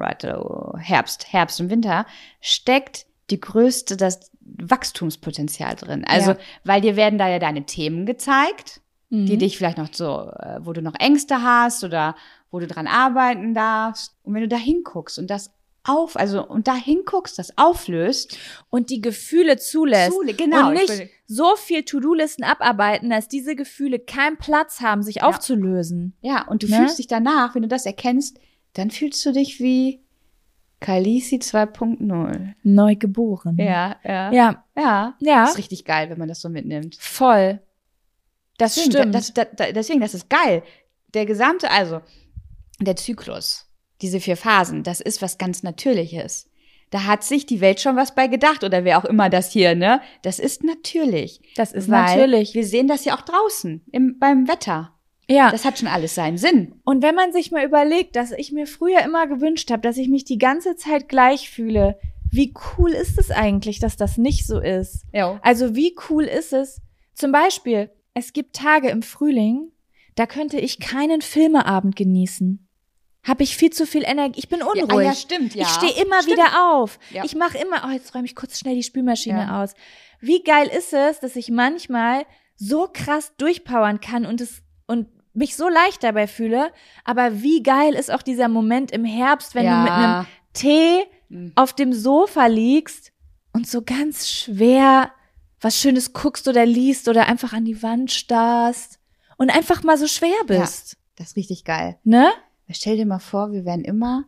warte, Herbst, Herbst und Winter steckt die größte, das Wachstumspotenzial drin. Also, Ja. weil dir werden da ja deine Themen gezeigt, die Mhm. dich vielleicht noch so, äh, wo du noch Ängste hast oder wo du dran arbeiten darfst. Und wenn du da hinguckst und das auf, also und da hinguckst, das auflöst, und die Gefühle zulässt. Zule- genau, und ich nicht so viel To-Do-Listen abarbeiten, dass diese Gefühle keinen Platz haben, sich aufzulösen. Ja, und du Ne? fühlst dich danach, wenn du das erkennst, dann fühlst du dich wie Kalisi 2.0. Neu geboren. Ja, ja. Ja, Ja. ja, Das ist richtig geil, wenn man das so mitnimmt. voll. Das Deswegen, stimmt. Das, das, deswegen, das ist geil. Der gesamte, also der Zyklus, diese vier Phasen, das ist was ganz Natürliches. da hat sich die Welt schon was bei gedacht oder wer auch immer das hier, ne? Das ist natürlich. Das ist natürlich. Wir sehen das ja auch draußen im, beim Wetter. Ja. Das hat schon alles seinen Sinn. Und wenn man sich mal überlegt, dass ich mir früher immer gewünscht habe, dass ich mich die ganze Zeit gleich fühle, wie cool ist es eigentlich, dass das nicht so ist? Ja. Also wie cool ist es? Zum Beispiel, es gibt Tage im Frühling, da könnte ich keinen Filmeabend genießen. Hab ich viel zu viel Energie. Ich bin unruhig. Ja, ah, ja stimmt, ja. Ich stehe immer Stimmt. wieder auf. Ja. Ich mache immer, oh, jetzt räume ich kurz schnell die Spülmaschine Ja. aus. Wie geil ist es, dass ich manchmal so krass durchpowern kann und es und mich so leicht dabei fühle. Aber wie geil ist auch dieser Moment im Herbst, wenn du mit einem Tee Mhm. auf dem Sofa liegst und so ganz schwer was Schönes guckst oder liest oder einfach an die Wand starrst und einfach mal so schwer bist. Das ist richtig geil. Ne? Stell dir mal vor, wir wären immer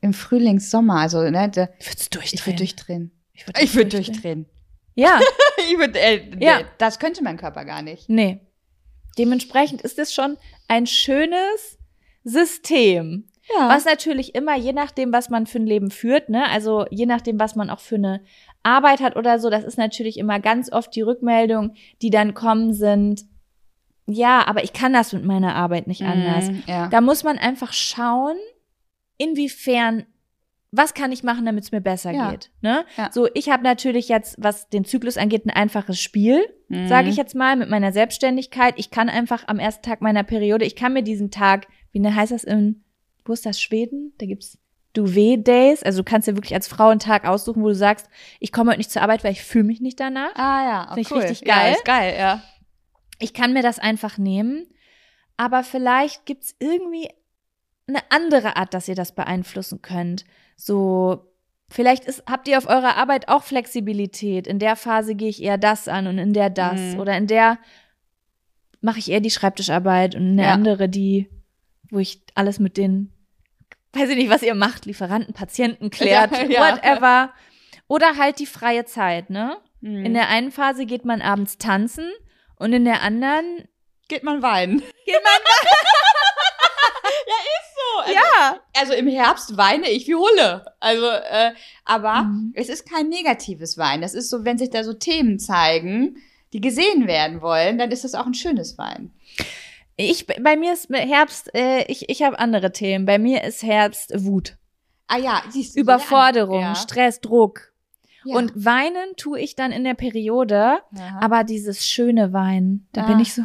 im Frühlingssommer, also ne, da, Ich würde ich würde durchdrehen. Ich würd würde durchdrehen. Ja, [LAUGHS] ich würde, äh, Ja. das könnte mein Körper gar nicht. nee. Dementsprechend ist es schon ein schönes System. Ja. Was natürlich immer, je nachdem, was man für ein Leben führt, ne, also je nachdem, was man auch für eine Arbeit hat oder so, das ist natürlich immer ganz oft die Rückmeldung, die dann kommen, sind, ja, aber ich kann das mit meiner Arbeit nicht anders. Mhm, ja. Da muss man einfach schauen, inwiefern, was kann ich machen, damit es mir besser Ja. geht. Ne? Ja. So, ich habe natürlich jetzt, was den Zyklus angeht, ein einfaches Spiel, Mhm. sage ich jetzt mal, mit meiner Selbstständigkeit. Ich kann einfach am ersten Tag meiner Periode, ich kann mir diesen Tag, wie ne, heißt das in, wo ist das, Schweden? Da gibt's Duvet-Days. Also du kannst dir wirklich als Frau einen Tag aussuchen, wo du sagst, ich komme heute nicht zur Arbeit, weil ich fühle mich nicht danach. Ah ja, oh, Finde ich cool. richtig Ja, geil. ist geil, ja. Ich kann mir das einfach nehmen, aber vielleicht gibt's irgendwie eine andere Art, dass ihr das beeinflussen könnt. So, vielleicht ist, habt ihr auf eurer Arbeit auch Flexibilität. In der Phase gehe ich eher das an und in der das. Mhm. Oder in der mache ich eher die Schreibtischarbeit und eine Ja. andere, die, wo ich alles mit den, weiß ich nicht, was ihr macht, Lieferanten, Patienten klärt, Ja, [LAUGHS] ja. whatever. Oder halt die freie Zeit, ne? Mhm. In der einen Phase geht man abends tanzen und in der anderen geht man weinen. geht man [LAUGHS] So, also, ja. also im Herbst weine ich wie Hulle. Also, äh, aber Mhm. es ist kein negatives Weinen. Das ist so, wenn sich da so Themen zeigen, die gesehen werden wollen, dann ist das auch ein schönes Weinen. Ich, bei mir ist Herbst, äh, ich, ich habe andere Themen. Bei mir ist Herbst Wut. Ah ja, siehst du. Überforderung, Ja. Stress, Druck. Ja. Und weinen tue ich dann in der Periode, Aha. aber dieses schöne Weinen, da Ah. bin ich so,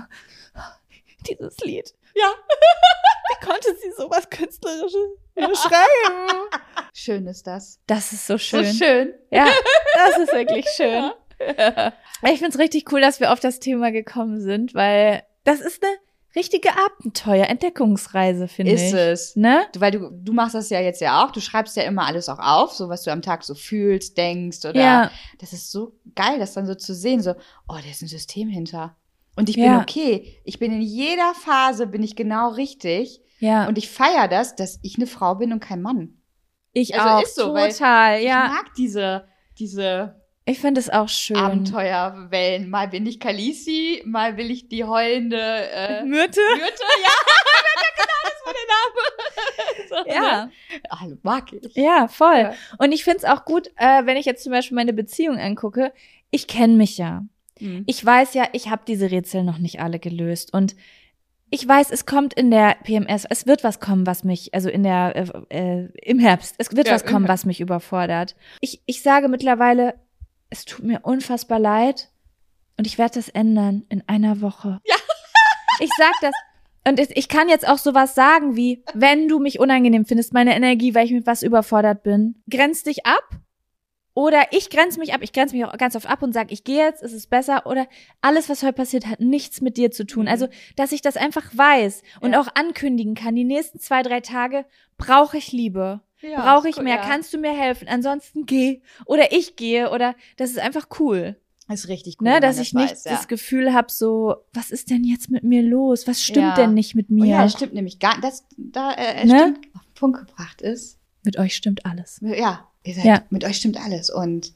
[GASPS] dieses Lied. Ja. [LAUGHS] Wie konnte sie sowas Künstlerisches beschreiben? [LAUGHS] schön ist das. Das ist so schön. So schön. Ja, das ist wirklich [LAUGHS] schön. Ich find's richtig cool, dass wir auf das Thema gekommen sind, weil das ist eine richtige Abenteuer, Entdeckungsreise, finde ich. Ist es. Ne? Weil du, du machst das ja jetzt ja auch. Du schreibst ja immer alles auch auf, so was du am Tag so fühlst, denkst oder. Ja. Das ist so geil, das dann so zu sehen, so, oh, da ist ein System hinter. Und ich Ja. bin okay. Ich bin in jeder Phase, bin ich genau richtig. Ja. Und ich feiere das, dass ich eine Frau bin und kein Mann. ich also auch. ist so, total, Ich ja. mag diese, diese Ich finde es auch schön. Abenteuerwellen. Mal bin ich Kalisi, mal will ich die heulende äh, Myrte? Myrte. Ja, [LAUGHS] genau, das war der Name. so, Ja. Ne? Ah, mag ich. Ja, voll. Ja. Und ich find's auch gut, äh, wenn ich jetzt zum Beispiel meine Beziehung angucke. Ich kenne mich ja. Mhm. Ich weiß ja, ich habe diese Rätsel noch nicht alle gelöst. Und ich weiß, es kommt in der PMS, es wird was kommen, was mich, also in der, äh, äh, im Herbst, es wird Ja, was kommen, was mich überfordert. Ich, ich sage mittlerweile, es tut mir unfassbar leid und ich werde das ändern in einer Woche. Ja. [LAUGHS] Ich sag das. Und ich kann jetzt auch sowas sagen wie, wenn du mich unangenehm findest, meine Energie, weil ich mit was überfordert bin, grenz dich ab. Oder ich grenze mich ab, ich grenze mich auch ganz oft ab und sage, ich gehe jetzt, es ist besser. Oder alles, was heute passiert, hat nichts mit dir zu tun. Mhm. Also, dass ich das einfach weiß und Ja. auch ankündigen kann, die nächsten zwei, drei Tage brauche ich Liebe. Ja, brauche ich mehr, ja. kannst du mir helfen? Ansonsten geh. Oder ich gehe. Oder das ist einfach cool. ist richtig cool, Ne, dass ich nicht weiß, ja. das Gefühl habe, so, was ist denn jetzt mit mir los? Was stimmt denn nicht mit Oh mir? ja, das stimmt nämlich gar, das da äh, Ne? stimmt, auf den Punkt gebracht ist. mit euch stimmt alles. Ja, ihr seid, Ja. mit euch stimmt alles. Und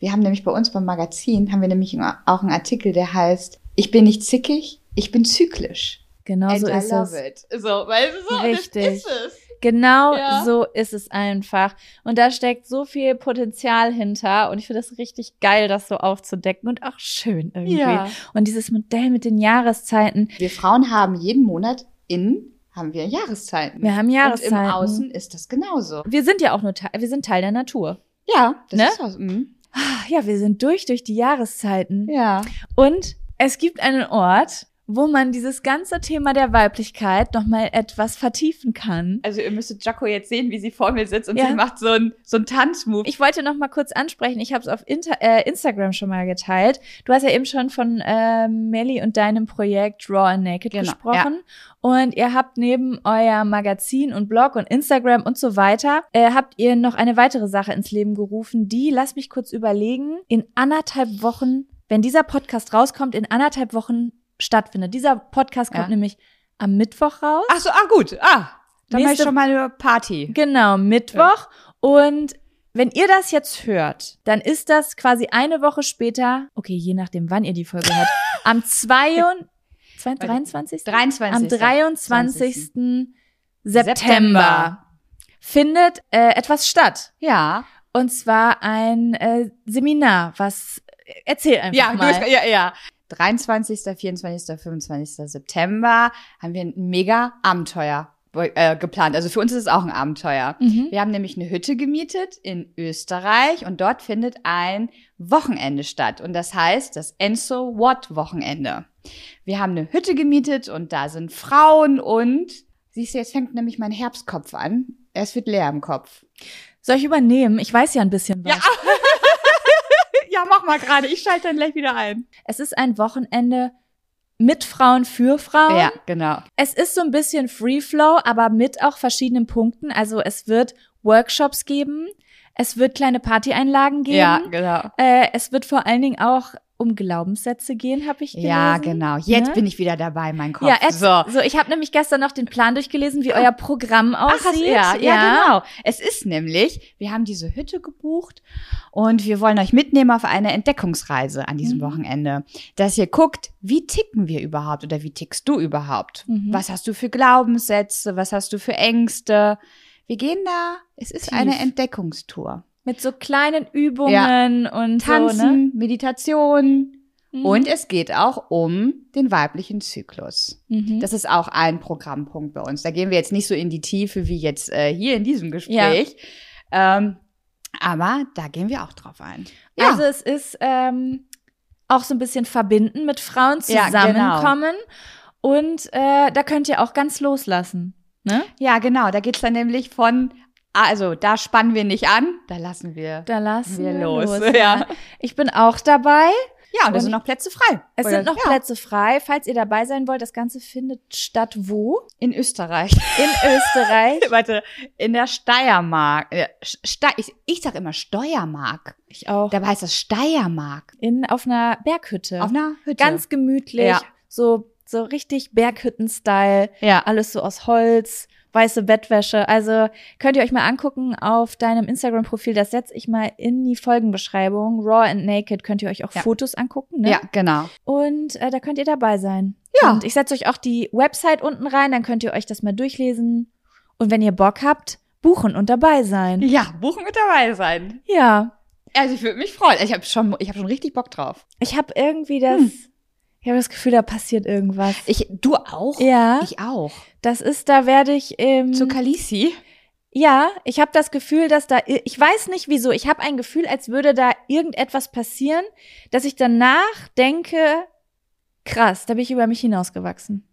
wir haben nämlich bei uns beim Magazin, haben wir nämlich auch einen Artikel, der heißt, ich bin nicht zickig, ich bin zyklisch. Genau And so I ist love es. it. So, weißt du, so, Richtig. das ist es. Genau Ja. so ist es einfach. Und da steckt so viel Potenzial hinter. Und ich finde das richtig geil, das so aufzudecken und auch schön irgendwie. Ja. Und dieses Modell mit den Jahreszeiten. Wir Frauen haben jeden Monat innen haben wir Jahreszeiten. Wir haben Und Jahreszeiten. im Außen ist das genauso. Wir sind ja auch nur Teil, wir sind Teil der Natur. Ja, das Ne? ist auch, mhm. Ja, wir sind durch durch die Jahreszeiten. Ja. Und es gibt einen Ort, wo man dieses ganze Thema der Weiblichkeit nochmal etwas vertiefen kann. Also ihr müsstet Jaco jetzt sehen, wie sie vor mir sitzt und Ja. sie macht so ein so ein Tanzmove. Ich wollte noch mal kurz ansprechen, ich habe es auf Inter äh, Instagram schon mal geteilt. Du hast ja eben schon von äh, Melly und deinem Projekt Raw and Naked Genau, gesprochen. Und ihr habt neben euer Magazin und Blog und Instagram und so weiter, äh, habt ihr noch eine weitere Sache ins Leben gerufen, die, lass mich kurz überlegen, in anderthalb Wochen, wenn dieser Podcast rauskommt, in anderthalb Wochen stattfindet. Dieser Podcast kommt Ja. nämlich am Mittwoch raus. Ach so, ah gut. Ah, dann mache ich schon mal eine Party. Genau, Mittwoch. Und wenn ihr das jetzt hört, dann ist das quasi eine Woche später, okay, je nachdem, wann ihr die Folge hört, [LAUGHS] am 2. 23. 23. Am 23. September, September. findet äh, etwas statt. Ja. Und zwar ein äh, Seminar, was erzähl einfach Ja, mal. hast, ja, ja. 23., 24., 25. September haben wir ein mega Abenteuer äh, geplant. Also für uns ist es auch ein Abenteuer. Mhm. Wir haben nämlich eine Hütte gemietet in Österreich und dort findet ein Wochenende statt. Und das heißt das Enso What Wochenende. Wir haben eine Hütte gemietet und da sind Frauen und siehst du, jetzt fängt nämlich mein Herbstkopf an. Es wird leer im Kopf. Soll ich übernehmen? Ich weiß ja ein bisschen was. Ja. [LAUGHS] ja, mach mal gerade. Ich schalte dann gleich wieder ein. Es ist ein Wochenende mit Frauen für Frauen. Ja, genau. Es ist so ein bisschen Free Flow, aber mit auch verschiedenen Punkten. Also es wird Workshops geben, es wird kleine Partyeinlagen geben. Ja, genau. äh, es wird vor allen Dingen auch um Glaubenssätze gehen, habe ich gelesen. Ja, genau. Jetzt Ne? bin ich wieder dabei, mein Kopf. Ja, es, so. so. ich habe nämlich gestern noch den Plan durchgelesen, wie euer Programm Ach, aussieht. ja, ja, genau. Es ist nämlich, wir haben diese Hütte gebucht und wir wollen euch mitnehmen auf eine Entdeckungsreise an diesem Mhm. Wochenende. Dass ihr guckt, wie ticken wir überhaupt oder wie tickst du überhaupt? Mhm. Was hast du für Glaubenssätze? Was hast du für Ängste? Wir gehen da, es ist Tief. eine Entdeckungstour. Mit so kleinen Übungen und Tanzen, so, ne? Meditation Mhm. und es geht auch um den weiblichen Zyklus. Mhm. Das ist auch ein Programmpunkt bei uns. Da gehen wir jetzt nicht so in die Tiefe wie jetzt äh, hier in diesem Gespräch. Ähm, aber da gehen wir auch drauf ein. Ja, Also es ist ähm, auch so ein bisschen verbinden, mit Frauen Ja, genau. zusammenkommen. Und äh, da könnt ihr auch ganz loslassen. Ne? ja genau. Da geht's dann nämlich von, also da spannen wir nicht an, da lassen wir. Da lassen Wir los, los. ja. Ich bin auch dabei. Ja, und da Und sind noch Plätze frei. Es Oder- sind noch ja, Plätze frei, falls ihr dabei sein wollt. Das Ganze findet statt wo? In Österreich. In Österreich. [LAUGHS] Warte, in der Steiermark. Ste ich, ich sag immer Steuermark. Ich auch. Dabei heißt das Steiermark. In, auf einer Berghütte. Auf einer Hütte. Ganz gemütlich. Ja. So, so richtig Berghütten-Style. ja. Alles so aus Holz, weiße Bettwäsche. Also könnt ihr euch mal angucken auf deinem Instagram-Profil. Das setze ich mal in die Folgenbeschreibung. Raw and Naked könnt ihr euch auch Ja. Fotos angucken. Ne? Ja, genau. Und äh, da könnt ihr dabei sein. Ja. Und ich setze euch auch die Website unten rein, dann könnt ihr euch das mal durchlesen. Und wenn ihr Bock habt, buchen und dabei sein. Ja, buchen mit dabei sein. Ja. Also ich würde mich freuen. Ich habe schon, ich habe schon richtig Bock drauf. Ich habe irgendwie das, Hm. Ich habe das Gefühl, da passiert irgendwas. Ich, du auch? ja, Ich auch. das ist, da werde ich ähm, Zu Kalisi? Ja, ich habe das Gefühl, dass da, ich weiß nicht wieso, ich habe ein Gefühl, als würde da irgendetwas passieren, dass ich danach denke, krass, da bin ich über mich hinausgewachsen.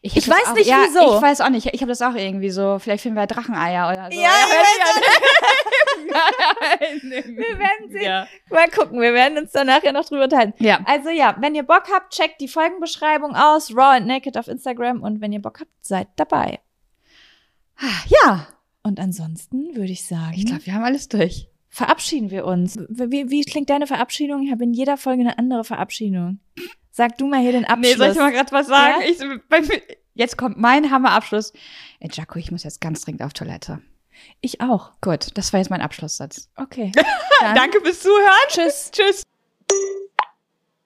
Ich das weiß auch, nicht, ja, wieso. Ich weiß auch nicht. Ich habe das auch irgendwie so. Vielleicht finden wir Dracheneier oder so. Ja, ich [LAUGHS] Wir werden sehen. Ja. Mal gucken, wir werden uns da nachher noch drüber unterhalten. ja. Also ja, wenn ihr Bock habt, checkt die Folgenbeschreibung aus, Raw and Naked auf Instagram und wenn ihr Bock habt, seid dabei. Ja. Und ansonsten würde ich sagen, Ich glaube, wir haben alles durch. verabschieden wir uns. Wie, wie klingt deine Verabschiedung? Ich habe in jeder Folge eine andere Verabschiedung. Sag du mal hier den Abschluss. Nee, soll ich mal gerade was sagen? Ja? Ich, bei, jetzt kommt mein Hammerabschluss. Ey, Jaco, ich muss jetzt ganz dringend auf Toilette. Ich auch. Gut, das war jetzt mein Abschlusssatz. Okay. [LAUGHS] [LAUGHS] Danke fürs Zuhören. Tschüss. Tschüss.